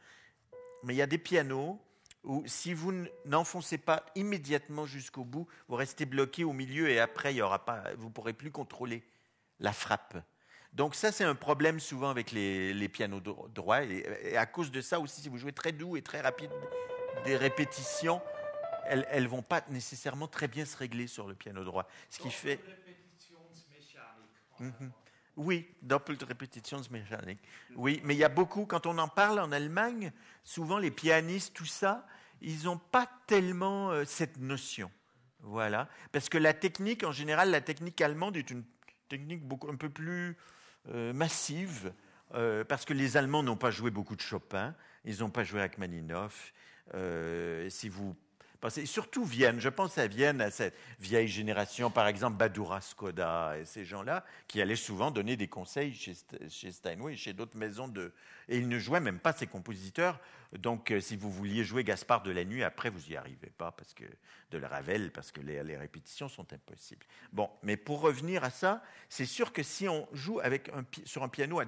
Mais il y a des pianos où si vous n'enfoncez pas immédiatement jusqu'au bout, vous restez bloqué au milieu et après, il y aura pas, vous ne pourrez plus contrôler la frappe. Donc ça, c'est un problème souvent avec les, les pianos droits. Et, et, à cause de ça aussi, si vous jouez très doux et très rapide, des répétitions, elles ne vont pas nécessairement très bien se régler sur le piano droit. Ce qui fait... Mm -hmm. Oui, doppelt Repetitionsmechanik. Oui, mais il y a beaucoup, quand on en parle en Allemagne, souvent les pianistes, tout ça, ils n'ont pas tellement euh, cette notion. Voilà. Parce que la technique, en général, la technique allemande est une technique un peu plus euh, massive, euh, parce que les Allemands n'ont pas joué beaucoup de Chopin, ils n'ont pas joué Rachmaninoff. Si vous Surtout Vienne, je pense à Vienne, à cette vieille génération, par exemple Badura Skoda et ces gens-là, qui allaient souvent donner des conseils chez, Steinway et chez d'autres maisons de. Et ils ne jouaient même pas ces compositeurs. Donc, euh, si vous vouliez jouer Gaspard de la Nuit, après, vous n'y arrivez pas, parce que de la Ravel, parce que les, répétitions sont impossibles. Bon, mais pour revenir à ça, c'est sûr que si on joue avec un, sur un piano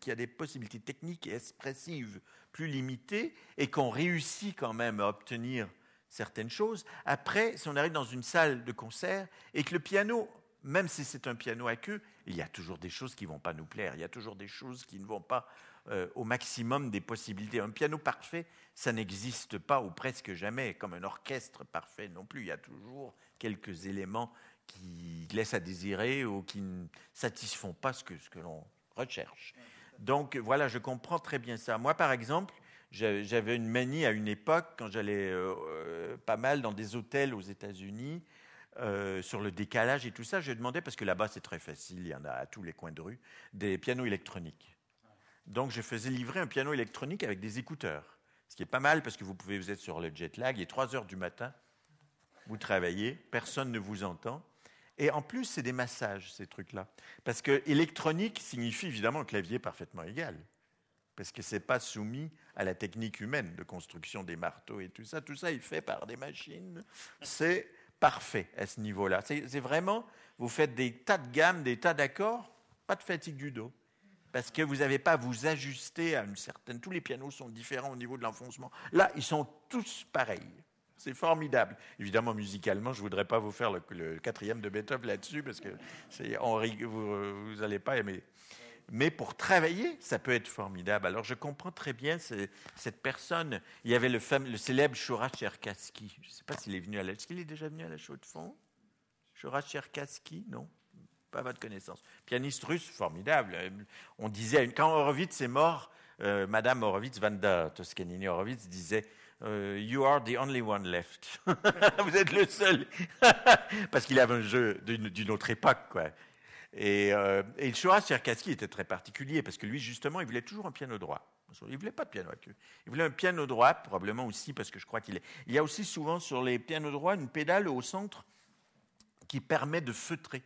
qui a des possibilités techniques et expressives plus limitées, et qu'on réussit quand même à obtenir certaines choses. Après, si on arrive dans une salle de concert et que le piano, même si c'est un piano à queue, il y a toujours des choses qui ne vont pas nous plaire, il y a toujours des choses qui ne vont pas euh, au maximum des possibilités. Un piano parfait, ça n'existe pas ou presque jamais, comme un orchestre parfait non plus. Il y a toujours quelques éléments qui laissent à désirer ou qui ne satisfont pas ce que, ce que l'on recherche. Donc voilà, je comprends très bien ça. Moi, par exemple, j'avais une manie à une époque, quand j'allais euh, pas mal dans des hôtels aux États-Unis, euh, sur le décalage et tout ça, je demandais, parce que là-bas c'est très facile, il y en a à tous les coins de rue, des pianos électroniques. Donc je faisais livrer un piano électronique avec des écouteurs. Ce qui est pas mal parce que vous pouvez vous être sur le jet lag, il est 3 heures du matin, vous travaillez, personne ne vous entend. Et en plus, c'est des massages, ces trucs-là. Parce que électronique signifie évidemment un clavier parfaitement égal parce que ce n'est pas soumis à la technique humaine de construction des marteaux et tout ça. Tout ça est fait par des machines. C'est parfait à ce niveau-là. C'est vraiment, vous faites des tas de gammes, des tas d'accords, pas de fatigue du dos. Parce que vous n'avez pas à vous ajuster à une certaine. Tous les pianos sont différents au niveau de l'enfoncement. Là, ils sont tous pareils. C'est formidable. Évidemment, musicalement, je ne voudrais pas vous faire le, quatrième de Beethoven là-dessus, parce que Henri, vous n'allez pas aimer mais pour travailler, ça peut être formidable. Alors je comprends très bien cette personne. Il y avait le, célèbre Shura Cherkassky. Je ne sais pas s'il est venu à la. Est-ce déjà venu à la chaux de fond Shura Cherkassky Non? Pas à votre connaissance. Pianiste russe, formidable. On disait, quand Horowitz est mort, euh, Madame Horowitz, Vanda Toscanini Horowitz disait euh, You are the only one left. Vous êtes le seul. Parce qu'il avait un jeu d'une autre époque, quoi. Et, euh, et le Shura Cherkassky était très particulier parce que lui, justement, il voulait toujours un piano droit. Il ne voulait pas de piano à queue. Il voulait un piano droit, probablement aussi parce que je crois qu'il est. Il y a aussi souvent sur les pianos droits une pédale au centre qui permet de feutrer.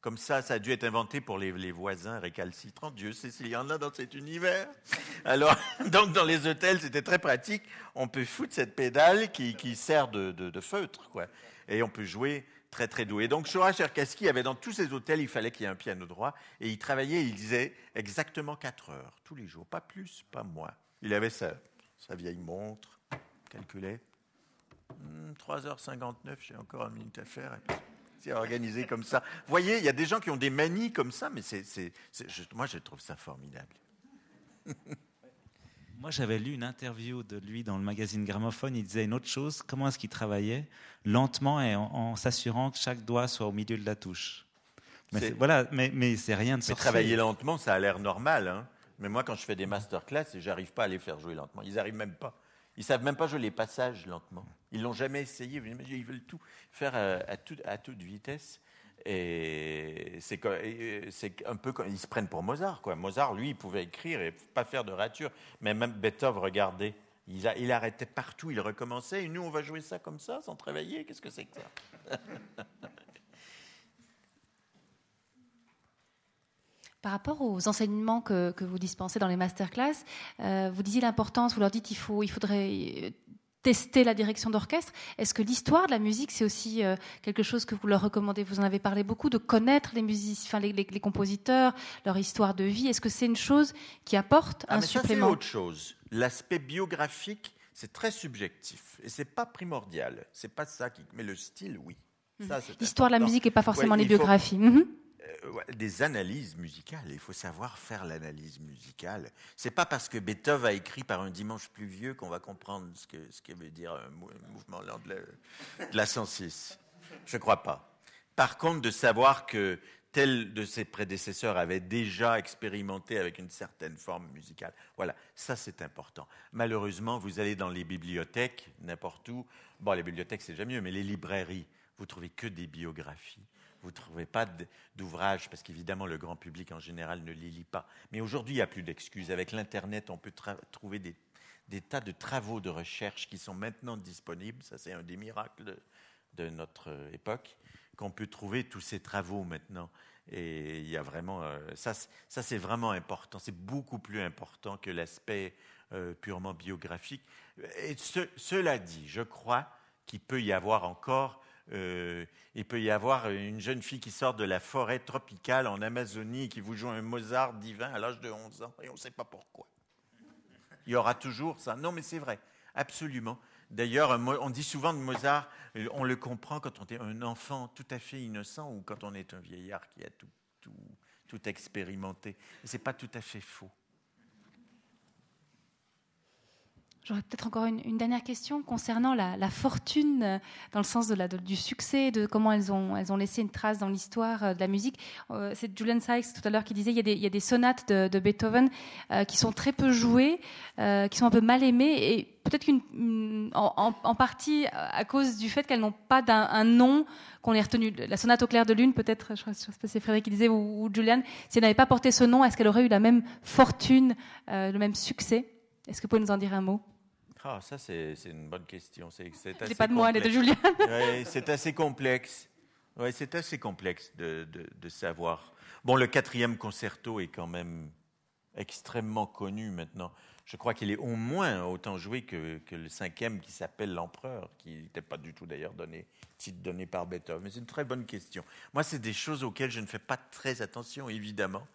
Comme ça, ça a dû être inventé pour les, les voisins récalcitrants. Dieu sait s'il y en a dans cet univers. Alors, donc dans les hôtels, c'était très pratique. On peut foutre cette pédale qui, qui sert de, de, de, feutre, quoi. Et on peut jouer très très doux. Et donc Shora Cherkassky avait dans tous ses hôtels, il fallait qu'il y ait un piano droit, et il travaillait, il disait exactement 4 heures, tous les jours, pas plus, pas moins. Il avait sa, sa vieille montre, calculait, hmm, 3h59, j'ai encore une minute à faire. C'est organisé comme ça. Vous voyez, il y a des gens qui ont des manies comme ça, mais c'est, c'est, moi je trouve ça formidable. Moi, j'avais lu une interview de lui dans le magazine Gramophone. Il disait une autre chose. Comment est-ce qu'il travaillait Lentement et en, en s'assurant que chaque doigt soit au milieu de la touche. Mais C'est- voilà, mais, mais c'est rien de Mais sorcier. travailler lentement, ça a l'air normal. Hein. Mais moi, quand je fais des masterclass, j'arrive pas à les faire jouer lentement. Ils n'arrivent même pas. Ils savent même pas jouer les passages lentement. Ils l'ont jamais essayé. Ils veulent tout faire à, à tout- à toute vitesse. Et c'est c'est un peu comme ils se prennent pour Mozart. Quoi. Mozart, lui, il pouvait écrire et pas faire de rature. Mais même Beethoven, regardez, il, arrêtait partout, il recommençait. Et nous, on va jouer ça comme ça, sans travailler. Qu'est-ce que c'est que ça? Par rapport aux enseignements que, vous dispensez dans les masterclass, euh, vous disiez l'importance, vous leur dites il, faut, il faudrait euh, tester la direction d'orchestre. Est-ce que l'histoire de la musique, c'est aussi euh, quelque chose que vous leur recommandez? Vous en avez parlé beaucoup, de connaître les, musiciens, enfin, les, les- les compositeurs, leur histoire de vie. Est-ce que c'est une chose qui apporte Ah, un mais ça, c'est supplément? autre chose. L'aspect biographique, c'est très subjectif et c'est pas primordial. C'est pas ça qui. Mais le style, oui. Ça, Mhm. L'histoire de la musique n'est pas forcément Ouais, les faut- biographies. Euh, des analyses musicales. Il faut savoir faire l'analyse musicale. C'est pas parce que Beethoven a écrit par un dimanche pluvieux qu'on va comprendre ce que, ce veut dire un, mou- un mouvement de la, de la 106. Je crois pas. Par contre, de savoir que tel de ses prédécesseurs avait déjà expérimenté avec une certaine forme musicale. Voilà, ça c'est important. Malheureusement, vous allez dans les bibliothèques, n'importe où. Bon, les bibliothèques c'est déjà mieux, mais les librairies, vous trouvez que des biographies. Vous ne trouvez pas d- d'ouvrages, parce qu'évidemment, le grand public en général ne les lit pas. Mais aujourd'hui, il n'y a plus d'excuses. Avec l'Internet, on peut trouver des, tas de travaux de recherche qui sont maintenant disponibles. Ça, c'est un des miracles de, notre euh, époque, qu'on peut trouver tous ces travaux maintenant. Et il y a vraiment. euh, ça, ça, c'est vraiment important. C'est beaucoup plus important que l'aspect euh, purement biographique. Cela dit, je crois qu'il peut y avoir encore. Euh, il peut y avoir une jeune fille qui sort de la forêt tropicale en Amazonie et qui vous joue un Mozart divin à l'âge de 11 ans et on ne sait pas pourquoi. Il y aura toujours ça. Non, mais c'est vrai, absolument. D'ailleurs, on dit souvent de Mozart, euh, on le comprend quand on est un enfant tout à fait innocent ou quand on est un vieillard qui a tout, tout, expérimenté. Ce n'est pas tout à fait faux. J'aurais peut-être encore une, dernière question concernant la, fortune, euh, dans le sens du succès, de comment elles ont, laissé une trace dans l'histoire euh, de la musique. Euh, c'est Julian Sykes tout à l'heure qui disait il y a des, sonates de, Beethoven qui sont très peu jouées, qui sont un peu mal aimées, et peut-être qu'une, une- en, partie à cause du fait qu'elles n'ont pas un nom qu'on ait retenu. La sonate au clair de lune, peut-être, je ne sais pas si c'est Frédéric qui disait, ou, Julian, si elle n'avait pas porté ce nom, est-ce qu'elle aurait eu la même fortune, le même succès? Est-ce que vous pouvez nous en dire un mot? Ah, ça, c'est une bonne question. C'est pas de moi, elle est de. Ouais, c'est assez complexe. Ouais, c'est assez complexe de, de- de savoir. Bon, le quatrième concerto est quand même extrêmement connu maintenant. Je crois qu'il est au moins autant joué que, que le cinquième qui s'appelle l'Empereur, qui n'était pas du tout d'ailleurs donné, titre donné par Beethoven. Mais c'est une très bonne question. Moi, c'est des choses auxquelles je ne fais pas très attention, évidemment.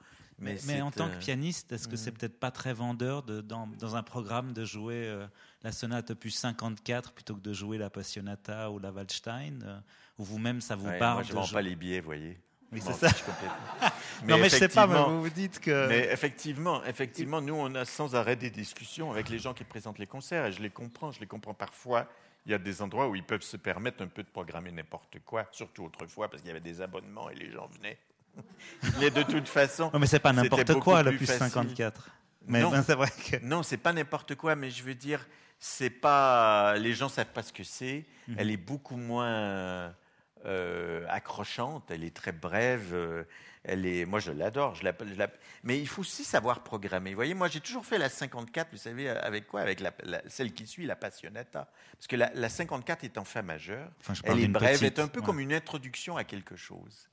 Mais, Mais, mais en tant euh, que pianiste, est-ce que c'est peut-être pas très vendeur de, dans, dans un programme de jouer euh, la sonate opus 54 plutôt que de jouer la Passionata ou la Waldstein euh, Ou vous-même, ça vous ouais, parle moi, je ne vends pas les billets, vous voyez. Oui, c'est ça. complètement. Non, mais je sais pas, mais vous vous dites que. Mais effectivement, effectivement, nous, on a sans arrêt des discussions avec les gens qui présentent les concerts, et je les comprends, je les comprends parfois. Il y a des endroits où ils peuvent se permettre un peu de programmer n'importe quoi, surtout autrefois, parce qu'il y avait des abonnements et les gens venaient. Mais de toute façon, Non, mais c'est pas n'importe quoi, le plus plus facile. 54. Mais Non. ben, c'est vrai que. non, c'est pas n'importe quoi, mais je veux dire, c'est pas. Les gens savent pas ce que c'est. Mhm. Elle est beaucoup moins euh, accrochante. Elle est très brève. euh, Elle est. Moi, je l'adore. Je Mais il faut aussi savoir programmer. Vous voyez, moi, j'ai toujours fait la 54. Vous savez avec quoi? Avec la, la- celle qui suit, la Passionata. Parce que la, la 54 est en fa majeur. Enfin, Elle est brève. petite, est un peu ouais. comme une introduction à quelque chose.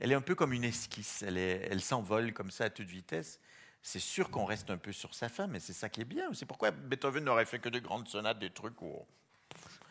Elle est un peu comme une esquisse. Elle, s'envole comme ça à toute vitesse. C'est sûr qu'on reste un peu sur sa fin, mais c'est ça qui est bien. C'est pourquoi Beethoven n'aurait fait que de grandes sonates, des trucs où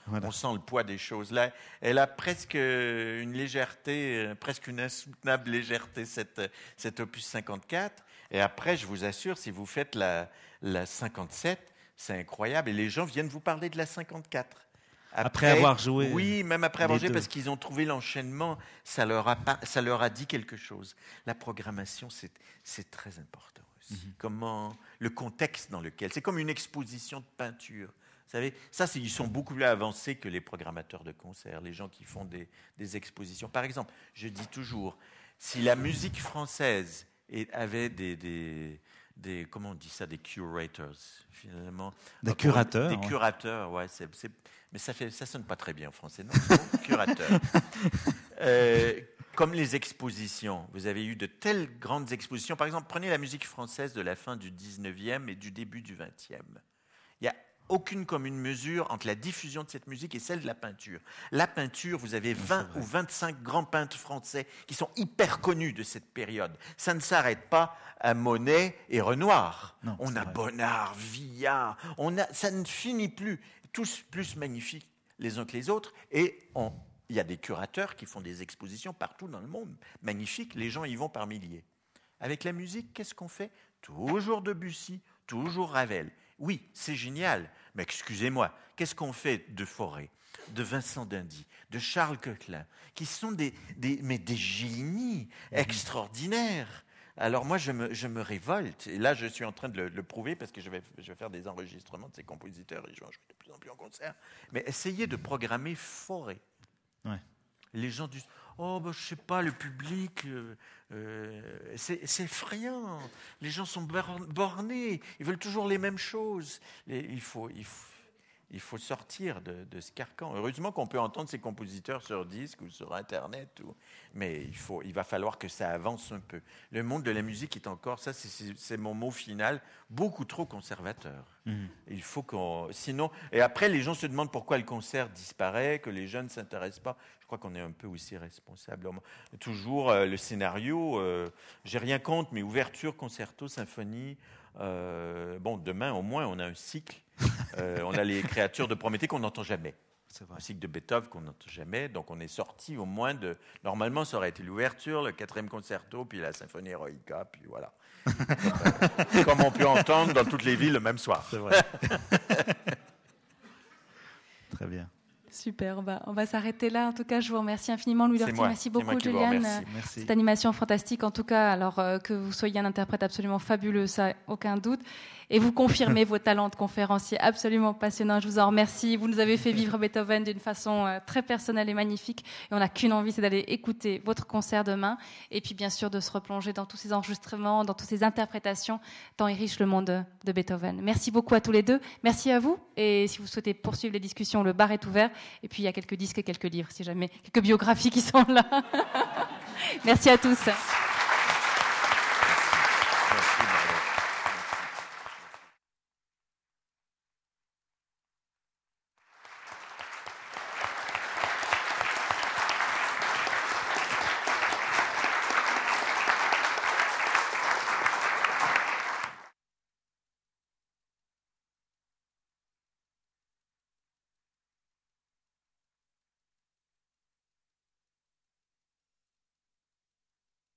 Voilà. on sent le poids des choses. Là, elle a presque une légèreté, euh, presque une insoutenable légèreté, cette, cette opus 54. Et après, je vous assure, si vous faites la, la 57, c'est incroyable. Et les gens viennent vous parler de la 54. Après avoir joué Oui, même après avoir joué, deux. parce qu'ils ont trouvé l'enchaînement, ça, leur a ça leur a dit quelque chose. La programmation, c'est très important aussi. Mhm. Comment le contexte dans lequel. C'est comme une exposition de peinture. Vous savez, ça, ils sont beaucoup plus avancés que les programmateurs de concerts, les gens qui font des, des expositions. Par exemple, je dis toujours, Si la musique française avait des, des, des, comment on dit ça, des curators, finalement. Des curateurs. Des curateurs, ouais. mais ça fait, ça sonne pas très bien en français, non? Curateurs. Euh, comme les expositions. Vous avez eu de telles grandes expositions. Par exemple, prenez la musique française de la fin du 19e et du début du 20e. Il y a aucune commune mesure entre la diffusion de cette musique et celle de la peinture. La peinture, vous avez 20 ou 25 grands peintres français qui sont hyper connus de cette période. Ça ne s'arrête pas à Monet et Renoir. on a Bonnard, Villard, on a, ça ne finit plus. Tous plus magnifiques les uns que les autres. Et il y a des curateurs qui font des expositions partout dans le monde. Magnifiques, les gens y vont par milliers. Avec la musique, qu'est-ce qu'on fait? Toujours Debussy, toujours Ravel. Oui, c'est génial, mais excusez-moi, qu'est-ce qu'on fait de Forêt, de Vincent Dindy, de Charles Coquelin, qui sont des, mais des génies mhm. extraordinaires alors moi, je me, révolte. Et là, je suis en train de le, prouver parce que je vais, faire des enregistrements de ces compositeurs et je vais en jouer de plus en plus en concert. Mais essayez de programmer Forêt. Les gens disent Oh, ben, je sais pas, le public, euh, euh, c'est effrayant. Les gens sont bornés, ils veulent toujours les mêmes choses. il, faut, il, faut, il faut sortir de, ce carcan. Heureusement qu'on peut entendre ces compositeurs sur disque ou sur Internet, mais il, faut, il va falloir que ça avance un peu. Le monde de la musique est encore, ça c'est mon mot final, beaucoup trop conservateur. Mhm. Il faut qu'on, sinon, et après les gens se demandent pourquoi le concert disparaît, que les jeunes ne s'intéressent pas. Je crois qu'on est un peu aussi responsable. Toujours euh, le scénario, euh, j'ai rien contre, mais ouverture, concerto, symphonie. Euh, bon, demain au moins on a un cycle euh, on a les créatures de Prométhée qu'on n'entend jamais. Un cycle de Beethoven qu'on n'entend jamais. Donc on est sorti au moins de. Normalement, ça aurait été l'ouverture, le quatrième concerto, puis la symphonie Eroica, puis voilà. Comme on peut entendre dans toutes les villes le même soir. C'est vrai. Très bien. Super, on va, s'arrêter là. En tout cas, je vous remercie infiniment, Louis Lortie. Merci beaucoup, Juliane. Cette animation fantastique, en tout cas, alors euh, que vous soyez un interprète absolument fabuleux, ça, aucun doute et vous confirmez vos talents de conférencier absolument passionnants. Je vous en remercie. Vous nous avez fait vivre Beethoven d'une façon euh, très personnelle et magnifique. Et on n'a qu'une envie, c'est d'aller écouter votre concert demain. Et puis, bien sûr, de se replonger dans tous ces enregistrements, dans toutes ces interprétations, tant est riche le monde de Beethoven. Merci beaucoup à tous les deux. Merci à vous. Et si vous souhaitez poursuivre les discussions, le bar est ouvert. Et puis, il y a quelques disques et quelques livres, si jamais, quelques biographies qui sont là. Merci à tous.